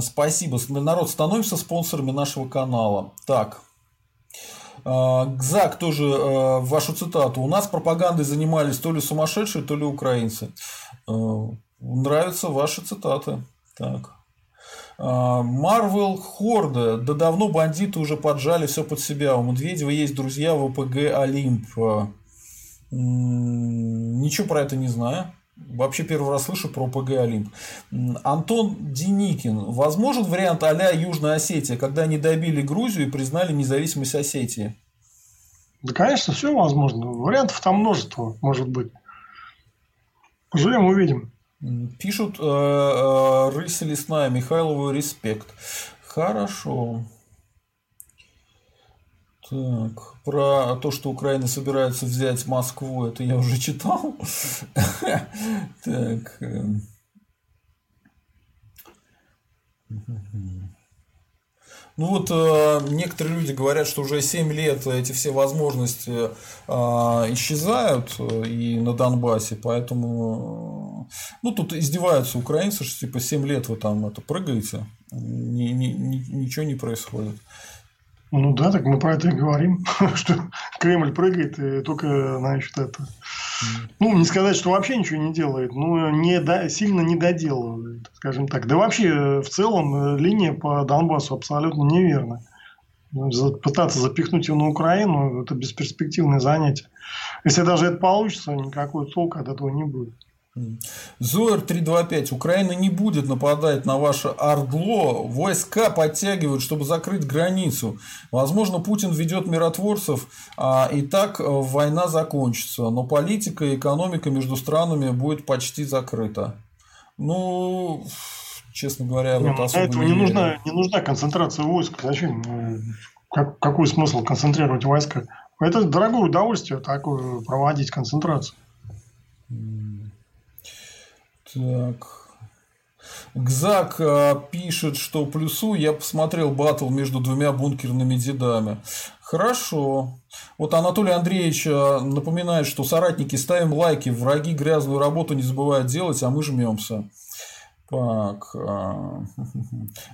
Спасибо. Народ, становимся спонсорами нашего канала. Так, Гзак тоже а, вашу цитату. У нас пропагандой занимались то ли сумасшедшие, то ли украинцы. А, нравятся ваши цитаты. Так. Марвел Хорда. Да давно бандиты уже поджали все под себя. У Медведева есть друзья в ОПГ Олимп. Ничего про это не знаю. Вообще первый раз слышу про ПГ Олимп. Антон Деникин. Возможен вариант а Южная Осетия, когда они добили Грузию и признали независимость Осетии? Да, конечно, все возможно. Вариантов там множество, может быть. Поживем, увидим. Пишут э, э, Лесная, Михайлову респект. Хорошо. Так, про то, что Украина собирается взять Москву, это я уже читал. Так. Эм. Ну вот э, некоторые люди говорят, что уже 7 лет эти все возможности э, исчезают э, и на Донбассе, поэтому ну тут издеваются украинцы, что типа 7 лет вы там это прыгаете, ни, ни, ни, ничего не происходит. Ну да, так мы про это и говорим, что Кремль прыгает и только, значит, это... Ну, не сказать, что вообще ничего не делает, но не до... сильно не доделывает, скажем так. Да вообще, в целом, линия по Донбассу абсолютно неверна. Пытаться запихнуть его на Украину – это бесперспективное занятие. Если даже это получится, никакой толка от этого не будет. Зоер 325. Украина не будет нападать на ваше Ордло. Войска подтягивают, чтобы закрыть границу. Возможно, Путин ведет миротворцев, а, и так э, война закончится. Но политика и экономика между странами будет почти закрыта. Ну, честно говоря, не, вот особо этого не, не, нужна, не нужна концентрация войск. Зачем? Ну, как, какой смысл концентрировать войска? Это дорогое удовольствие такое проводить концентрацию. Так. Гзак а, пишет, что плюсу я посмотрел батл между двумя бункерными дедами. Хорошо. Вот Анатолий Андреевич а, напоминает, что соратники ставим лайки, враги грязную работу не забывают делать, а мы жмемся. Так. А,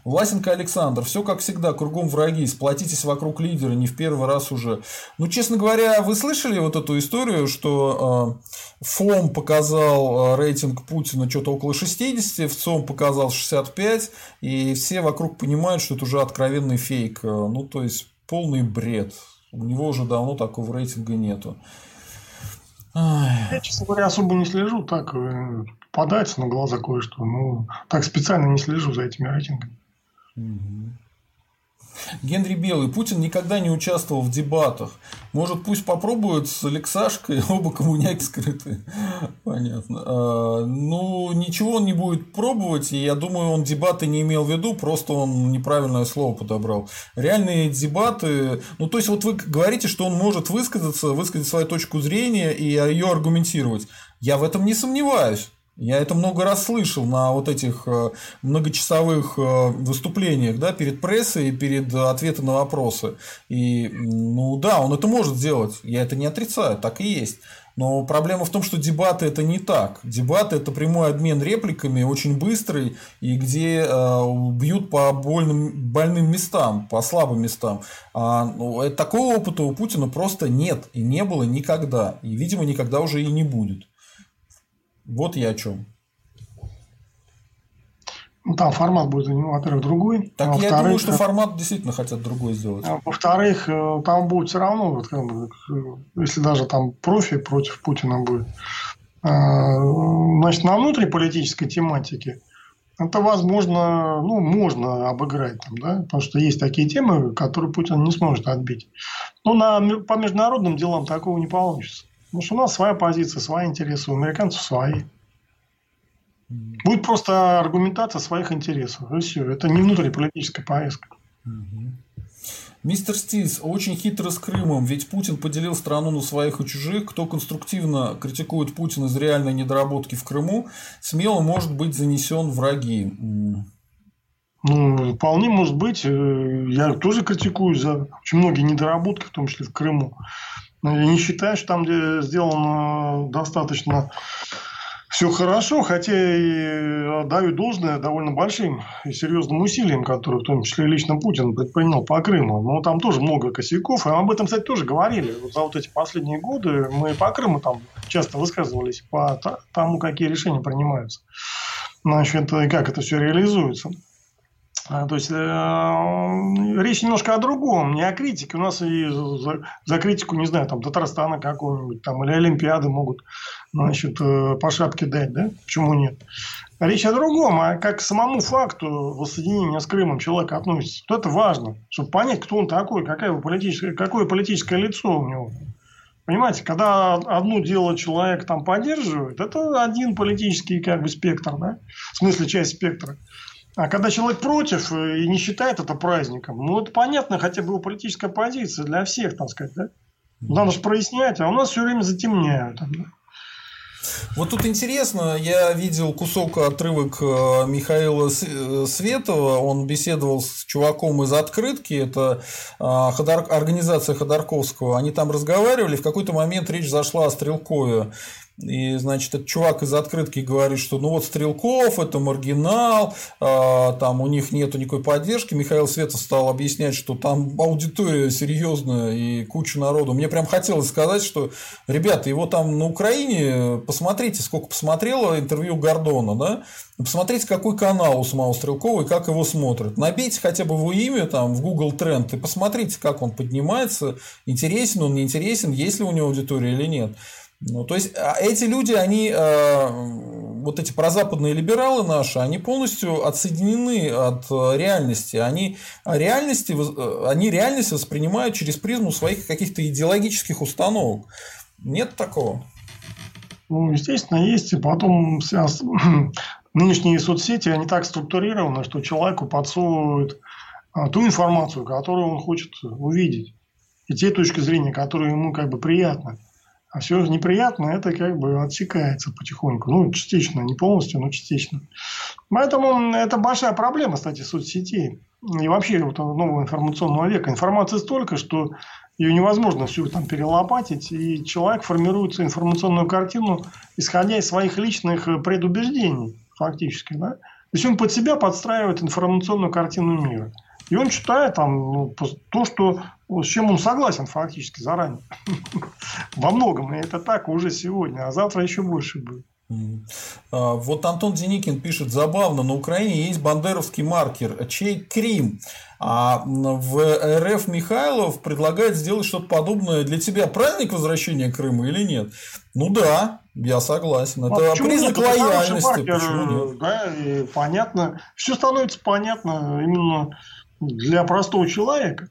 Власенко Александр. Все как всегда, кругом враги. Сплотитесь вокруг лидера, не в первый раз уже. Ну, честно говоря, вы слышали вот эту историю, что э, ФОМ показал рейтинг Путина что-то около 60, ВЦОМ показал 65, и все вокруг понимают, что это уже откровенный фейк. Ну, то есть, полный бред. У него уже давно такого рейтинга нету. Я, честно говоря, особо не слежу. Так, э, попадается на глаза кое-что. Ну, так специально не слежу за этими рейтингами. Генри Белый. Путин никогда не участвовал в дебатах. Может, пусть попробуют с Алексашкой, оба коммуняки скрыты. Понятно. А, ну, ничего он не будет пробовать, и я думаю, он дебаты не имел в виду, просто он неправильное слово подобрал. Реальные дебаты... Ну, то есть, вот вы говорите, что он может высказаться, высказать свою точку зрения и ее аргументировать. Я в этом не сомневаюсь. Я это много раз слышал на вот этих э, многочасовых э, выступлениях, да, перед прессой и перед ответом на вопросы. И, ну да, он это может сделать, я это не отрицаю, так и есть. Но проблема в том, что дебаты это не так. Дебаты это прямой обмен репликами, очень быстрый, и где э, бьют по больным, больным местам, по слабым местам. А, ну, такого опыта у Путина просто нет и не было никогда. И, видимо, никогда уже и не будет. Вот я о чем. Ну, там формат будет, ну, во-первых, другой. Так а я думаю, что э, формат действительно хотят другой сделать. А, во-вторых, э, там будет все равно, вот, как бы, если даже там профи против Путина будет, значит, на внутриполитической тематике это возможно, ну, можно обыграть там, да, потому что есть такие темы, которые Путин не сможет отбить. Но на, по международным делам такого не получится. Потому что у нас своя позиция, свои интересы, у американцев свои. Будет просто аргументация своих интересов. И все. Это не внутриполитическая поездка. Мистер Стилс очень хитро с Крымом, ведь Путин поделил страну на своих и чужих. Кто конструктивно критикует Путина за реальные недоработки в Крыму, смело может быть занесен враги. Ну, вполне может быть. Э, я тоже критикую за очень многие недоработки, в том числе в Крыму. Ну, не считаю, что там где сделано достаточно все хорошо, хотя и даю должное довольно большим и серьезным усилиям, которые в том числе лично Путин предпринял по Крыму. Но там тоже много косяков. И об этом, кстати, тоже говорили. Вот за вот эти последние годы мы по Крыму там часто высказывались по тому, какие решения принимаются. Значит, и как это все реализуется. А, то есть э, речь немножко о другом, не о критике. У нас и за, за критику, не знаю, там Татарстана какого-нибудь там или Олимпиады могут значит, э, по шапке дать, да? Почему нет? Речь о другом, а как к самому факту воссоединения с Крымом человека относится. Вот это важно, чтобы понять, кто он такой, какая его политическое, какое политическое лицо у него. Понимаете, когда одно дело человек там поддерживает, это один политический как бы спектр, да? В смысле часть спектра. А когда человек против э, и не считает это праздником, ну, это понятно, хотя бы его политическая позиция для всех, так сказать, да? Надо же прояснять, а у нас все время затемняют. Да? Вот тут интересно, я видел кусок отрывок э, Михаила э, Светова, он беседовал с чуваком из «Открытки», это организация Ходорковского, они там разговаривали, в какой-то момент речь зашла о Стрелкове, и, значит, этот чувак из открытки говорит, что ну вот Стрелков это маргинал, а, там у них нету никакой поддержки. Михаил Светов стал объяснять, что там аудитория серьезная и куча народу. Мне прям хотелось сказать, что, ребята, его там на Украине, посмотрите, сколько посмотрело интервью Гордона, да, посмотрите, какой канал у самого Стрелкова и как его смотрят. Набейте хотя бы его имя там в Google Тренд и посмотрите, как он поднимается, интересен он, не интересен, есть ли у него аудитория или нет. Ну, то есть а эти люди, они, э, вот эти прозападные либералы наши, они полностью отсоединены от э, реальности. Они, реальности, э, они реальность воспринимают через призму своих каких-то идеологических установок. Нет такого? Ну, естественно, есть. И потом вся... нынешние соцсети, они так структурированы, что человеку подсовывают ту информацию, которую он хочет увидеть. И те точки зрения, которые ему как бы приятны. А все неприятное, это как бы отсекается потихоньку. Ну, частично, не полностью, но частично. Поэтому это большая проблема, кстати, соцсетей. И вообще вот нового информационного века. Информации столько, что ее невозможно всю там перелопатить. И человек формирует информационную картину, исходя из своих личных предубеждений, фактически. Да? То есть он под себя подстраивает информационную картину мира. И он читает там ну, то, что, с чем он согласен фактически заранее. Во многом. И это так уже сегодня. А завтра еще больше будет. А, вот Антон Деникин пишет, забавно, на Украине есть бандеровский маркер, чей Крим. А в РФ Михайлов предлагает сделать что-то подобное для тебя. Праздник возвращения Крыма или нет? Ну да, я согласен. Это а признак нет? лояльности. Маркер? Да, и понятно. Все становится понятно именно для простого человека.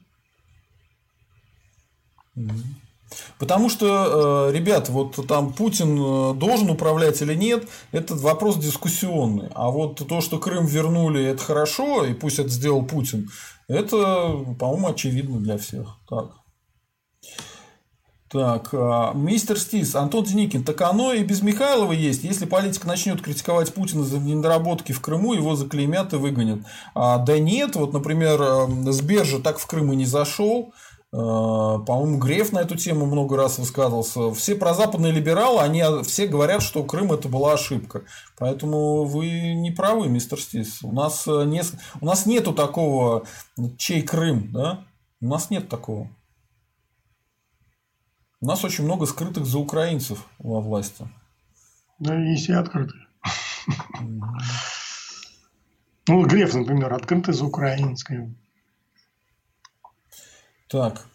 Потому что, э, ребят, вот там Путин э, должен управлять или нет, это вопрос дискуссионный. А вот то, что Крым вернули, это хорошо, и пусть это сделал Путин, это, по-моему, очевидно для всех. Так. Так, а, мистер Стис, Антон Деникин, так оно и без Михайлова есть. Если политик начнет критиковать Путина за недоработки в Крыму, его заклеймят и выгонят. А, да нет, вот, например, э, Сбер же так в Крым и не зашел. А, по-моему, Греф на эту тему много раз высказывался. Все прозападные либералы, они все говорят, что Крым это была ошибка. Поэтому вы не правы, мистер Стис. У нас, э, не, у нас нету такого, чей Крым, да? У нас нет такого. У нас очень много скрытых за украинцев во власти. Да, есть и открытые. Ну, Греф, например, открытый за украинской. Так.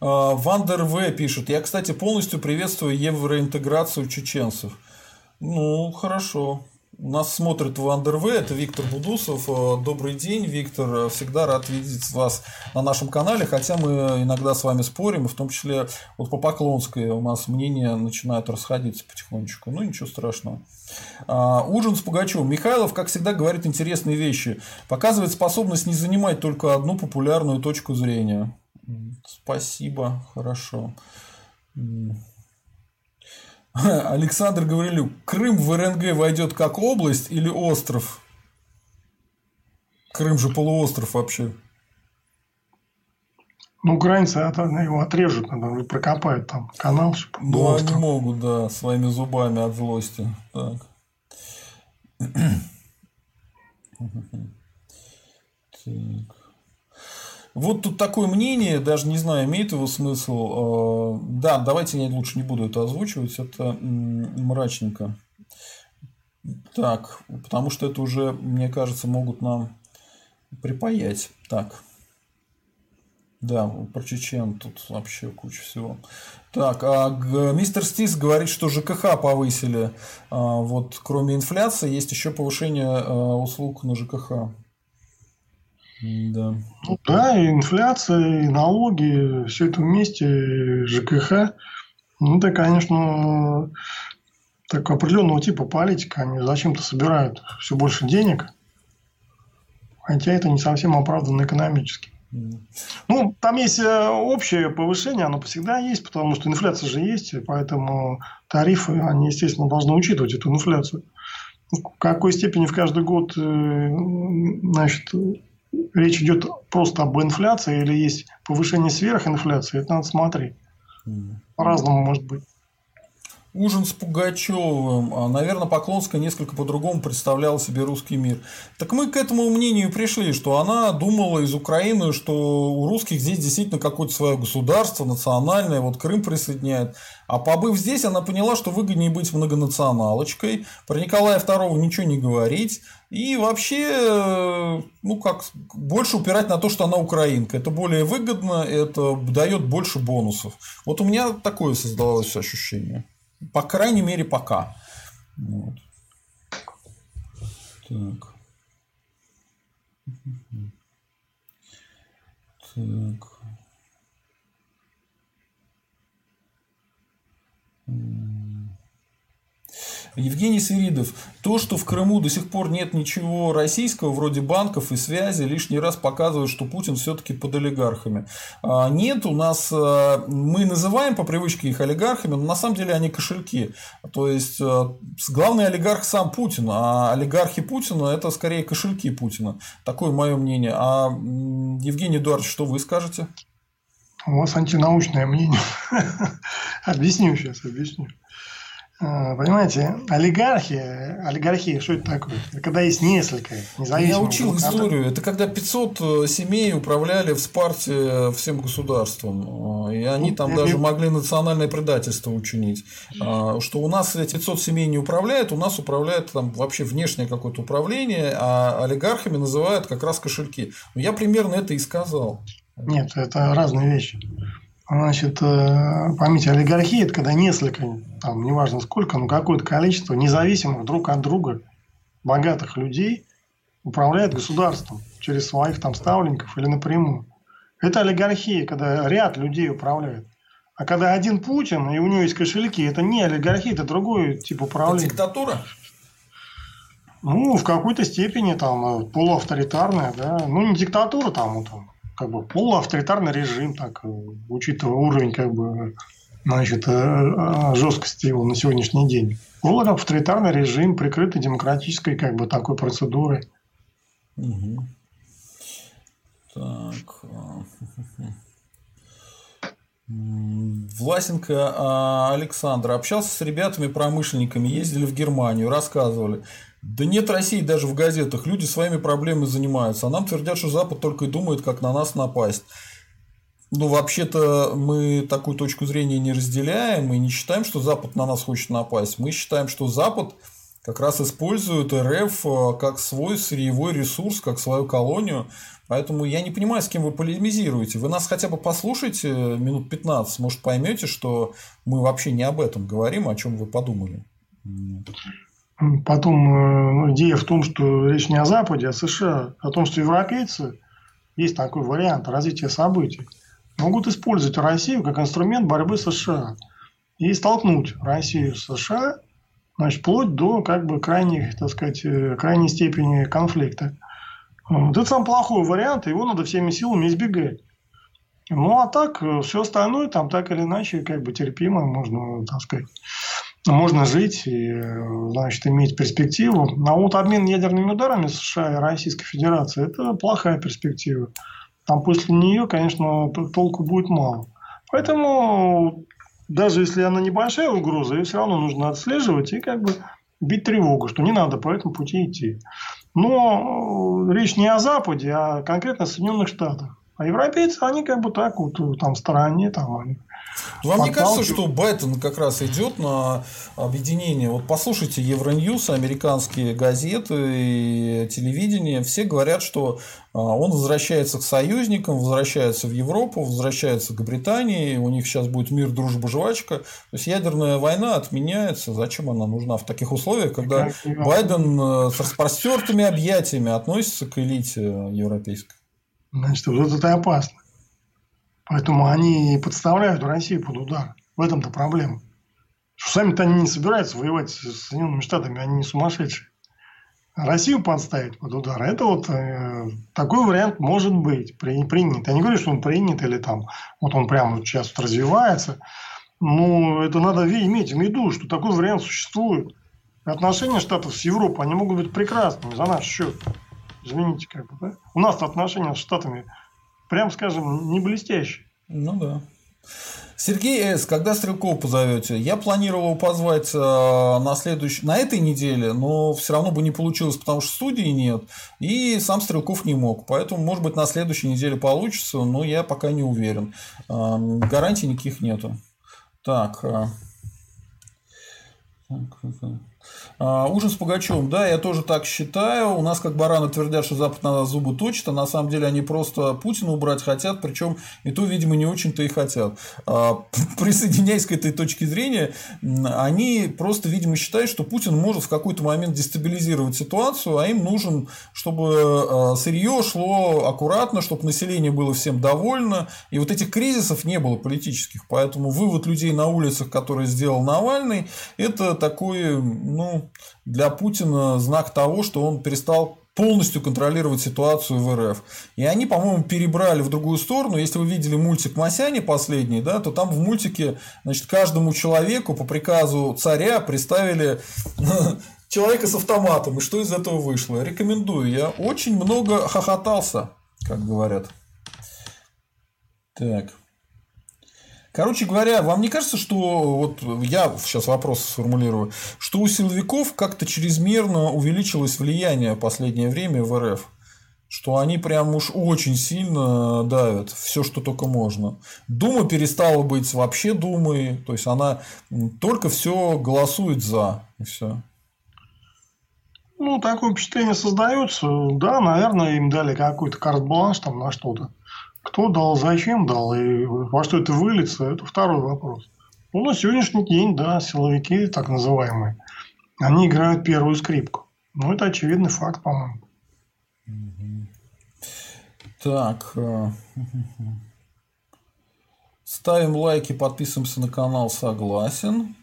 А, Вандер В пишет. Я, кстати, полностью приветствую евроинтеграцию чеченцев. Ну, хорошо. Нас смотрит в АндерВ, это Виктор Будусов. Э, добрый день, Виктор. Всегда рад видеть вас на нашем канале, хотя мы иногда с вами спорим, в том числе вот по Поклонской у нас мнения начинают расходиться потихонечку. Ну, ничего страшного. А, ужин с Пугачевым. Михайлов, как всегда, говорит интересные вещи. Показывает способность не занимать только одну популярную точку зрения. Спасибо, хорошо. Александр Гаврилюк. Крым в РНГ войдет как область или остров? Крым же полуостров вообще. Ну, украинцы его отрежут, наверное, прокопают там канал. Ну, они могут, да, своими зубами от злости. Так. так. Вот тут такое мнение, даже не знаю, имеет его смысл. Э, да, давайте я лучше не буду это озвучивать, это мрачненько. Так, потому что это уже, мне кажется, могут нам припаять. Так. Да, про чечен тут вообще куча всего. Так, а мистер Стис говорит, что ЖКХ повысили. А, вот кроме инфляции есть еще повышение э, услуг на ЖКХ. Да. Ну, да, и инфляция, и налоги, все это вместе, ЖКХ. Ну, это, конечно, так определенного типа политика. Они зачем-то собирают все больше денег, хотя это не совсем оправданно экономически. Ну, там есть э, общее повышение, оно всегда есть, потому что инфляция же есть, поэтому тарифы, они, естественно, должны учитывать эту инфляцию. В какой степени в каждый год э, значит, речь идет просто об инфляции или есть повышение сверхинфляции, это надо смотреть. По-разному может быть. Ужин с Пугачевым. А, Наверное, Поклонская несколько по-другому представляла себе русский мир. Так мы к этому мнению пришли, что она думала из Украины, что у русских здесь действительно какое-то свое государство, национальное, вот Крым присоединяет. А побыв здесь, она поняла, что выгоднее быть многонационалочкой, про Николая II ничего не говорить, и вообще, ну как, больше упирать на то, что она украинка. Это более выгодно, это дает больше бонусов. Вот у меня такое создалось ощущение. По крайней мере, пока. Вот. Так. Так. Евгений Свиридов, то, что в Крыму до сих пор нет ничего российского, вроде банков и связи, лишний раз показывает, что Путин все-таки под олигархами. А, нет, у нас а, мы называем по привычке их олигархами, но на самом деле они кошельки. То есть а, главный олигарх сам Путин, а олигархи Путина это скорее кошельки Путина. Такое мое мнение. А Евгений Эдуардович, что вы скажете? У вас антинаучное мнение. объясню сейчас, объясню. А, понимаете, олигархия, олигархия, что это такое? Это когда есть несколько независимых... Я учил историю. Это когда 500 э, семей управляли в Спарте э, всем государством. А, и они там даже могли национальное предательство учинить. А, что у нас эти 500 семей не управляют, у нас управляет там вообще внешнее какое-то управление, а олигархами называют как раз кошельки. Я примерно это и сказал. Нет, это разные вещи. Значит, э, поймите, олигархия – это когда несколько, там, неважно сколько, но какое-то количество независимых друг от друга богатых людей управляет государством через своих там ставленников или напрямую. Это олигархия, когда ряд людей управляет. А когда один Путин, и у него есть кошельки, это не олигархия, это другой тип управления. Это диктатура? Ну, в какой-то степени там полуавторитарная, да. Ну, не диктатура там, там как бы полуавторитарный режим, так, э, учитывая уровень как бы, значит, э, э, жесткости его на сегодняшний день. Полуавторитарный режим, прикрытый демократической как бы, такой процедурой. Угу. Так. Власенко а, Александр общался с ребятами-промышленниками, ездили в Германию, рассказывали. Да нет России даже в газетах. Люди своими проблемами занимаются. А нам твердят, что Запад только и думает, как на нас напасть. Ну, вообще-то мы такую точку зрения не разделяем и не считаем, что Запад на нас хочет напасть. Мы считаем, что Запад как раз использует РФ э, как свой сырьевой ресурс, как свою колонию. Поэтому я не понимаю, с кем вы полемизируете. Вы нас хотя бы послушайте минут 15, может поймете, что мы вообще не об этом говорим, о чем вы подумали. Потом э, идея в том, что речь не о Западе, а о США, о том, что европейцы, есть такой вариант развития событий, могут использовать Россию как инструмент борьбы с США и столкнуть Россию с США, значит, вплоть до как бы крайней, так сказать, э, крайней степени конфликта. Вот это самый плохой вариант, его надо всеми силами избегать. Ну, а так, э, все остальное там так или иначе как бы терпимо, можно, так сказать, можно жить и, значит, иметь перспективу. А вот обмен ядерными ударами США и Российской Федерации – это плохая перспектива. Там после нее, конечно, толку будет мало. Поэтому даже если она небольшая угроза, ее все равно нужно отслеживать и как бы бить тревогу, что не надо по этому пути идти. Но э, речь не о Западе, а конкретно о Соединенных Штатах. А европейцы, они как бы так вот там в стороне, там они вам не кажется, что Байден как раз идет на объединение? Вот послушайте Евроньюз, американские газеты и телевидение, все говорят, что а, он возвращается к союзникам, возвращается в Европу, возвращается к Британии, у них сейчас будет мир, дружба, жвачка. То есть ядерная война отменяется. Зачем она нужна в таких условиях, когда Байден э, с распростертыми объятиями относится к элите европейской? Значит, вот это опасно. Поэтому они подставляют Россию под удар. В этом-то проблема. Что сами-то они не собираются воевать с Соединенными Штатами, они не сумасшедшие. Россию подставить под удар, это вот э, такой вариант может быть при, принят. Я не говорю, что он принят или там, вот он прямо сейчас вот развивается. Но это надо иметь в виду, что такой вариант существует. Отношения Штатов с Европой, они могут быть прекрасными за наш счет. Извините, как бы, да? У нас отношения с Штатами прям скажем, не блестящий. Ну да. Сергей С., когда Стрелкова позовете? Я планировал позвать э, на следующей, на этой неделе, но все равно бы не получилось, потому что студии нет, и сам Стрелков не мог. Поэтому, может быть, на следующей неделе получится, но я пока не уверен. Э, гарантий никаких нету. Так. Э, так а, ужин с Пугачевым, да, я тоже так считаю. У нас как бараны твердят, что Запад на нас зубы точит, а на самом деле они просто Путина убрать хотят, причем и то, видимо, не очень-то и хотят. А, присоединяясь к этой точке зрения, они просто, видимо, считают, что Путин может в какой-то момент дестабилизировать ситуацию, а им нужен, чтобы а, сырье шло аккуратно, чтобы население было всем довольно, и вот этих кризисов не было политических. Поэтому вывод людей на улицах, который сделал Навальный, это такой ну, для Путина знак того, что он перестал полностью контролировать ситуацию в РФ. И они, по-моему, перебрали в другую сторону. Если вы видели мультик «Масяне» последний, да, то там в мультике значит, каждому человеку по приказу царя представили человека с автоматом. И что из этого вышло? Рекомендую. Я очень много хохотался, как говорят. Так. Короче говоря, вам не кажется, что вот я сейчас вопрос сформулирую, что у силовиков как-то чрезмерно увеличилось влияние в последнее время в РФ? Что они прям уж очень сильно давят все, что только можно. Дума перестала быть вообще Думой, то есть она только все голосует за и все. Ну, такое впечатление создается. Да, наверное, им дали какой-то карт-бланш там на что-то. Кто дал, зачем дал и во что это выльется, это второй вопрос. Ну, на сегодняшний день, да, силовики, так называемые, они играют первую скрипку. Ну, это очевидный факт, по-моему. Так. Э, ставим лайки, подписываемся на канал, согласен.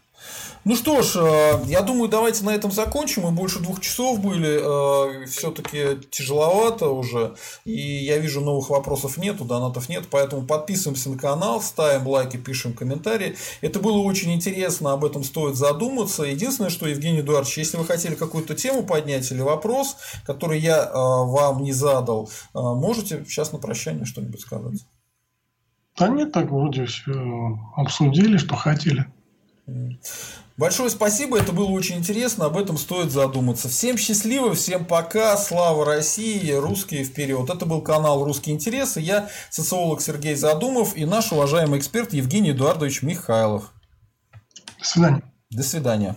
Ну что ж, э, я думаю, давайте на этом закончим. Мы больше двух часов были. Э, Все-таки тяжеловато уже. И я вижу, новых вопросов нету, донатов нет. Поэтому подписываемся на канал, ставим лайки, пишем комментарии. Это было очень интересно, об этом стоит задуматься. Единственное, что, Евгений Эдуардович, если вы хотели какую-то тему поднять или вопрос, который я э, вам не задал, можете сейчас на прощание что-нибудь сказать? Да нет, так вроде все обсудили, что хотели. Большое спасибо, это было очень интересно, об этом стоит задуматься. Всем счастливо, всем пока, слава России, русские вперед. Это был канал «Русские интересы», я социолог Сергей Задумов и наш уважаемый эксперт Евгений Эдуардович Михайлов. До свидания. До свидания.